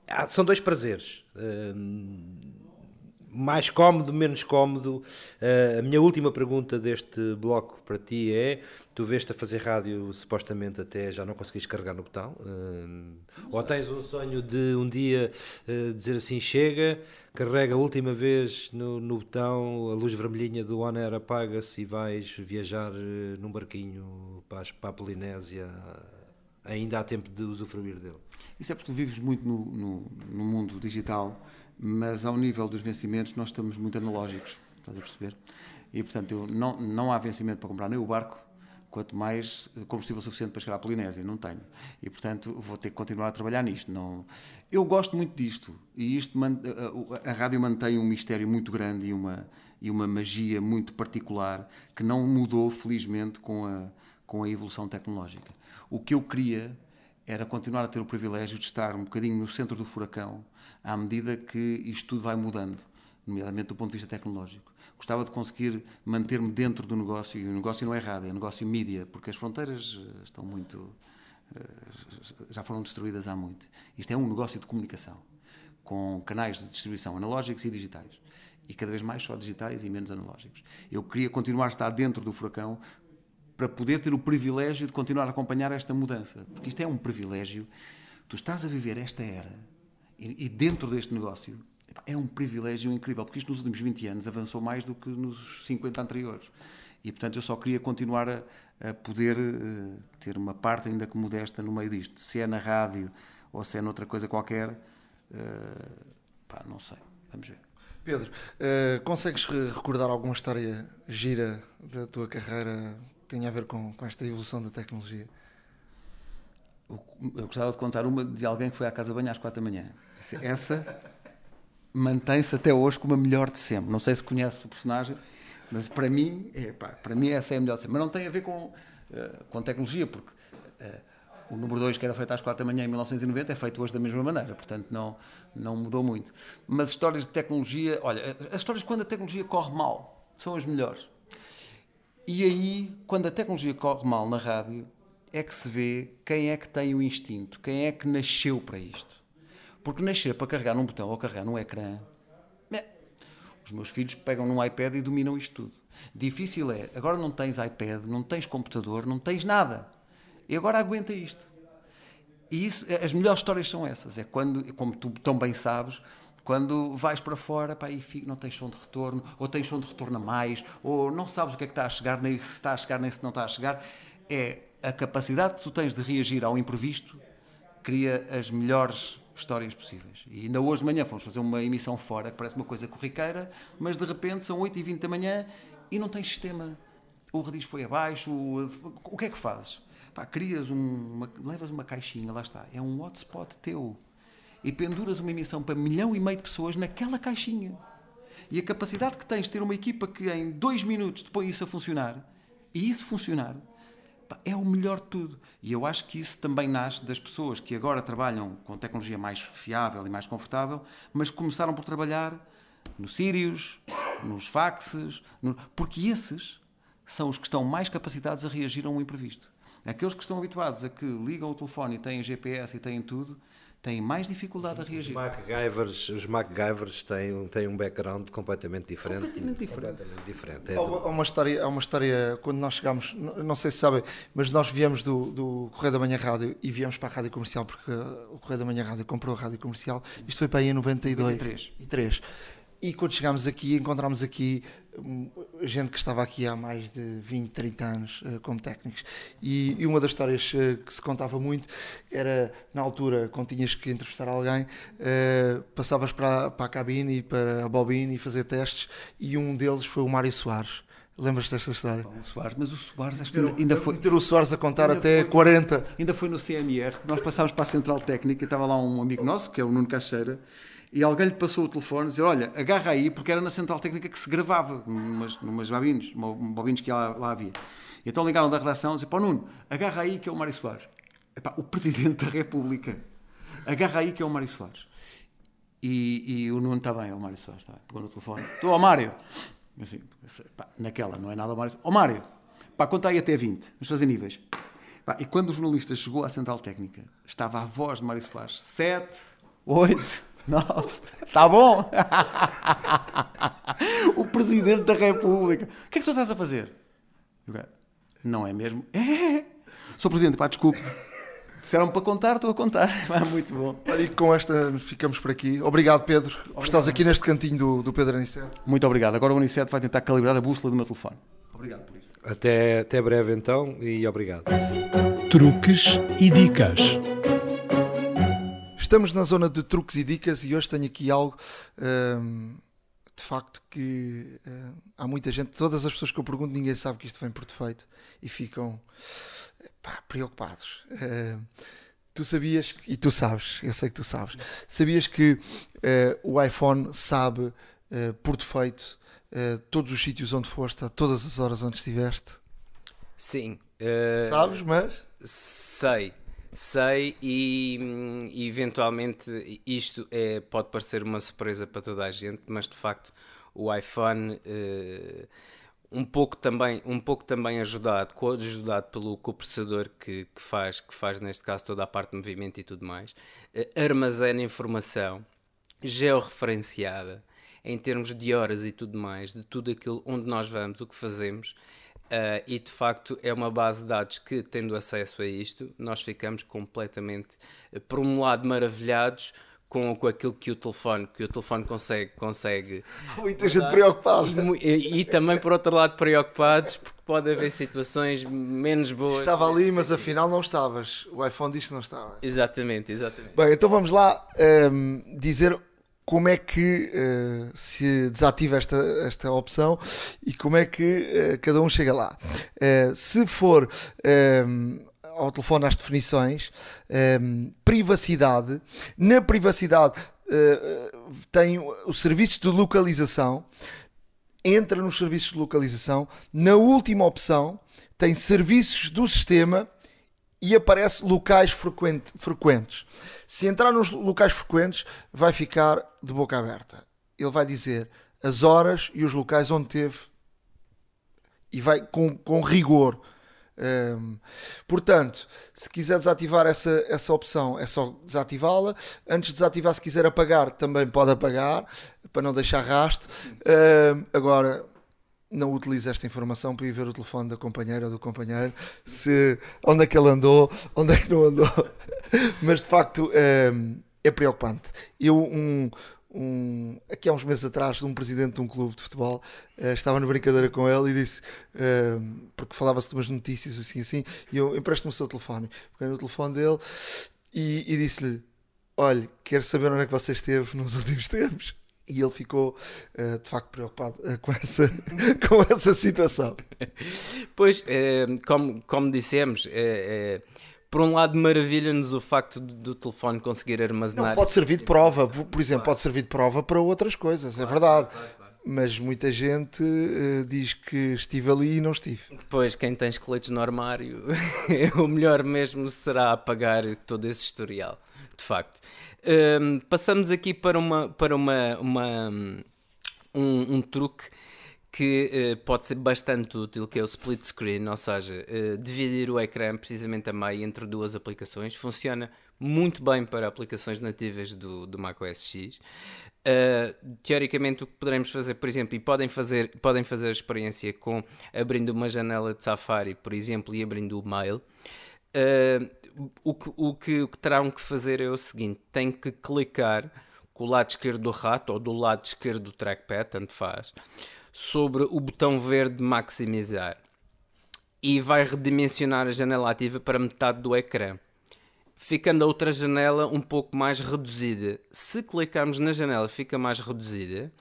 Ah, são dois prazeres. Uh, mais cómodo, menos cómodo. Uh, a minha última pergunta deste bloco para ti é: tu vês-te a fazer rádio supostamente até já não conseguis carregar no botão? Uh, ou tens um sonho de um dia uh, dizer assim: chega, carrega a última vez no, no botão, a luz vermelhinha do On Air apaga-se e vais viajar num barquinho para, para a Polinésia ainda há tempo de usufruir dele. Isso é porque tu vives muito no, no, no mundo digital, mas ao nível dos vencimentos nós estamos muito analógicos, estás a perceber? E portanto eu, não, não há vencimento para comprar nem o barco, quanto mais combustível suficiente para chegar à Polinésia, não tenho. E portanto vou ter que continuar a trabalhar nisto. Não... Eu gosto muito disto e isto a, a rádio mantém um mistério muito grande e uma, e uma magia muito particular que não mudou felizmente com a, com a evolução tecnológica. O que eu queria era continuar a ter o privilégio de estar um bocadinho no centro do furacão à medida que isto tudo vai mudando, nomeadamente do ponto de vista tecnológico. Gostava de conseguir manter-me dentro do negócio, e o negócio não é rádio, é negócio mídia, porque as fronteiras eh, estão muito. Eh, já foram destruídas há muito. Isto é um negócio de comunicação, com canais de distribuição analógicos e digitais. E cada vez mais só digitais e menos analógicos. Eu queria continuar a estar dentro do furacão para poder ter o privilégio de continuar a acompanhar esta mudança. Porque isto é um privilégio. Tu estás a viver esta era e, e dentro deste negócio é um privilégio incrível, porque isto nos últimos 20 anos avançou mais do que nos 50 anteriores. E, portanto, eu só queria continuar a, a poder uh, ter uma parte, ainda que modesta, no meio disto. Se é na rádio ou se é noutra coisa qualquer, uh, pá, não sei. Vamos ver. Pedro, uh, consegues recordar alguma história gira da tua carreira tem a ver com, com esta evolução da tecnologia? Eu gostava de contar uma de alguém que foi à casa banho às quatro da manhã. Essa mantém-se até hoje como a melhor de sempre. Não sei se conhece o personagem, mas para mim, é, pá, para mim essa é a melhor de sempre. Mas não tem a ver com, uh, com tecnologia, porque uh, o número 2 que era feito às quatro da manhã em 1990 é feito hoje da mesma maneira, portanto não, não mudou muito. Mas histórias de tecnologia, olha, as histórias quando a tecnologia corre mal são as melhores. E aí, quando a tecnologia corre mal na rádio, é que se vê quem é que tem o instinto, quem é que nasceu para isto. Porque nascer para carregar num botão ou carregar num ecrã, é. os meus filhos pegam num iPad e dominam isto tudo. Difícil é, agora não tens iPad, não tens computador, não tens nada. E agora aguenta isto. E isso, as melhores histórias são essas. É quando, como tu tão bem sabes, quando vais para fora pá, e não tens som de retorno, ou tens som de retorno a mais, ou não sabes o que é que está a chegar, nem se está a chegar, nem se não está a chegar, é a capacidade que tu tens de reagir ao imprevisto cria as melhores histórias possíveis. E ainda hoje de manhã fomos fazer uma emissão fora, que parece uma coisa corriqueira, mas de repente são 8h20 da manhã e não tens sistema. O rediz foi abaixo, o, o que é que fazes? Pá, crias um, uma, levas uma caixinha, lá está, é um hotspot teu e penduras uma emissão para milhão e meio de pessoas naquela caixinha. E a capacidade que tens de ter uma equipa que em dois minutos te põe isso a funcionar, e isso funcionar, é o melhor de tudo. E eu acho que isso também nasce das pessoas que agora trabalham com tecnologia mais fiável e mais confortável, mas começaram por trabalhar no Sirius, nos faxes, no... porque esses são os que estão mais capacitados a reagir a um imprevisto. Aqueles que estão habituados a que ligam o telefone e têm GPS e têm tudo, têm mais dificuldade a reagir. Os MacGyvers, os MacGyvers têm, têm um background completamente diferente. Completamente diferente. Completamente diferente. É há, uma, há, uma história, há uma história, quando nós chegámos, não sei se sabem, mas nós viemos do, do Correio da Manhã Rádio e viemos para a Rádio Comercial, porque o Correio da Manhã Rádio comprou a Rádio Comercial. Isto foi para aí em 92. 93. E 3. E quando chegámos aqui, encontramos aqui hum, gente que estava aqui há mais de 20, 30 anos uh, como técnicos. E, e, uma das histórias uh, que se contava muito era, na altura, quando tinhas que entrevistar alguém, uh, passavas para, para a cabine e para a bobine e fazer testes, e um deles foi o Mário Soares. Lembras-te desta história? Bom, o Soares, mas o Soares acho que ainda, ainda foi. Ter o Soares a contar até foi, 40. Ainda foi no CMR, nós passámos para a Central Técnica, estava lá um amigo nosso, que é o Nuno Caixeira, e alguém lhe passou o telefone disse: Olha, agarra aí, porque era na central técnica que se gravava, numas, numas bobinas, bobinas que lá, lá havia. E então ligaram da redação e disseram: Pá, Nuno, agarra aí que é o Mário Soares. Epá, o Presidente da República. Agarra aí que é o Mário Soares. E, e o Nuno está bem, é o Mário Soares, está. Pegou no telefone: Estou ao Mário. Assim, pá, naquela, não é nada o Mário Ó Mário, pá, conta aí até 20, vamos fazer níveis. Pá, e quando o jornalista chegou à central técnica, estava a voz de Mário Soares: 7, 8. Nove. Está bom? o Presidente da República. O que é que tu estás a fazer? Não é mesmo? É. Sou Presidente, pá, desculpe. Disseram-me para contar, estou a contar. É muito bom. Olha, e com esta ficamos por aqui. Obrigado, Pedro, obrigado. por estás aqui neste cantinho do, do Pedro Aniceto. Muito obrigado. Agora o Aniceto vai tentar calibrar a bússola do meu telefone. Obrigado por isso. Até, até breve então e obrigado. truques e dicas. Estamos na zona de truques e dicas e hoje tenho aqui algo hum, de facto que hum, há muita gente, todas as pessoas que eu pergunto, ninguém sabe que isto vem por defeito e ficam pá, preocupados. Hum, tu sabias, e tu sabes, eu sei que tu sabes, sabias que uh, o iPhone sabe uh, por defeito uh, todos os sítios onde foste, a todas as horas onde estiveste? Sim. sabes, mas? Sei. Sei e, eventualmente isto é, pode parecer uma surpresa para toda a gente, mas de facto o iPhone um pouco também, um pouco também ajudado, ajudado pelo processador que, que, faz, que faz neste caso toda a parte de movimento e tudo mais, eh, armazena informação georreferenciada em termos de horas e tudo mais, de tudo aquilo onde nós vamos, o que fazemos, uh, e de facto é uma base de dados que, tendo acesso a isto, nós ficamos completamente, uh, por um lado, maravilhados com, com aquilo que o telefone, que o telefone consegue. consegue Muita gente preocupada. E, e, e, também, por outro lado, preocupados, porque pode haver situações menos boas. Estava ali, mas afinal não estavas. O iPhone diz que não estava. Exatamente, exatamente. Bem, então vamos lá um, ehm, dizer como é que uh, se desativa esta, esta opção e como é que uh, cada um chega lá. Uh, se for ehm, ao telefone às definições, um, privacidade, na privacidade tem os serviços de localização, entra nos serviços de localização, na última opção tem serviços do sistema e aparece locais frequente, frequentes. Se entrar nos locais frequentes, vai ficar de boca aberta. Ele vai dizer as horas e os locais onde teve e vai com, com rigor um, portanto, se quiser desativar essa, essa opção, é só desativá-la. Antes de desativar, se quiser apagar, também pode apagar, para não deixar rasto. Um, agora, não utilize esta informação para ir ver o telefone da companheira ou do companheiro, se, onde é que ele andou, onde é que não andou. Mas de facto um, é preocupante. Eu, um, um, aqui há uns meses atrás, um presidente de um clube de futebol uh, estava na brincadeira com ele e disse, uh, porque falava-se de umas notícias assim assim, e eu empresto-me o seu telefone. Peguei no telefone dele e, e disse-lhe: Olha, quero saber onde é que você esteve nos últimos tempos. E ele ficou uh, de facto preocupado com, essa, com essa situação. Pois, como, como dissemos, por um lado maravilha-nos o facto do, do, telefone conseguir armazenar. Não, pode servir de prova, por exemplo, pode servir de prova para outras coisas, é verdade. Mas muita gente uh, diz que estive ali e não estive. Pois, quem tem esqueletos no armário, o melhor mesmo será apagar todo esse historial, de facto. Um, passamos aqui para, uma, para uma, uma um, um truque que uh, pode ser bastante útil, que é o split screen, ou seja, uh, dividir o ecrã precisamente a meio entre duas aplicações. Funciona muito bem para aplicações nativas do, do Mac OS X. Uh, teoricamente, o que poderemos fazer, por exemplo, e podem fazer, podem fazer a experiência com abrindo uma janela de Safari, por exemplo, e abrindo o Mail. O, que, o, que, o que terão que fazer é o seguinte: têm que clicar com o lado esquerdo do rato ou do lado esquerdo do trackpad, tanto faz sobre o botão verde maximizar e vai redimensionar a janela ativa para metade do ecrã, ficando a outra janela um pouco mais reduzida. Se clicarmos na janela fica mais reduzida,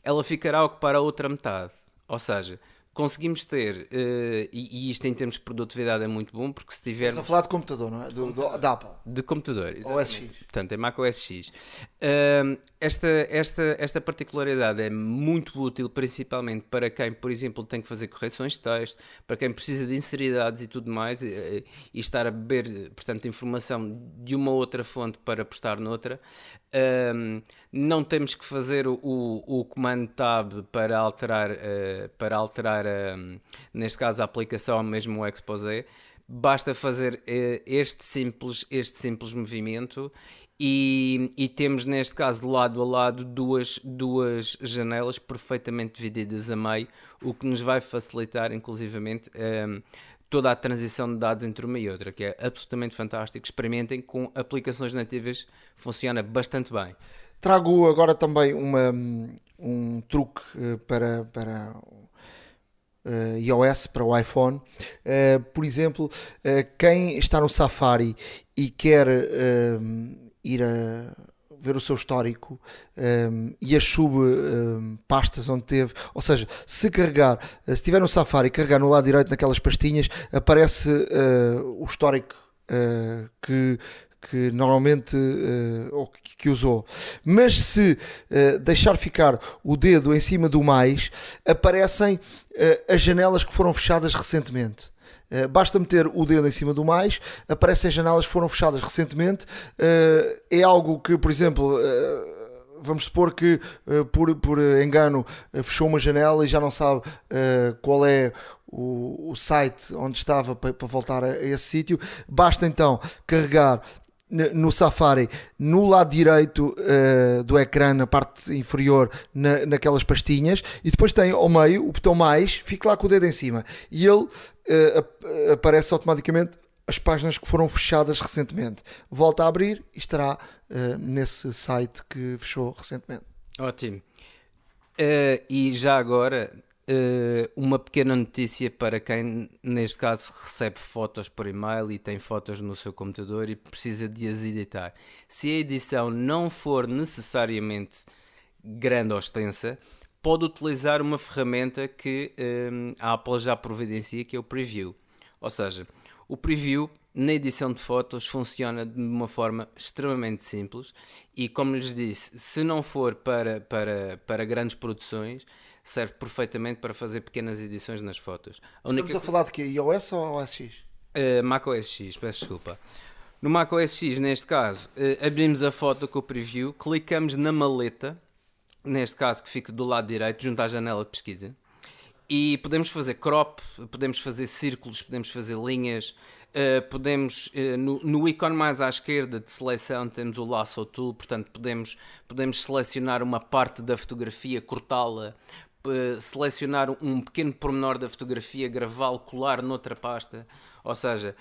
ela ficará a ocupar a outra metade. Ou seja, conseguimos ter, uh, e, e, isto em termos de produtividade é muito bom, porque se tivermos... Estamos a falar de computador, não é? Do, do, da Apple. De computador, exatamente. OS X. Portanto, é Mac OS X. Uh, esta, esta, esta particularidade é muito útil, principalmente para quem, por exemplo, tem que fazer correções de texto, para quem precisa de inserir dados e tudo mais, e, e estar a beber, portanto, informação de uma outra fonte para postar noutra. Um, não temos que fazer o, o comando tab para alterar, uh, para alterar uh, neste caso, a aplicação, mesmo o Exposé. Basta fazer uh, este, simples, este simples movimento e, e, temos, neste caso, lado a lado, duas, duas janelas perfeitamente divididas a meio, o que nos vai facilitar, inclusivamente, toda a transição de dados entre uma e outra, que é absolutamente fantástico. Experimentem com aplicações nativas, funciona bastante bem. Trago agora também uma, um truque eh, para, para uh, iOS, para o iPhone. Uh, por exemplo, uh, quem está no Safari e quer ir a ver o seu histórico um, e as subpastas um, onde teve. Ou seja, se carregar, se estiver no Safari e carregar no lado direito naquelas pastinhas, aparece uh, o histórico uh, que, que normalmente uh, ou que, que, usou. Mas se uh, deixar ficar o dedo em cima do mais, aparecem uh, as janelas que foram fechadas recentemente. Basta meter o dedo em cima do mais, aparecem as janelas que foram fechadas recentemente. é algo que, por exemplo, vamos supor que por, por engano fechou uma janela e já não sabe qual é o, o, site onde estava para, para voltar a, a esse sítio. Basta então carregar no Safari, no lado direito uh, do ecrã, na parte inferior, na, naquelas pastinhas, e depois tem ao meio o botão mais, fica lá com o dedo em cima, e ele uh, aparece automaticamente as páginas que foram fechadas recentemente. Volta a abrir e estará uh, nesse site que fechou recentemente. Ótimo. e já agora, Uh, uma pequena notícia para quem, neste caso, recebe fotos por e-mail e tem fotos no seu computador e precisa de as editar. Se a edição não for necessariamente grande ou extensa, pode utilizar uma ferramenta que um, a Apple já providencia, que é o Preview. Ou seja, o Preview na edição de fotos funciona de uma forma extremamente simples e, como lhes disse, se não for para, para, para grandes produções serve perfeitamente para fazer pequenas edições nas fotos. A única... Estamos a falar de quê? iOS ou OS X? Uh, Mac OS X, peço desculpa. No Mac OS X, neste caso, uh, abrimos a foto com o preview, clicamos na maleta, neste caso que fica do lado direito, junto à janela de pesquisa, e podemos fazer crop, podemos fazer círculos, podemos fazer linhas, Uh, podemos, uh, no, no ícone mais à esquerda de seleção temos o Lasso Tool, portanto podemos, podemos selecionar uma parte da fotografia, cortá-la, uh, selecionar um pequeno pormenor da fotografia, gravá-lo, colar noutra pasta, ou seja,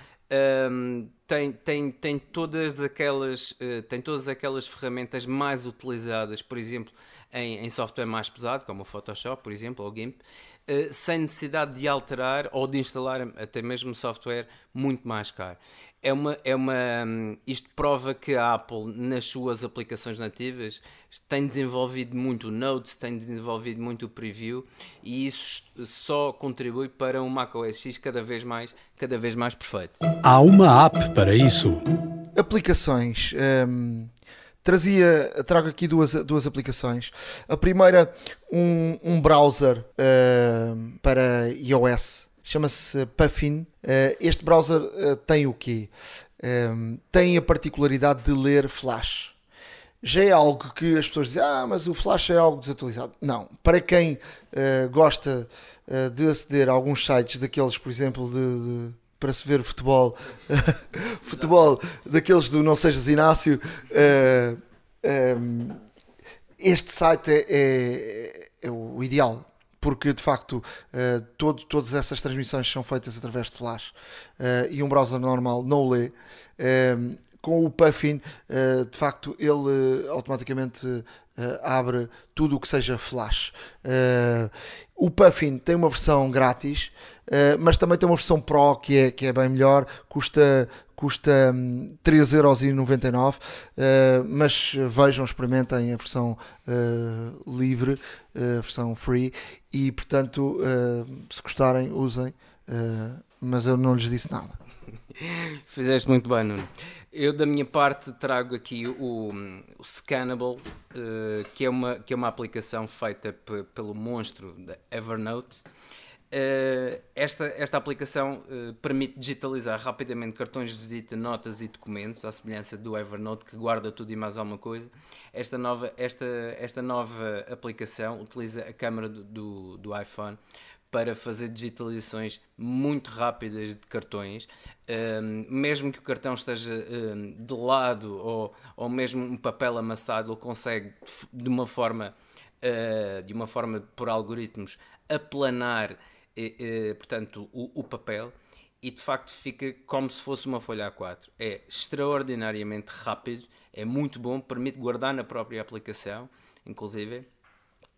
um, tem, tem, tem, todas aquelas, uh, tem todas aquelas ferramentas mais utilizadas, por exemplo, em, em software mais pesado, como o Photoshop, por exemplo, ou o GIMP, uh, sem necessidade de alterar ou de instalar até mesmo software muito mais caro é uma, é uma. Isto prova que a Apple, nas suas aplicações nativas, tem desenvolvido muito o Notes, tem desenvolvido muito o Preview e isso só contribui para um macOS X cada vez mais, cada vez mais perfeito. Há uma app para isso. Aplicações. Um, trazia, trago aqui duas, duas aplicações. A primeira, um, um browser uh, para iOS chama-se Puffin. Uh, este browser uh, tem o quê? Tem a particularidade de ler Flash. Já é algo que as pessoas dizem, ah, mas o Flash é algo desatualizado. Não. Para quem gosta de aceder a alguns sites daqueles, por exemplo, de, de para se ver futebol, futebol daqueles do Não Sejas Inácio, um, ehm, este site é, é, é o ideal porque de facto uh, todo, todas essas transmissões são feitas através de flash uh, e um browser normal não lê. Uh, com o Puffin, de facto, ele automaticamente abre tudo o que seja flash. O Puffin tem uma versão grátis, mas também tem uma versão Pro que é, que é bem melhor, custa custa 3,99€, uh, eh, mas vejam, experimentem a versão uh, livre, uh, a versão free, e portanto, se gostarem, usem, mas eu não lhes disse nada. Fizeste muito bem, Nuno. Eu, da minha parte, trago aqui o, o Scannable, que, é uma, que é uma aplicação feita pelo monstro da Evernote Uh, esta, esta aplicação uh, permite digitalizar rapidamente cartões de visita, notas e documentos, à semelhança do Evernote que guarda tudo e mais alguma coisa. Esta nova, esta, esta nova aplicação utiliza a câmera do, do, do iPhone para fazer digitalizações muito rápidas de cartões, um, mesmo que o cartão esteja um, de lado ou, ou mesmo um papel amassado, ele consegue de uma forma, uh, de uma forma por algoritmos aplanar portanto, o, o, papel. E de facto fica como se fosse uma folha A4. É extraordinariamente rápido, é muito bom, permite guardar na própria aplicação, inclusive,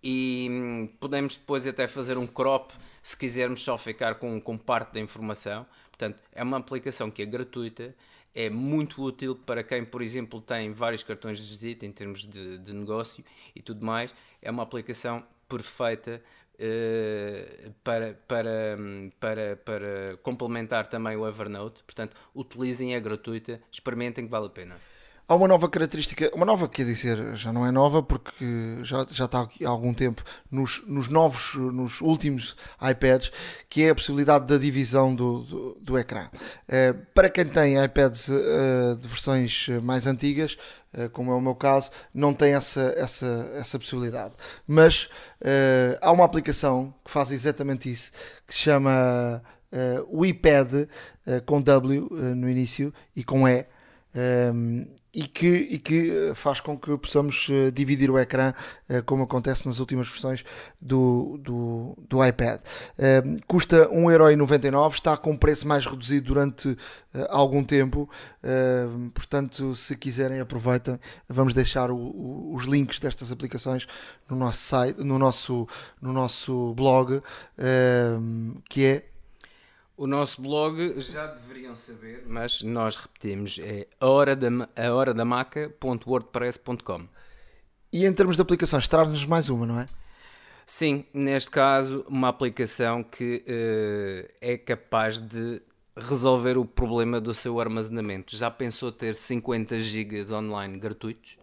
e hum, podemos depois até fazer um crop se quisermos só ficar com, com parte da informação. Portanto, é uma aplicação que é gratuita, é muito útil para quem, por exemplo, tem vários cartões de visita em termos de, de negócio e tudo mais. É uma aplicação perfeita uh, para, para, hum, para, para complementar também o Evernote. Portanto, utilizem, é gratuita, experimentem que vale a pena. Há uma nova característica, uma nova quer dizer, já não é nova porque já, já está há algum tempo nos, nos novos, nos últimos iPads, que é a possibilidade da divisão do, do, do ecrã. Uh, para quem tem iPads uh, de versões mais antigas, uh, como é o meu caso, não tem essa, essa, essa possibilidade. Mas há uma aplicação que faz exatamente isso, que se chama o iPad com W no início e com E. Um, e que, e que eh, faz com que possamos eh, dividir o ecrã, eh, como acontece nas últimas versões do, do, do iPad. Custa 1,99€, está com preço mais reduzido durante algum tempo, portanto, se quiserem, aproveitem. Vamos deixar o, o, os links destas aplicações no nosso site, no nosso, no nosso blog, que é o nosso blog já deveriam saber, mas nós repetimos, é a hora da, a hora da maca.wordpress.com. E em termos de aplicações, traz-nos mais uma, não é? Sim, neste caso, uma aplicação que uh, é capaz de resolver o problema do seu armazenamento. Já pensou ter 50 GB online gratuitos?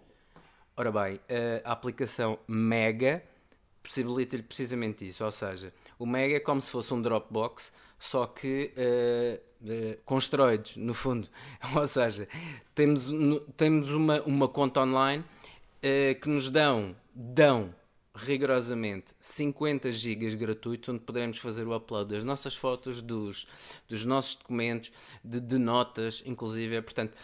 Ora bem, a aplicação Mega possibilita-lhe precisamente isso, ou seja, o Mega é como se fosse um Dropbox, só que uh, uh, com no fundo. Ou seja, temos, temos uma, uma conta online uh, que nos dão, dão rigorosamente 50 GB gratuitos, onde poderemos fazer o upload das nossas fotos, dos, dos nossos documentos, de, de notas, inclusive. Portanto,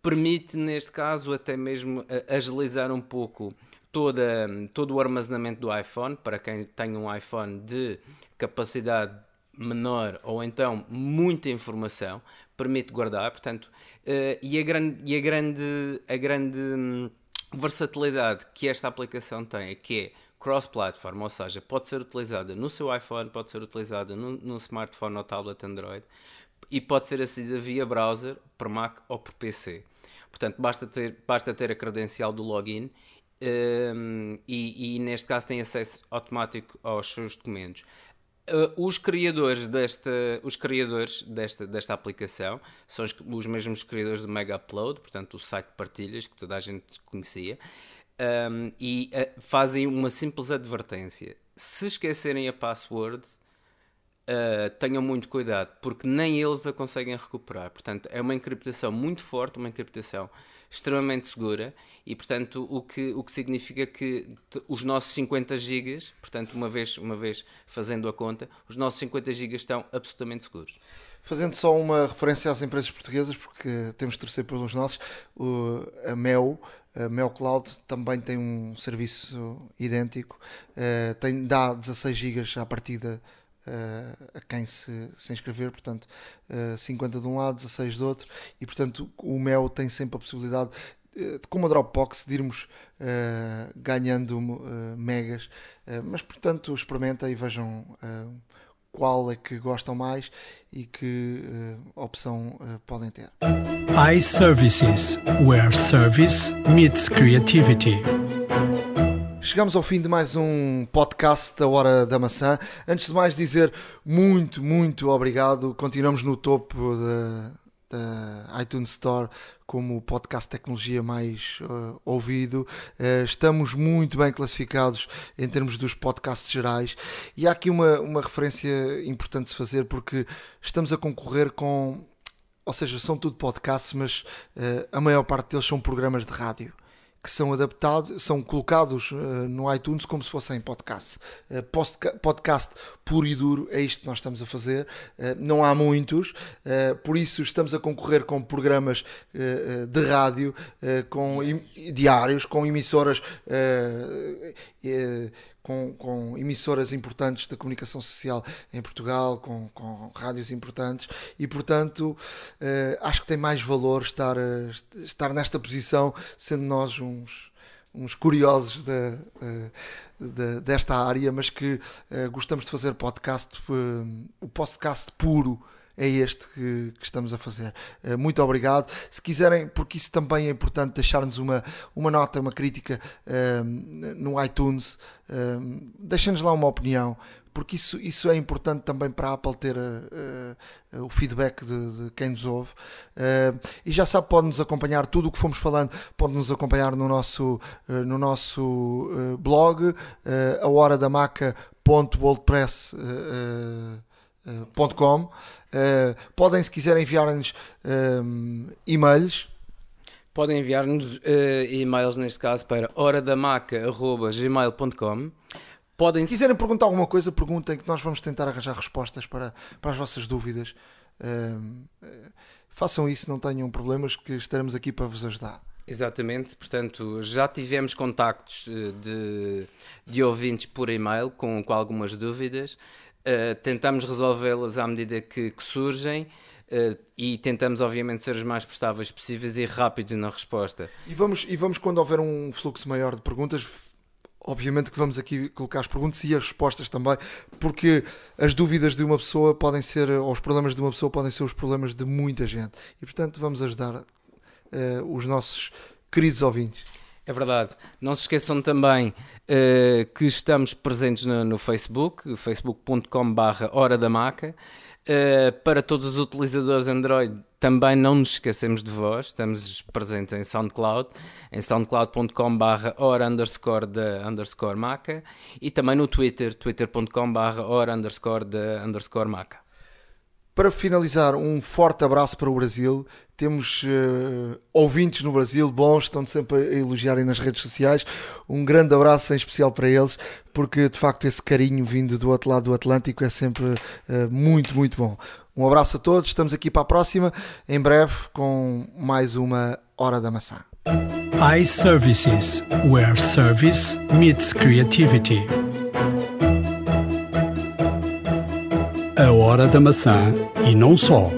permite, neste caso, até mesmo agilizar um pouco toda, todo o armazenamento do iPhone, para quem tem um iPhone de capacidade menor ou então muita informação, permite guardar, portanto, uh, e, a grande, e a grande, a grande hum, versatilidade que esta aplicação tem é que é cross-platform, ou seja, pode ser utilizada no seu iPhone, pode ser utilizada no, no smartphone ou tablet Android e pode ser acedida via browser, por Mac ou por PC. Portanto, basta ter, basta ter a credencial do login um, e, e, neste caso tem acesso automático aos seus documentos. Uh, os criadores desta, os criadores desta, desta aplicação são os, os mesmos criadores do Mega Upload, portanto o site de partilhas que toda a gente conhecia, um, e uh, fazem uma simples advertência. Se esquecerem a password, uh, tenham muito cuidado, porque nem eles a conseguem recuperar. Portanto, é uma encriptação muito forte, uma encriptação extremamente segura e, portanto, o que, o que significa que os nossos 50 GB, portanto, uma vez, uma vez fazendo a conta, os nossos 50 GB estão absolutamente seguros. Fazendo só uma referência às empresas portuguesas, porque temos de torcer pelos nossos, o, a Mel, a Mel Cloud também tem um serviço idêntico, uh, tem, dá 16 GB à partida uh, a quem se, se inscrever, portanto, uh, eh, 50 de um lado, 16 do outro, e portanto o Mel tem sempre a possibilidade eh, de, como a Dropbox, de irmos uh, ganhando uh, megas, uh, mas portanto experimentem e vejam qual é que gostam mais e que opção podem ter. iServices, where service meets creativity. Chegamos ao fim de mais um podcast da Hora da Maçã. Antes de mais dizer muito, muito obrigado. Continuamos no topo da, iTunes Store como o podcast de tecnologia mais uh, ouvido. Uh, estamos muito bem classificados em termos dos podcasts gerais. E há aqui uma, uma referência importante de se fazer porque estamos a concorrer com. Ou seja, são tudo podcasts, mas uh, a maior parte deles são programas de rádio que são adaptados, são colocados uh, no iTunes como se fossem podcast. Uh, podcast puro e duro, é isto que nós estamos a fazer. Uh, não há muitos, por isso estamos a concorrer com programas de rádio, com diários, com emissoras com, com, emissoras importantes da comunicação social em Portugal, com, com rádios importantes, e portanto uh, acho que tem mais valor estar, uh, estar nesta posição, sendo nós uns, uns curiosos de, de, desta área, mas que gostamos de fazer podcast, o podcast puro é este que, que, estamos a fazer. muito obrigado. Se quiserem, porque isso também é importante, deixar-nos uma, uma nota, uma crítica no iTunes, deixem-nos lá uma opinião porque isso, isso é importante também para a Apple ter uh, uh, o feedback de, de, quem nos ouve. Uh, e já sabe, pode-nos acompanhar tudo o que fomos falando, pode-nos acompanhar no nosso, no nosso blog, a hora da maca.wordpress.com. podem, se quiserem, enviar-nos e-mails. Podem enviar-nos e-mails, neste caso, para horadamaca.gmail.com podem. Se quiserem perguntar alguma coisa, perguntem que nós vamos tentar arranjar respostas para, para as vossas dúvidas. Uh, façam isso, não tenham problemas, que estaremos aqui para vos ajudar. Exatamente, portanto, já tivemos contactos eh, de, de ouvintes por e-mail com, com algumas dúvidas. Uh, tentamos resolvê-las à medida que, que surgem. Uh, e tentamos, obviamente, ser os mais prestáveis possíveis e rápidos na resposta. E vamos, e vamos quando houver um fluxo maior de perguntas, Obviamente que vamos aqui colocar as perguntas e as respostas também, porque as dúvidas de uma pessoa podem ser, ou os problemas de uma pessoa podem ser os problemas de muita gente. E portanto vamos ajudar uh, os nossos queridos ouvintes. É verdade. Não se esqueçam também uh, que estamos presentes no, no Facebook, facebook.com.br Hora da Maca. Uh, para todos os utilizadores Android, também não nos esquecemos de vós, estamos presentes em SoundCloud, em soundcloud.com.br hora underscore da underscore maca e também no Twitter, twitter.com.br hora underscore da underscore maca. Para finalizar, um forte abraço para o Brasil. Temos uh, ouvintes no Brasil, bons, estão sempre a elogiarem nas redes sociais. Um grande abraço em especial para eles, porque de facto esse carinho vindo do outro lado do Atlântico é sempre uh, muito, muito bom. Um abraço a todos, estamos aqui para a próxima, em breve, com mais uma Hora da Maçã. iServices, where service meets creativity. A Hora da Maçã e não só.